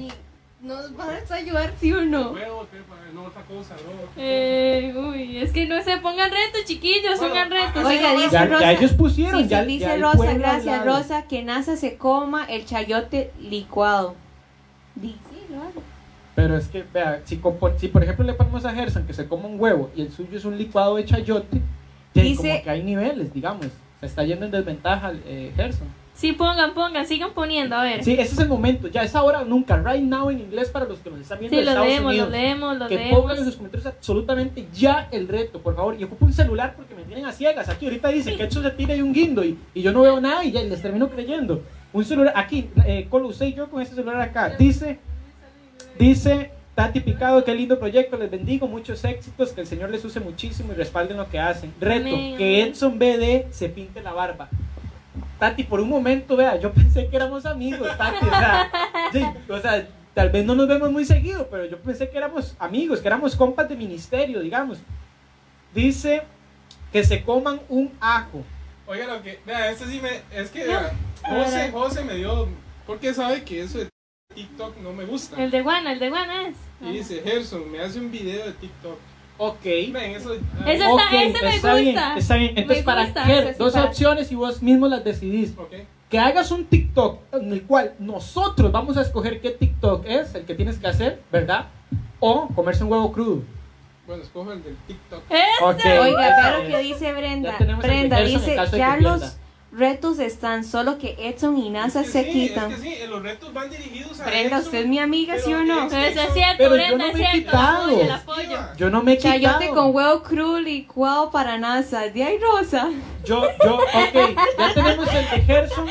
¿Nos vas a ayudar, sí o no? No otra cosa. Eh, uy, es que no se pongan retos, chiquillos, Bueno, pongan retos. Oiga, dice Ya, Rosa. ya ellos pusieron, Sí, sí, ya, dice ya Rosa, gracias. Rosa, que NASA se coma el chayote licuado. Sí, lo hago. Pero es que, vea, si, si por ejemplo le ponemos a Gerson que se coma un huevo y el suyo es un licuado de chayote, Dice- como que hay niveles, digamos. Se está yendo en desventaja eh, Gerson. Sí, pongan, pongan, sigan poniendo, a ver. Sí, ese es el momento, ya es ahora o nunca, right now en inglés para los que nos están viendo Sí, de lo Estados leemos, Unidos. lo leemos, lo que leemos. pongan en sus comentarios absolutamente ya el reto, por favor. Y ocupo un celular porque me tienen a ciegas. Aquí ahorita dicen que eso se tira y un guindo y, y yo no veo nada y ya les termino creyendo. Un celular, aquí, eh, Colo, usted y yo con este celular acá. Dice, dice Tati Picado, qué lindo proyecto, les bendigo, muchos éxitos, que el Señor les use muchísimo y respalden lo que hacen. Reto, Amén, que. Edson BD se pinte la barba. Tati, por un momento, vea, yo pensé que éramos amigos, Tati, o sea, sí, o sea, tal vez no nos vemos muy seguido, pero yo pensé que éramos amigos, que éramos compas de ministerio, digamos. Dice que se coman un ajo. Oiga, lo que. Vea, este sí me. Es que. vea, José, José me dio. Porque sabe que eso de TikTok no me gusta. El de Guana, el de Guana es. Y dice, Gerson, me hace un video de TikTok. Ok. Ven, eso. Ese está- Ok, ese me está bien, gusta. está bien. Entonces, Me para ese sí dos para- opciones y vos mismo las decidís. Ok. Que hagas un TikTok en el cual nosotros vamos a escoger qué TikTok es, el que tienes que hacer, ¿verdad? O comerse un huevo crudo. Bueno, escojo el del TikTok. Eso. Ok, Oiga, claro que dice Brenda. Brenda dice, ya los pierda". Retos están, solo que Edson y NASA Es que se sí, quitan. Es que sí, los retos van dirigidos a Brenda, Edson, ¿usted es mi amiga, sí o no? es- Pero eso es cierto, Pero yo Brenda, no es me he cierto. quitado. El apoyo, el apoyo. Yo no me he quitado. Chayote con huevo crudo licuado para NASA. De ahí rosa. Yo, yo, ok, ya tenemos el de Gerson.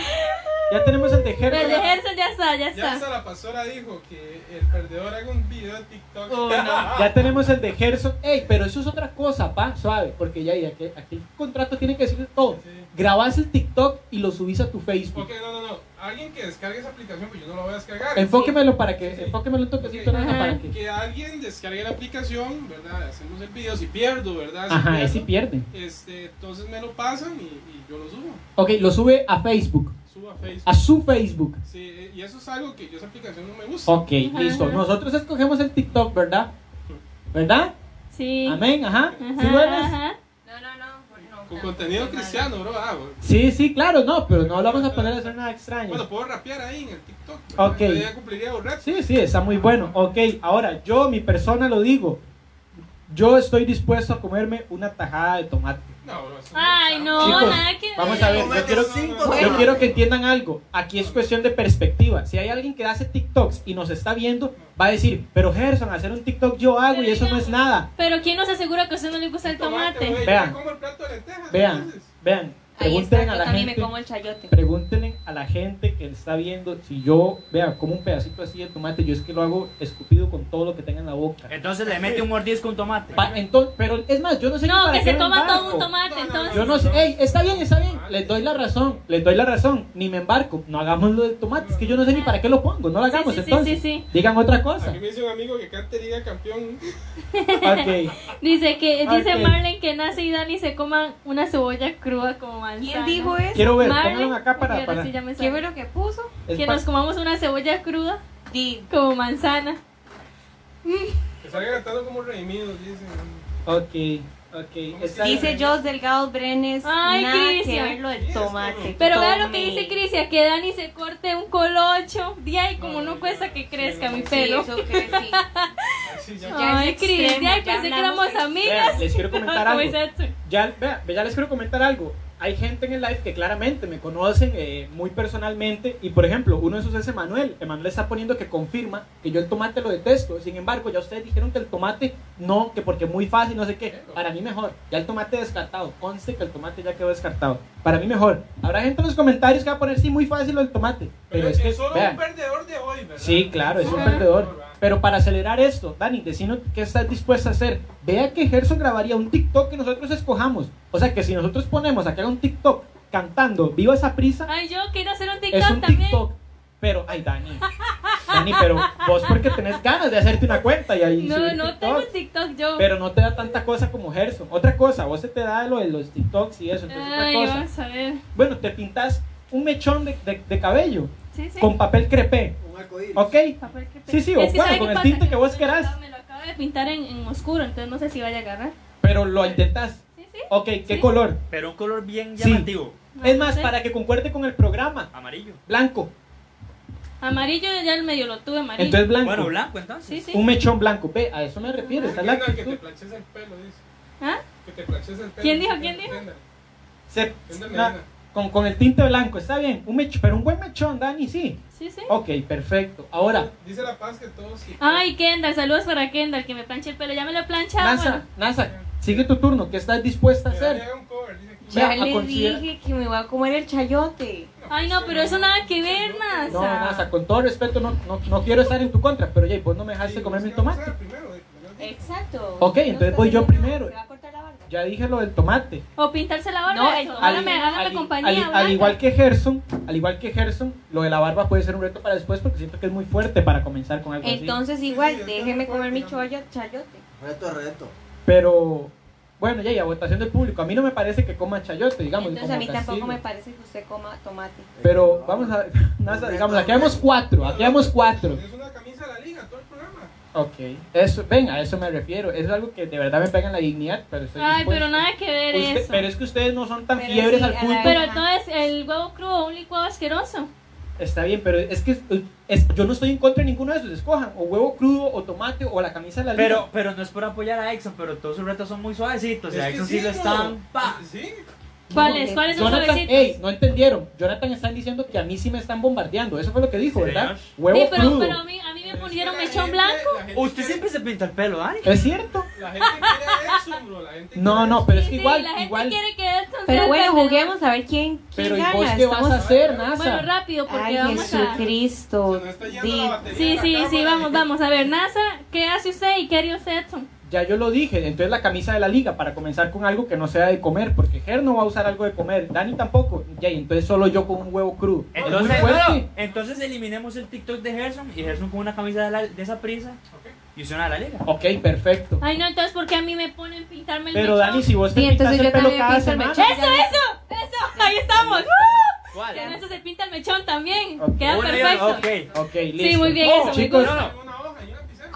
Ya tenemos el de El de Gerson. Gerson ya está, ya Ya está. hasta la pastora dijo que el perdedor haga un video de TikTok. Oh, Ya tenemos el de Gerson. Ey, pero eso es otra cosa, pa, suave. Porque ya, ya, que aquí el contrato tiene que decir todo. Sí. Grabas el TikTok y lo subís a tu Facebook. Ok, no, no, no. Alguien que descargue esa aplicación, pues yo no la voy a descargar. Enfóquemelo para que, Sí. enfóquemelo un toquecito, Ok. Nana, Ajá. para que. Que alguien descargue la aplicación, ¿verdad? Hacemos el video. Si pierdo, ¿verdad? Si Ajá, ahí pierdo, sí pierde. Este, entonces me lo pasan y, y yo lo subo. Ok, lo sube a Facebook. Subo a Facebook. A su Facebook. Sí, y eso es algo que yo esa aplicación no me gusta. Ok, Ajá, listo. ajá. Nosotros escogemos el TikTok, ¿verdad? ¿Verdad? Sí. Amén, ajá. Ajá, ¿Sí lo eres? ajá. No, no, no. Con contenido no, no. cristiano, bro. Ah. Sí, sí, claro, no, pero no lo vamos a poner a hacer nada extraño. Bueno, puedo rapear ahí en el TikTok. Ok. Yo ya cumpliría un reto. Sí, sí, está muy bueno. Ok, ahora yo, mi persona, lo digo. Yo estoy dispuesto a comerme una tajada de tomate. No, Ay, no, Chicos, nada que ver. Vamos a ver, yo quiero, yo que entiendan algo. Aquí es cuestión de perspectiva. Si hay alguien que hace TikToks y nos está viendo, va a decir, pero Gerson, hacer un TikTok yo hago y eso no es nada. Pero ¿quién nos asegura que a usted no le gusta el tomate? Vean. Vean, vean, Ahí pregúntenle está, a yo la también me gente. como el chayote. Pregúntenle a la gente que está viendo si yo, vea, como un pedacito así de tomate, yo es que lo hago escupido con todo lo que tenga en la boca. Entonces le mete un mordisco a un tomate. Pa- entonces, pero es más, yo no sé ni No, para que se toma todo un tomate, No, no, entonces. Yo no sé, ey, está bien, está bien, les doy la razón, les doy la razón, ni me embarco, no hagamos lo del tomate, es que yo no sé ni para qué lo pongo, no lo hagamos, Sí, sí, sí, entonces, sí, sí. digan otra cosa. Aquí me dice un amigo que cante Liga Campeón. Dice que dice Ok. Marlene que Nace y Dani se coman una cebolla cruda como manzana. ¿Quién dijo eso? quiero ver, acá para, porque para así ya me ¿Qué sale. fue lo que puso? es que nos comamos una cebolla cruda como manzana. Que salga cantando como redimidos, dicen. Ok, ok, está bien. Dice Jos Delgado Brenes. Ay, nada que ver lo del tomate. Pero vea lo que dice Crisia, que Dani se corte un colocho. Día y como no cuesta que crezca mi Sí, pelo. eso que sí. Así ya. Ya Ay, es Cris, extremo, ay, ya pensé que hablamos éramos de- amigas. Vean, les quiero comentar Como algo. dice Edson. Ya, vea, ya les quiero comentar algo. Hay gente en el live que claramente me conocen eh, muy personalmente y por ejemplo, uno de esos es Emanuel. Emanuel está poniendo que confirma que yo el tomate lo detesto. Sin embargo, ya ustedes dijeron que el tomate no, que porque muy fácil, no sé qué. Para mí mejor. Ya el tomate descartado. Conste que el tomate ya quedó descartado. Para mí mejor. Habrá gente en los comentarios que va a poner sí muy fácil lo del tomate. Pero es que solo vean, un perdedor de hoy, ¿verdad? Sí, claro, es un perdedor. Pero para acelerar esto, Dani, decinos qué estás dispuesta a hacer. Vea que Gerson grabaría un TikTok que nosotros escojamos. O sea que si nosotros ponemos a que haga un TikTok cantando Viva esa prisa, Ay, yo quiero hacer un TikTok es un también. TikTok. Pero, ay, Dani. Dani, pero vos porque tenés ganas de hacerte una cuenta y ahí No, no TikTok. tengo TikTok yo. Pero no te da tanta cosa como Gerson. Otra cosa, vos se te da lo de los TikToks y eso. Entonces, Ay, otra cosa. vamos a ver. Bueno, te pintas un mechón de, de- de cabello Sí, sí. con papel crepé. Un arcoíris. ¿Ok? Papel que Sí, sí, o bueno, ¿sabe con el tinte que vos querás. Me lo acabo de pintar en, en oscuro, entonces no sé si vaya a agarrar. Pero lo intentas. Sí, sí. Ok, ¿qué Sí. color? Pero un color bien Sí. llamativo. No, es no más, sé. para que concuerde con el programa. Amarillo. Blanco. Amarillo ya el medio lo tuve amarillo. Entonces blanco. Bueno, blanco entonces. Sí, sí. Un mechón blanco. Ve, a eso me refiero. Esa es la que te planches el pelo, dice. ¿Ah? Que te planches el pelo. ¿Quién dijo? ¿Quién dijo? Se-. Con, con el tinte blanco, está bien. Un mech- pero un buen mechón, Dani, sí. Sí, sí. Ok, perfecto. Ahora, Dice La Paz que todos. sí. Ay, Kendall, saludos para Kendall, que me planche el pelo. Ya me lo he planchado. NASA, bueno. NASA, sigue tu turno. ¿Qué estás dispuesta a hacer? Ya le considerar- dije que me voy a comer el chayote. Ay, no, pero eso nada que ver, NASA. No, NASA, con todo respeto, no, no, no quiero estar en tu contra, pero ya, vos no me dejaste Sí, comerme el ¿qué vamos a tomate. primero? De- Exacto. Ok, entonces voy yo primero. Ya dije lo del tomate. O pintarse la barba. No, eso. el tomate. Hágame, hágame al, compañía. al- igual que Gerson, al igual que Gerson, lo de la barba puede ser un reto para después porque siento que es muy fuerte para comenzar con algo así. Entonces igual, sí, déjeme comer mi chayote. Reto, reto. Pero bueno, ya y a votación del público. A mí no me parece que coma chayote, digamos. Entonces como a mí tampoco me parece que usted coma tomate. Pero vamos a Nasa, digamos, aquí vamos cuatro, aquí vamos cuatro. Es una camisa de la liga, todo el programa. Ok, eso, ven, a eso me refiero. Eso es algo que de verdad me pega en la dignidad, pero estoy Ay, dispuesto. pero nada que ver Usted- eso. pero es que ustedes no son tan Pero fiebres sí, al a la fútbol. Pero entonces el huevo crudo, un licuado asqueroso. Está bien, pero es que es- es- yo no estoy en contra de ninguno de esos. Escojan o huevo crudo, o tomate, o la camisa de la liga. Pero, pero no es por apoyar a Exxon, pero todos sus retos son muy suavecitos. Y a Exxon sí lo están. ¡pa! Sí. ¿Cuáles? ¿Cuáles son Jonathan, suavecitos? ey, no entendieron. Jonathan están diciendo que a mí sí me están bombardeando. Eso fue lo que dijo, ¿verdad? Huevo Sí, pero, crudo. pero a mí, a mí me Pero es pusieron que la mechón gente- blanco. Usted quiere- siempre se pinta el pelo, Dani. ¿Es cierto? La gente quiere Exxon, bro. La gente No, quiere no, pero es Sí, que sí, igual, la gente igual. quiere que Edson sea Pero bueno, juguemos a ver quién, quién Pero ¿y gana. vos qué vas Estamos- a hacer, NASA? Bueno, rápido, porque Ay, vamos a... Jesucristo. Se nos está yendo Di- la batería Sí, sí, sí, vamos, vamos. A ver, NASA, ¿qué hace usted y qué haría usted, Edson? Ya yo lo dije, entonces la camisa de la liga para comenzar con algo que no sea de comer, porque Ger no va a usar algo de comer, Dani tampoco, ya, y entonces solo yo con un huevo crudo. Es muy Entonces, no, no, entonces eliminemos el TikTok de Gerson y Gerson con una camisa de, la- de esa prisa Ok. y una de la liga. Ok, perfecto. Ay, no, entonces, ¿por qué a mí me ponen pintarme el Pero mechón? Dani, si vos te Sí, pintas el pelo cada semana. mechón. ¡Eso, eso! ¡Eso! ¡Ahí estamos! ¿Cuál? Que en eso se pinta el mechón también. Ok. Queda perfecto. ok. Ok, listo. Sí, muy bien, Oh, eso chicos, gusta.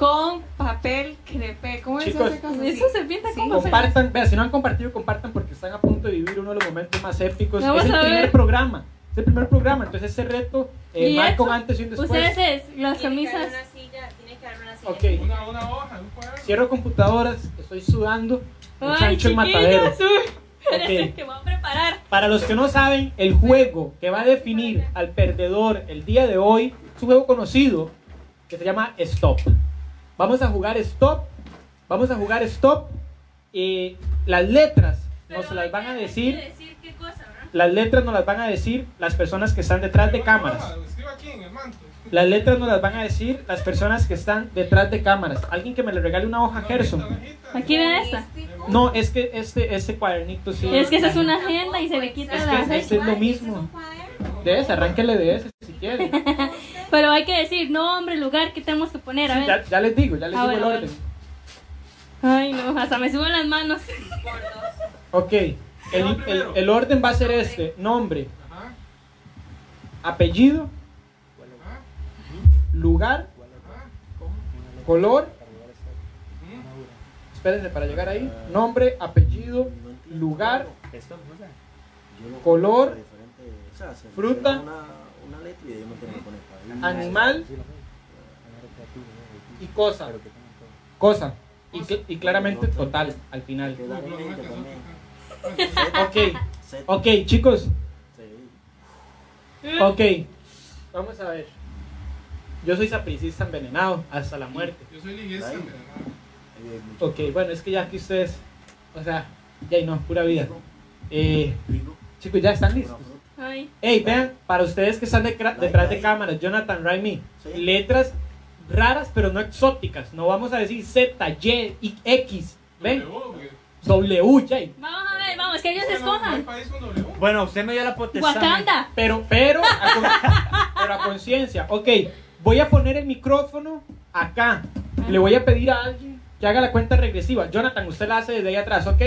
Con papel crepé. ¿Cómo Chicos, es cosa? Eso se pinta Sí. como Compartan, si no han compartido, compartan porque están a punto de vivir uno de los momentos más épicos. Vamos es el primer programa. Es el primer programa, entonces ese reto eh, ¿Y marca un eso? antes y un después. Ustedes es, las Tiene que haber camisas. una silla, tiene que haber una silla. Ok. Una, una hoja, un. Cierro computadoras, estoy sudando. Ay, Muchacho el matadero. que a preparar. Para los que no saben, el juego que va a definir al perdedor el día de hoy es un juego conocido que se llama Stop. Vamos a jugar Stop. Vamos a jugar Stop. Y las letras nos Pero las hay van a que- decir. hay que decir qué cosa. Las letras nos las van a decir las personas que están detrás de cámaras. Las letras nos las van a decir las personas que están detrás de cámaras. Alguien que me le regale una hoja Gerson. Aquí ven esta. No, es que este, este cuadernito sí. Es que esa es una agenda y se le quita Es la... que este es lo mismo. De ese, arránquele de ese si quiere. Pero hay que decir nombre, lugar que tenemos que poner. A Sí, ver. ya, ya les digo, ya les Ah, digo el bueno, orden. Ay, no, hasta me suben las manos. Ok, el, el- el orden va a ser este: nombre, Ajá, apellido, ajá, lugar, ajá. color. Espérense para llegar ahí. Nombre, apellido, lugar, color, sea, se fruta, Una, una letra y ellos me tienen que poner para ahí. animal y cosa. Cosa. Y, cl- y claramente total al final. Ok, ok, chicos. Sí. Ok, vamos a ver. Yo soy sapricista envenenado hasta la muerte. Yo soy liguista. Eh, mucho- Ok, bueno, es que ya que ustedes, o sea, ya y no, pura vida. Eh, chicos, ya están listos. Ay. Hey, vean, para ustedes que están de- detrás de cámaras, Jonathan, Raimi, Sí. letras raras pero no exóticas. No vamos a decir Z, Y, y X. ¿Ven? W, W, J. Vamos a ver, vamos, que ellos escojan. Bueno, usted me dio la potestad. Wakanda. Pero, pero, a, con- pero a conciencia. Ok, voy a poner el micrófono acá. Le voy a pedir a alguien que haga la cuenta regresiva. Jonathan, usted la hace desde ahí atrás, ¿ok?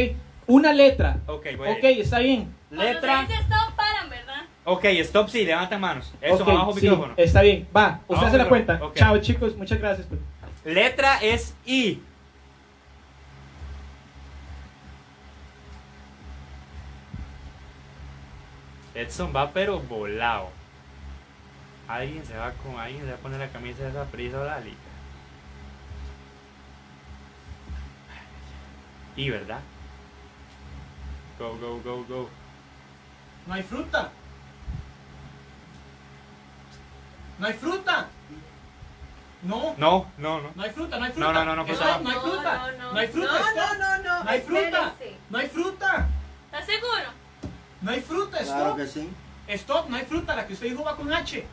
Una letra. Ok, voy Ok, está bien. Letra. Cuando se dice stop, paran, ¿verdad? Ok, stop, sí, levanten manos. Eso, Ok, abajo sí, micrófono. está bien. Va, usted hace la cuenta. Chao, chicos, muchas gracias. Letra es I. Edson va pero volado. Alguien se va con alguien se va a poner la camisa de esa prisa o la liga. Y verdad. Go, go, go, go. No hay fruta. No hay fruta. No, No, no, no. no hay fruta, no hay fruta. No, no, no, no, fruta. no hay fruta. No, no, No hay fruta. No, stop. no, no, no. No hay fruta. No hay fruta. ¿Estás seguro? No hay fruta, Claro stop. que sí. Stop, no hay fruta. La que usted dijo va con H.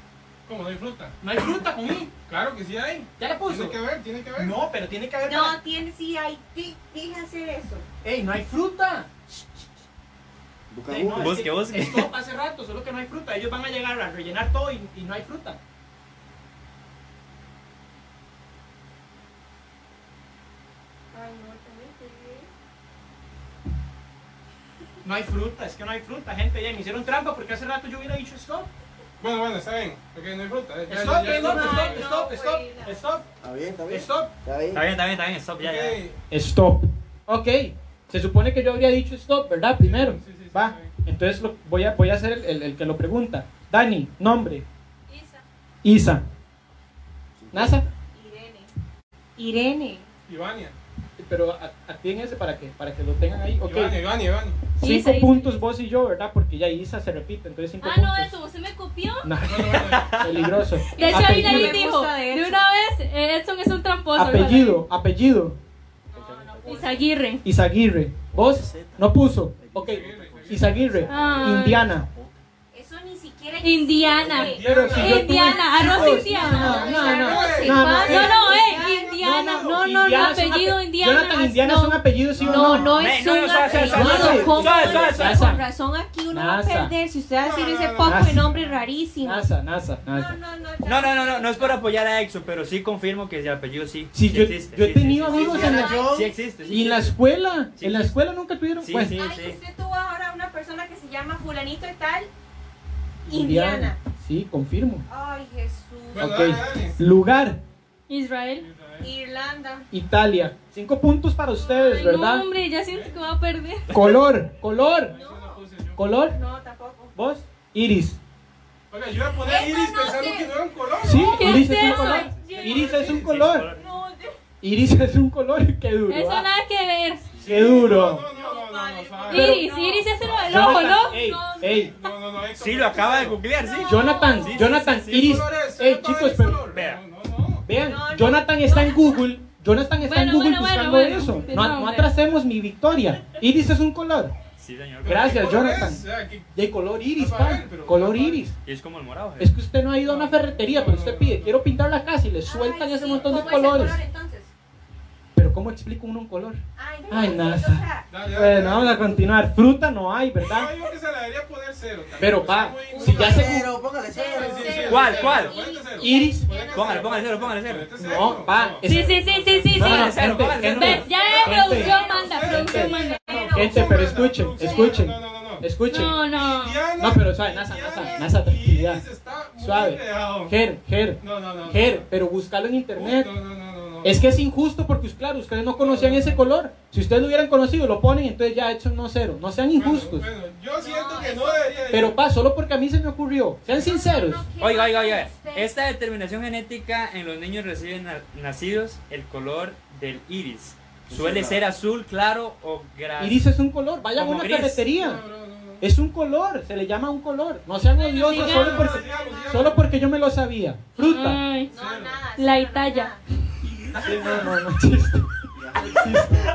¿Cómo no hay fruta? No hay fruta con I. Claro que sí hay. ¿Ya la puso? Tiene que haber, tiene que haber. No, pero tiene que haber. No, para- tiene, sí, hay. Fíjense eso. ¡Ey, no hay fruta! Busca Ey, no, Google. es Busque, que busque. Esto hace rato, solo que no hay fruta. Ellos van a llegar a rellenar todo y, y no hay fruta. No, hay fruta, es que no hay fruta, gente. Ya me hicieron trampa porque hace rato yo hubiera dicho stop. Bueno, bueno, está bien. Ok, no hay fruta. Ya, ya, Stop, ya, stop, ya, stop, ya. stop, stop, güey, stop, Está bien, está bien. stop, Está bien. Está bien, está bien, está bien. Stop, ya, ya. Ok. stop. Ok, se supone que yo habría dicho stop, ¿verdad? Primero. Sí, sí, sí, Va, entonces lo- voy, a, voy a ser el, el- el que lo pregunta. Dani, nombre. Isa. Isa. NASA. Irene. Irene. Ivania. Pero activen ese para que, para que lo tengan ahí. Ok. Ivania, Ivania, Ivania. Cinco Isa, puntos Isa. vos y yo, ¿verdad? Porque ya Isa se repite, entonces cinco Ah, no, puntos. Edson, ¿usted me copió? No, Bueno, bueno. peligroso. De hecho, ahí dijo. de una vez, eh, Edson es un tramposo. apellido, apellido. Isaguirre. Isaguirre. ¿Vos? No puso. Ok. Isaguirre. Ay. Indiana. Eso ni siquiera Indiana. Indiana, arroz indiana. No, no, no. Arroz No, y no, pan. No, no, Indiana. No, No, no, apellido ape- Indiana. Jonathan Indiana es un apellido, sí o No, no. no es un apellido. Con razón aquí uno va a perder si usted va a decir No, no, ese poco de nombre rarísimo. NASA, NASA, No, NASA. no, no. No, no, no, no, no es por apoyar a Exo, pero sí confirmo que el apellido sí. Sí, yo, existe, yo he tenido amigos en la... sí, existe. Y en la escuela, en la escuela nunca tuvieron... Sí, sí, sí. usted tuvo ahora una persona que se llama fulanito y tal. Indiana. Indiana. Sí, confirmo. Ay, Jesús. Bueno, Ok. dale, dale. Lugar, Israel. Irlanda. Italia. Cinco puntos para ustedes, Ay, ¿verdad? No, hombre, ya siento que va a perder. Color, color, no color. No, tampoco. ¿Vos? Iris. Oiga, yo iba a poner iris no pensando sé. que no era un color. Sí, ¿Qué Iris es es un color. Yo- Iris es un color. No, Iris es un color. Qué duro. Eso ah. nada que ver. Qué duro. No, no, no, no, no, suave. Pero- Iris, Iris es el del ojo, ¿no? Ey, No, ey, No, no, Sí, lo acaba de googlear, sí. Jonathan, Jonathan. Iris. colores, Ey, chicos, pero. Vea. No, no, no. vean, No, no, Jonathan está en Google. Jonathan está en Google bueno, buscando bueno. eso. No, no, atrasemos mi victoria. Iris es un color. Sí, señor. Gracias, ¿Qué color Jonathan. es? O sea, que- De color iris, ver, pero- Color iris. Es como el morado. Es que usted no ha ido a una ferretería, pero usted pide, quiero pintar la casa y le sueltan Ay, ese sí, montón de ¿cómo es el colores. color, entonces? Pero ¿cómo explico uno un color? Ay, Ay, nada. sea, Bueno, vamos a continuar. Fruta no hay, ¿verdad? No, yo creo que se le debería poner cero. también, Pero, pa, si ya se- Cero, póngale Cero, cero. Sí, sí, sí, ¿Cuál, cero, cuál? cero. Iris. Póngale, póngale cero, póngale cero. No, pa, es- Sí, sí, sí, sí, sí, Póngale cero, gente, Ves, ya gente. producción manda, producción manda. Gente, pero escuchen, escuchen. No, no, no, no. Escuchen. No, no. No, pero suave, Nasa, Nasa, Nasa, tranquilidad. Iris está muy Suave. Ger, Ger, No, no, no. Ger, pero búscalo en internet. No, no, no. Es que es injusto porque, claro, ustedes no conocían ese color. Si ustedes lo hubieran conocido, lo ponen, entonces ya hecho no cero. No sean Bueno, injustos. Bueno, yo siento No, que no debería. Pero, pa, solo porque a mí se me ocurrió. Sean sinceros. Oiga, oiga, oiga. Esta determinación genética en los niños recién na- nacidos, el color del iris. Suele ser azul, claro o gras. Iris es un color. Vayan a una gris. No, no, no, no. Es un color. Se le llama un color. No sean odiosos solo porque, solo porque yo me lo sabía. Fruta. Ay, No, nada. La Italia. Sí, no, no, no, chiste.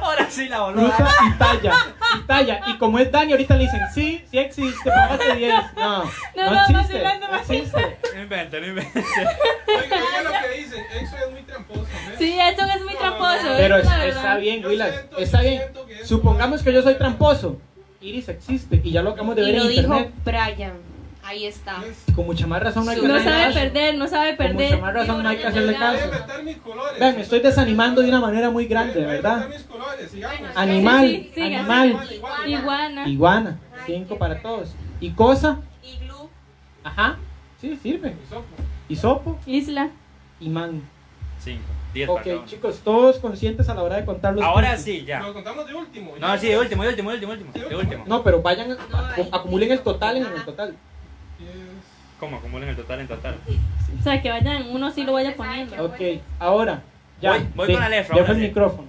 Ahora sí la voló. Fruta y talla. Y talla. Y como es Dani, ahorita le dicen, sí, sí existe, póngase 10. No, no, no, existe. No existe. No invente, no invente. Oiga, oiga lo que dicen. Eso es muy tramposo. ¿ves? Sí, Edson es muy tramposo. Pero es está bien, Willas. Está bien. Supongamos que yo soy tramposo. Iris existe y ya lo acabamos de Y ver lo en dijo internet. Ahí Ahí está. Con mucha más razón no hay que No sabe perder, no sabe Con perder. mucha más razón no hay que hacerle caso. Vean, me estoy desanimando de una manera muy grande, ¿verdad? Animal, Sí, sí, siga, animal. Iguana. iguana, cinco para todos. Y cosa, Iglú. ajá, sí, sirve. Hisopo, Isla. imán. Cinco, diez Ok, para chicos, todos conscientes a la hora de contar los Ahora puntos. sí, ya. Lo contamos de último. No, sí, de último, de último, de último, de último. No, pero vayan, No, acumulen el total en el total. ¿Cómo? Acumulen el total en total. O sea, que vayan, uno sí lo vaya poniendo. Ok, ahora, ya. Voy- voy con la letra, dejo ahora el micrófono.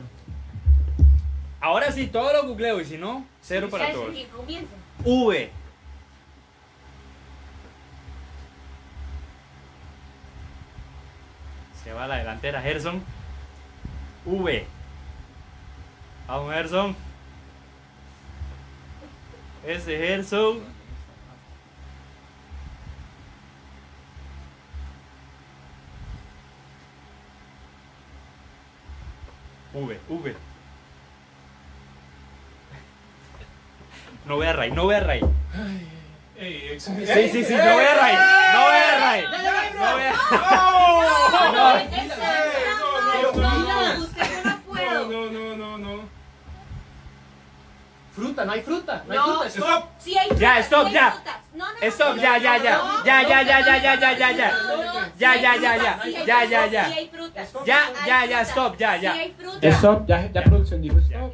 Ahora sí, todo lo googleo y si no, cero para ¿Sabes todos. V. Se va a la delantera Gerson. V. Vamos Gerson. Ese Gerson. V, V. No vea Ray, no vea Ray. Sí, sí, sí, no vea Ray. No vea Ray. No vea. No, es esa, no, no, no, no, no. usted yo no No, puedo. no, no, no, no. Fruta, no hay fruta. No hay No, fruta. Stop. Sí hay Ya, frutas, stop, sí ya. hay frutas. No, no, Stop, no, ya, ya, ya. Ya, ya, ya, ya, ya, ya, ya, ya. Ya, hay ya, ya, ya. hay Ya, ya, ya. hay. Ya, Hay ya, ya, stop, ya, ya. Hay. Stop, ya, ya producción dijo stop.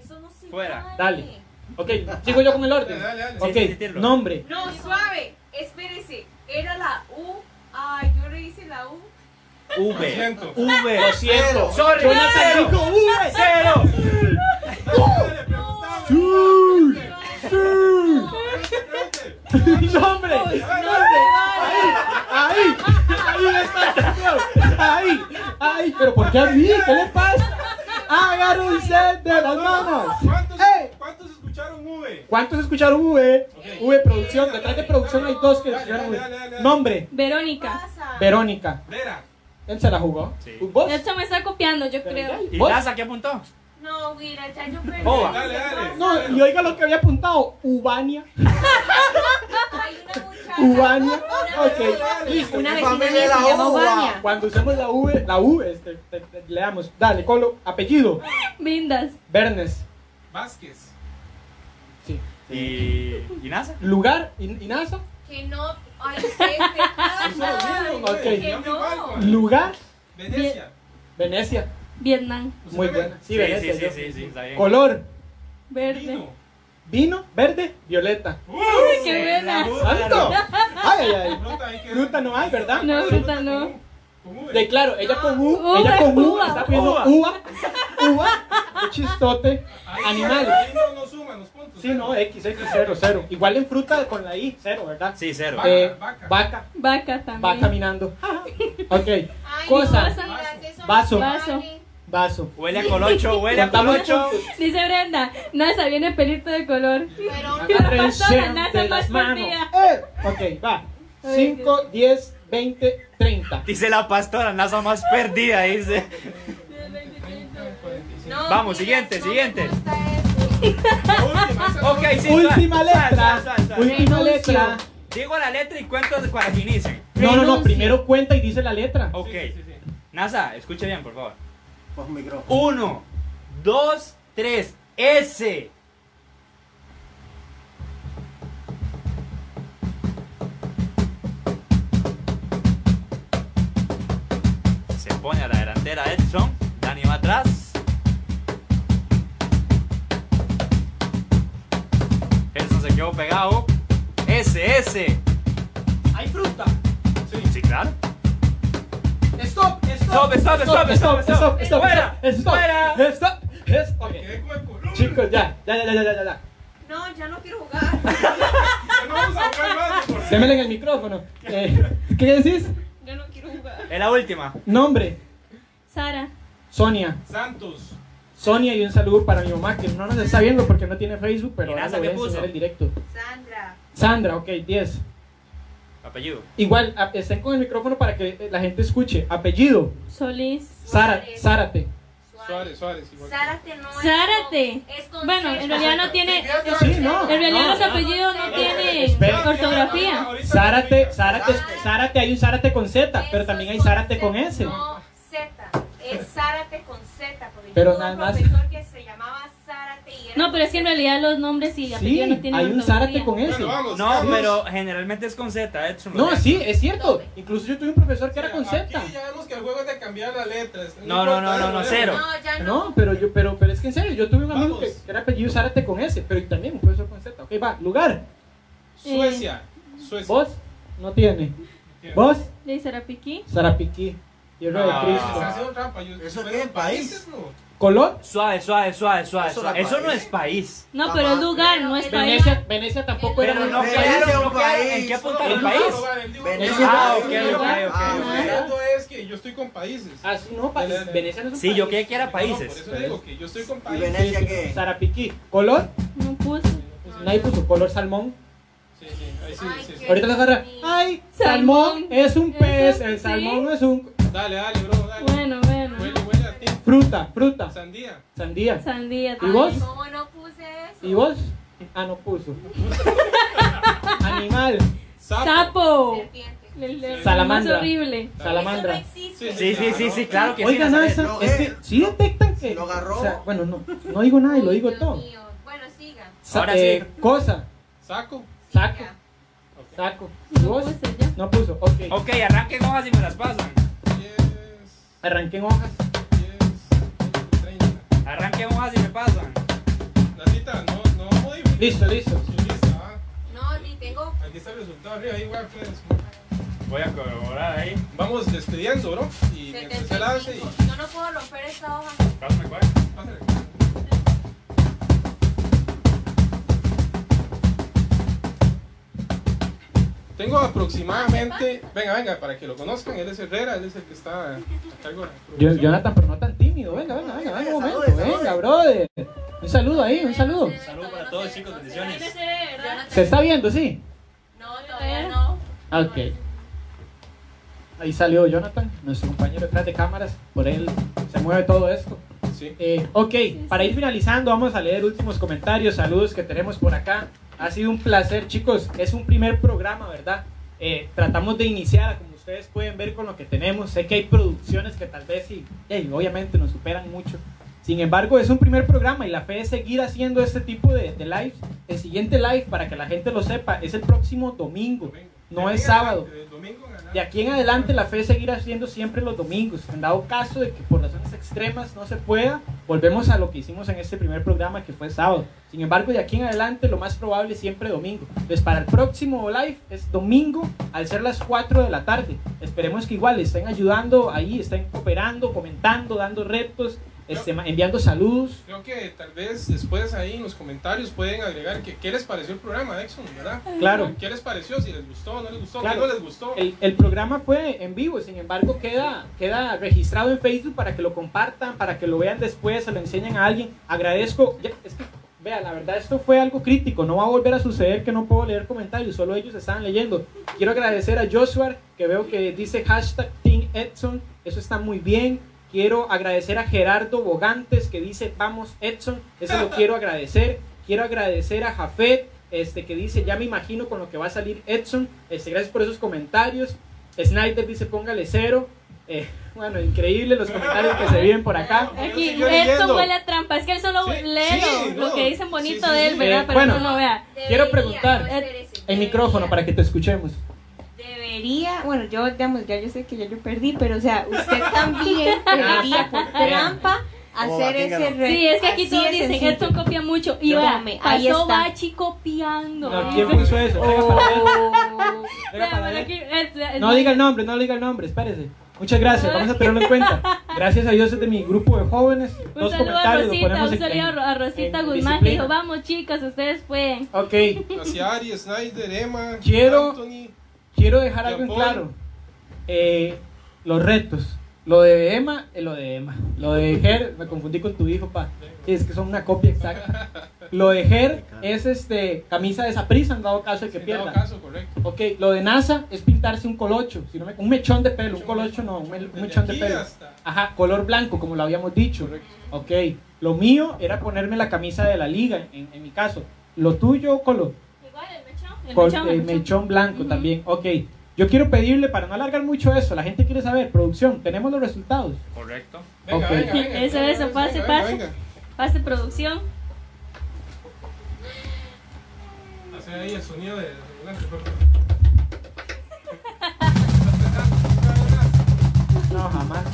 Fuera. Dale. Ok, sigo yo con el orden. Dale, dale, dale. Sí, Ok, sí, sí, tíralo. nombre. No, suave. Espérese. Era la U. Ay, yo le hice la U. V. V. Lo siento. Sorry. Jonathan dijo V. Cero. Dale, preguntaba. ¡Nombre! ¡Ahí! ¡Ahí está! ¡Ahí! ¡Ahí! ¿Pero por qué a mí? ¿Qué le pasa? ¡Agárrense de las manos! ¿Cuántos, ¡Ey! ¿Cuántos escucharon V? ¿Cuántos escucharon V? V producción. Detrás de producción hay dos que escucharon V. Nombre. Verónica. Verónica. Vera. Él se la jugó. Sí. ¿Vos? Edson me está copiando, yo creo. ¿Y ¿Vos? Laza qué apuntó? No, mira, ya yo perdí. Boba. Dale, dale. No, y oiga lo que había apuntado. Ubania. Hay una muchacha. Ubania. Una Ok, listo. Una familia la se llama uva. Vania. Cuando usemos la V, la U, este, te- te- leamos. Dale, Colo. Apellido. Vindas. Bernes. Vázquez. Sí. ¿Y, y NASA? Lugar. ¿Y, y NASA? Que no. Ay, qué pasa. Eso es lo mismo, Ok. güey. Llama igual, no. güey. Lugar. Venecia. Venecia. Vietnam. ¿Usted Muy buena. Sí, Sí, Venecia. sí, sí, sí, sí. Color. Verde. Vino. Vino. Verde. Violeta. ¡Qué buena! ¡Santo! Ay, ay, ay. Fruta no hay, ¿verdad? No, fruta no. De claro, ella con U, Uva, ella con U, uva, está pidiendo uva. uva, chistote, Ahí, animal. Ahí no, no suman los puntos. Sí, no, X, X, 0, 0. Igual en fruta con la I, 0, ¿verdad? Sí, cero. Vaca, Eh, vaca. vaca, Vaca va también. caminando. Ok, Ay, Cosa. no, Vaso. Vaso. vaso. Huele a colocho, huele a colocho. Dice Brenda, NASA viene pelito de color. Pero nada de más las manos. Eh, Ok, va. 5, 10, 20, 30. Dice la pastora, NASA más perdida, dice. No, Vamos, mira, siguiente, no siguiente. Ok, sí. Última suave, letra. suave, suave. Última Renuncio. letra. Digo la letra y cuento para que inicien. No, no, no, primero cuenta y dice la letra. Ok. Sí, sí, sí. NASA, escuche bien, por favor. Bajo micrófono. Uno, dos, tres. S. pone a la delantera Edson. Dani va atrás. Edson se quedó pegado. S, S. Hay fruta. Sí, claro. Stop, Stop, stop, stop, stop, stop. Fuera, stop, fuera. stop. Quedé como el Colombia. Chicos, ya, ya, ya, ya, ya, ya, ya. No, ya no quiero jugar. Ya no vamos a jugar más. Démele en el micrófono. Eh, ¿Qué decís? Yo no quiero jugar. Es la última. Nombre, Sara. Sonia. Santos. Sonia y un saludo para mi mamá que no nos está viendo porque no tiene Facebook, pero ¿Y ahora Nasa le voy a enseñar el directo. Sandra. Sandra, ok, 10. Apellido. Igual, estén con el micrófono para que la gente escuche. Apellido, Solís. Suárez. Zárate. Suárez, Suárez. Igual. Zárate no es. Zárate. con- es con Bueno, en realidad no tiene. Sí, no. En realidad no. los apellidos no tienen Espera. ortografía. Zárate. Zárate, Zárate, hay un Zárate con Z, pero también hay Zárate con S. No, Z. Es Zárate con Z. Porque Pero nada un más- profesor que No, pero es que en realidad los nombres y Sí, apellidos no tienen hay un. Zárate con S. Vamos. No, pero generalmente es con Z, Edson. lo No, sí, es cierto. Incluso yo tuve un profesor que era con Z. Ya vemos que el juego es de cambiar las letras. No, no, no, no, no, ¿eh? cero. No, ya no. No, pero yo, pero, pero es que en serio, yo tuve un amigo que, era apellido Zárate con S, pero también un profesor con Z. Ok, va, lugar. Suecia. Suecia. Vos no tiene. Tiene. Vos, De Sarapiquí. Zarapiquí. Tierra Ah. de Está Cristo. trampa. Yo- ¿Eso qué? ¿País? países, no? Color, Suave, suave, suave, suave. Eso suave. no es Eso no país. es país. No, pero es lugar, no es país. Venecia, Venecia tampoco era no Venecia. ¿En qué apunta No, el país? Venecia Ah, es ok, un ok, país. ok, Ah, es que yo estoy con países. Ah, sí, no. Venecia no es un Sí, país. yo creía que era No, países. por eso digo que yo estoy con ¿Y países. Venecia Sí, sí, qué? Zarapiquí. Color, No puse. nadie puso color salmón. Sí, sí, ahí sí, Ay, sí, sí. Ahorita les agarra. Ay, salmón Salmón. es un pez. sí. El salmón no es un. Dale, dale, bro, dale. Bueno, Fruta, fruta. Sandía. Sandía. Sandía. ¿Y vos? ¿Cómo no puse eso? ¿Y vos? Ah, no puso. Animal. Sapo. Sapo. Serpiente. Salamandra. Más horrible. Salamandra. Eso no existe. Sí, sí, sí, sí, claro que sí. Oigan, no, es que sí detectan que. Lo agarró. o sea, bueno, no, no digo nada y lo digo Dios todo. mío. Bueno, siga. Sa- Ahora eh, Cosa, Saco. saco, Siga. saco. ¿Y No vos? puse ya. No puso, ok. Ok, arranquen hojas y me las pasan. 10, Arranquen hojas. 10, 30. Arranquen hojas y me pasan. Natita, no, no modifiques. Listo, listo. Sí, listo, ah. No, ni tengo. Aquí está el resultado arriba, ahí igual puedes. Voy a corroborar ahí. Vamos despidiendo, bro. Y mientras se lance y. 75. Yo no puedo romper esta hoja. Pásame cuál. Pásale. Tengo aproximadamente. Venga, venga, para que lo conozcan, él es Herrera, él es el que está a cargo de la. Jonathan, pero no tímido. Venga, venga, venga, venga, un momento. Venga, brother. Un saludo ahí, un saludo. Salud para todos, chicos, bendiciones. ¿Se está viendo, sí? No, todavía no. Ok. Ahí salió Jonathan, nuestro compañero detrás de cámaras. Por él se mueve todo esto. Sí. Eh, ok, para ir finalizando, vamos a leer últimos comentarios, saludos que tenemos por acá. Ha sido un placer, chicos. Es un primer programa, ¿verdad? Eh, tratamos de iniciar, ustedes pueden ver, con lo que tenemos. Sé que hay producciones que tal vez sí, ey, obviamente nos superan mucho. Sin embargo, es un primer programa y la fe es seguir haciendo este tipo de, lives. El siguiente live, para que la gente lo sepa, es el próximo. Domingo. No es sábado. de aquí en adelante la fe es seguir haciendo siempre los domingos. En dado caso de que por razones extremas no se pueda, volvemos a lo que hicimos en este primer programa que fue sábado. Sin embargo, de aquí en adelante lo más probable es siempre domingo. Entonces para el próximo live es domingo al ser las 4 de la tarde. Esperemos que igual estén ayudando ahí, estén cooperando, comentando, dando retos, este, ma- enviando saludos. Creo que tal vez después ahí en los comentarios pueden agregar que, qué les pareció el programa, Exxon, ¿verdad? Claro. ¿Qué les pareció? Si les gustó no les gustó, Claro. qué no les gustó. El, el programa fue en vivo, sin embargo queda, queda registrado en Facebook para que lo compartan, para que lo vean después, se lo enseñen a alguien. Agradezco, ya, es que, vea, la verdad esto fue algo crítico, no va a volver a suceder que no puedo leer comentarios, solo ellos estaban leyendo. Quiero agradecer a Joshua, que veo que dice hashtag Team Edson, eso está muy bien. Quiero agradecer a Gerardo Bogantes, que dice vamos Edson, eso lo quiero agradecer. Quiero agradecer a Jafet, este, que dice, ya me imagino con lo que va a salir Edson. Este, gracias por esos comentarios. Snyder dice, póngale cero. Eh, bueno, increíble los comentarios que se viven por acá. Aquí, Yo sigo leyendo. Edson huele a trampa. Es que él solo Sí, lee sí, lo, no. que dicen bonito Sí, sí, de él. ¿verdad? Eh, Pero bueno. no vea. Quiero preguntar. no, espérese, El micrófono para que te escuchemos. Debería, bueno, yo, digamos, ya yo sé que ya yo perdí, pero o sea, usted también debería por trampa hacer ese ¿no? reto. Sí, es que aquí todos dicen, sencillo. Edson copia mucho. Y ahí pasó está. Bachi copiando. No, ¿Quién puso eso? Oh. Venga Vea, para pero ver. aquí, es- es- No diga el nombre, no diga el nombre, espérese. Muchas gracias, vamos a tenerlo en cuenta. Gracias a Dios es de mi grupo de jóvenes. Un Dos saludo a Rosita, un saludo en- a Rosita en Guzmán que dijo, vamos chicas, ustedes pueden. Ok, Hacia Ari, Snyder, Emma, Quiero- Anthony. Quiero dejar algo en claro. Eh, los retos. Lo de Emma, eh, lo de Emma. Lo de Ger, me confundí con tu hijo, pa. Es que son una copia exacta. Lo de Ger es este camisa de prisa en dado caso de que dado pierda. caso, correcto. Ok, lo de NASA es pintarse un colocho, si no me- un mechón de pelo, un colocho no, un, mechón de pelo. Ajá, color blanco, como lo habíamos dicho. Ok, lo mío era ponerme la camisa de la liga, en, en mi caso. Lo tuyo, Colo, el mechón. El Col- mechón, el mechón. mechón blanco también. Ok, yo quiero pedirle, para no alargar mucho eso, la gente quiere saber, producción, tenemos los resultados. Correcto. Venga, Ok. venga, venga. Eso, venga, eso, pase, venga, pase. venga. Pase producción. Hace ahí el sonido de adelante, por favor. No, jamás.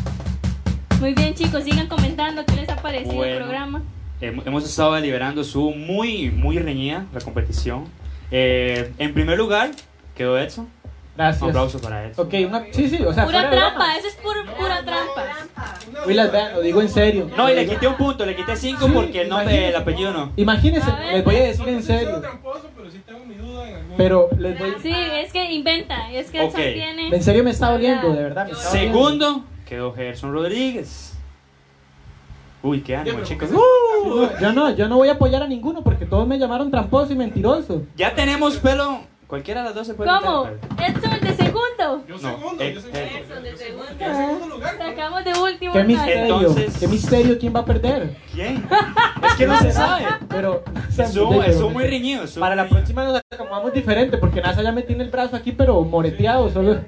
Muy bien chicos, sigan comentando qué les ha parecido el programa. Hem- Hemos estado deliberando, estuvo muy, muy reñida la competición. Eh, en primer lugar, quedó Edson. Un Gracias. aplauso para Edson. Ok, una, sí, sí, o sea, Pura trampa, eso es puro, pura trampa. Willas, vean, lo digo en serio. No, y le quité un punto, le quité cinco Sí, porque el nombre, el apellido no. Imagínense, ver, les voy a decir en serio. tramposo, pero sí tengo mi duda en algún Pero les voy, Sí, es que inventa, es que Edson Ok. tiene... en serio me está doliendo, de verdad. me está. Segundo, quedó Gerson Rodríguez. Uy, qué ánimo, chicos. Uh, No, yo no, yo no voy a apoyar a ninguno porque todos me llamaron tramposo y mentiroso. ya tenemos pelo. Cualquiera de las dos se puede ¿Cómo? meter. Edson el de segundo. segundo. Yo No, segundo, yo segundo. eh. yo de segundo. Yo segundo lugar. Sacamos de último. ¿Qué misterio? Entonces- ¿Qué misterio? ¿Quién va a perder? ¿Quién? Es que no se sabe. Pero Estuvo, estuvo muy estuvo Para la muy próxima nos acomodamos diferente porque NASA ya me tiene el brazo aquí pero moreteado solo.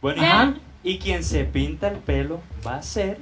Bueno, Ajá. y quien se pinta el pelo va a ser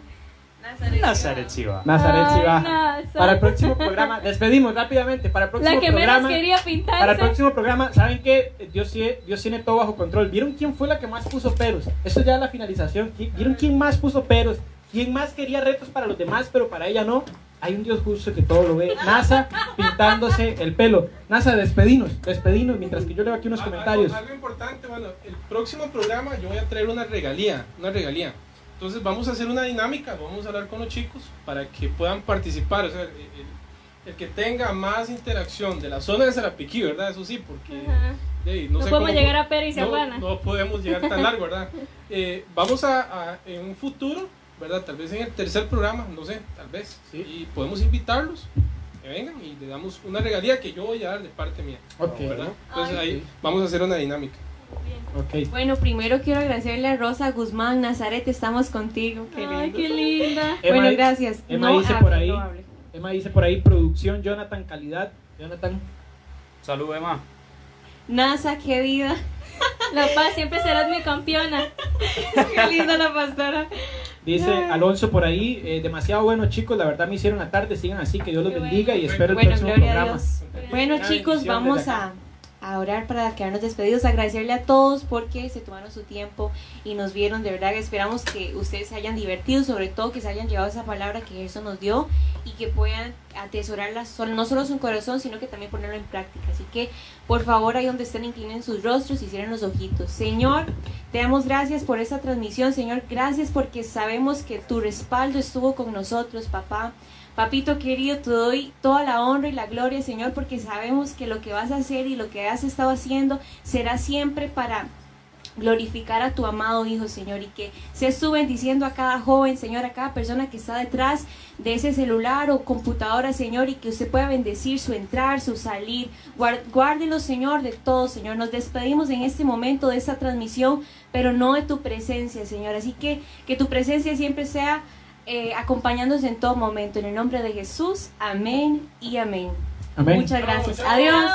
Nazaret. Nazaret Chiva. Nazaret sí Ay, va. Nasa. Para el próximo programa, despedimos rápidamente. Para el próximo La que programa. menos quería pintarse. Para el próximo programa, ¿saben qué? Dios, Dios tiene todo bajo control. ¿Vieron quién fue la que más puso peros? Esto ya es la finalización. ¿Qui- ¿Vieron quién más puso peros? ¿Quién más quería retos para los demás, pero para ella no? Hay un Dios justo que todo lo ve. NASA pintándose el pelo. NASA, despedinos, despedinos, mientras que yo leo aquí unos Ah, comentarios. Algo, algo importante, bueno, el próximo programa yo voy a traer una regalía, una regalía. Entonces vamos a hacer una dinámica, vamos a hablar con los chicos para que puedan participar. O sea, el, el- el que tenga más interacción de la zona de Sarapiquí, ¿verdad? Eso sí, porque no, No sé podemos cómo- llegar a Pera y no, podemos llegar tan largo, ¿verdad? Eh, vamos a, a- en un futuro, ¿verdad? Tal vez en el tercer programa, no sé, tal vez. Sí. Y podemos invitarlos, que vengan y le damos una regalía que yo voy a dar de parte mía, Ok, ¿verdad? Entonces Ay. ahí vamos a hacer una dinámica. Ok. Bueno, primero quiero agradecerle a Rosa Guzmán, Nazaret, estamos contigo. Qué Ay, lindo. qué linda. Emma- bueno, gracias. Emma No dice hable, por ahí. no. Emma dice por ahí, producción Jonathan Calidad. Jonathan. Salud, Emma. NASA, qué vida. La paz siempre serás mi campeona. Qué linda la pastora. Dice Alonso por ahí, eh, demasiado bueno chicos, la verdad me hicieron la tarde, sigan así, que Dios los Qué bendiga y espero el Bueno, próximo programa. Bueno, chicos, vamos a, a orar para quedarnos despedidos, agradecerle a todos porque se tomaron su tiempo y nos vieron. De verdad, esperamos que ustedes se hayan divertido, sobre todo que se hayan llevado esa palabra que Jesús nos dio y que puedan atesorarla no solo su corazón, sino que también ponerlo en práctica. Así que, por favor, ahí donde estén, inclinen sus rostros y cierren los ojitos. Señor, te damos gracias por esta transmisión, Señor. Gracias porque sabemos que tu respaldo estuvo con nosotros, papá. Papito querido, te doy toda la honra y la gloria, Señor, porque sabemos que lo que vas a hacer y lo que has estado haciendo será siempre para glorificar a tu amado Hijo, Señor, y que seas tú bendiciendo a cada joven, Señor, a cada persona que está detrás de ese celular o computadora, Señor, y que usted pueda bendecir su entrar, su salir. Guárdelo, Señor, de todo, Señor. Nos despedimos en este momento de esta transmisión, pero no de tu presencia, Señor. Así que que tu presencia siempre sea eh, acompañándonos en todo momento. En el nombre de Jesús, amén y amén. Amén. Muchas gracias. Adiós.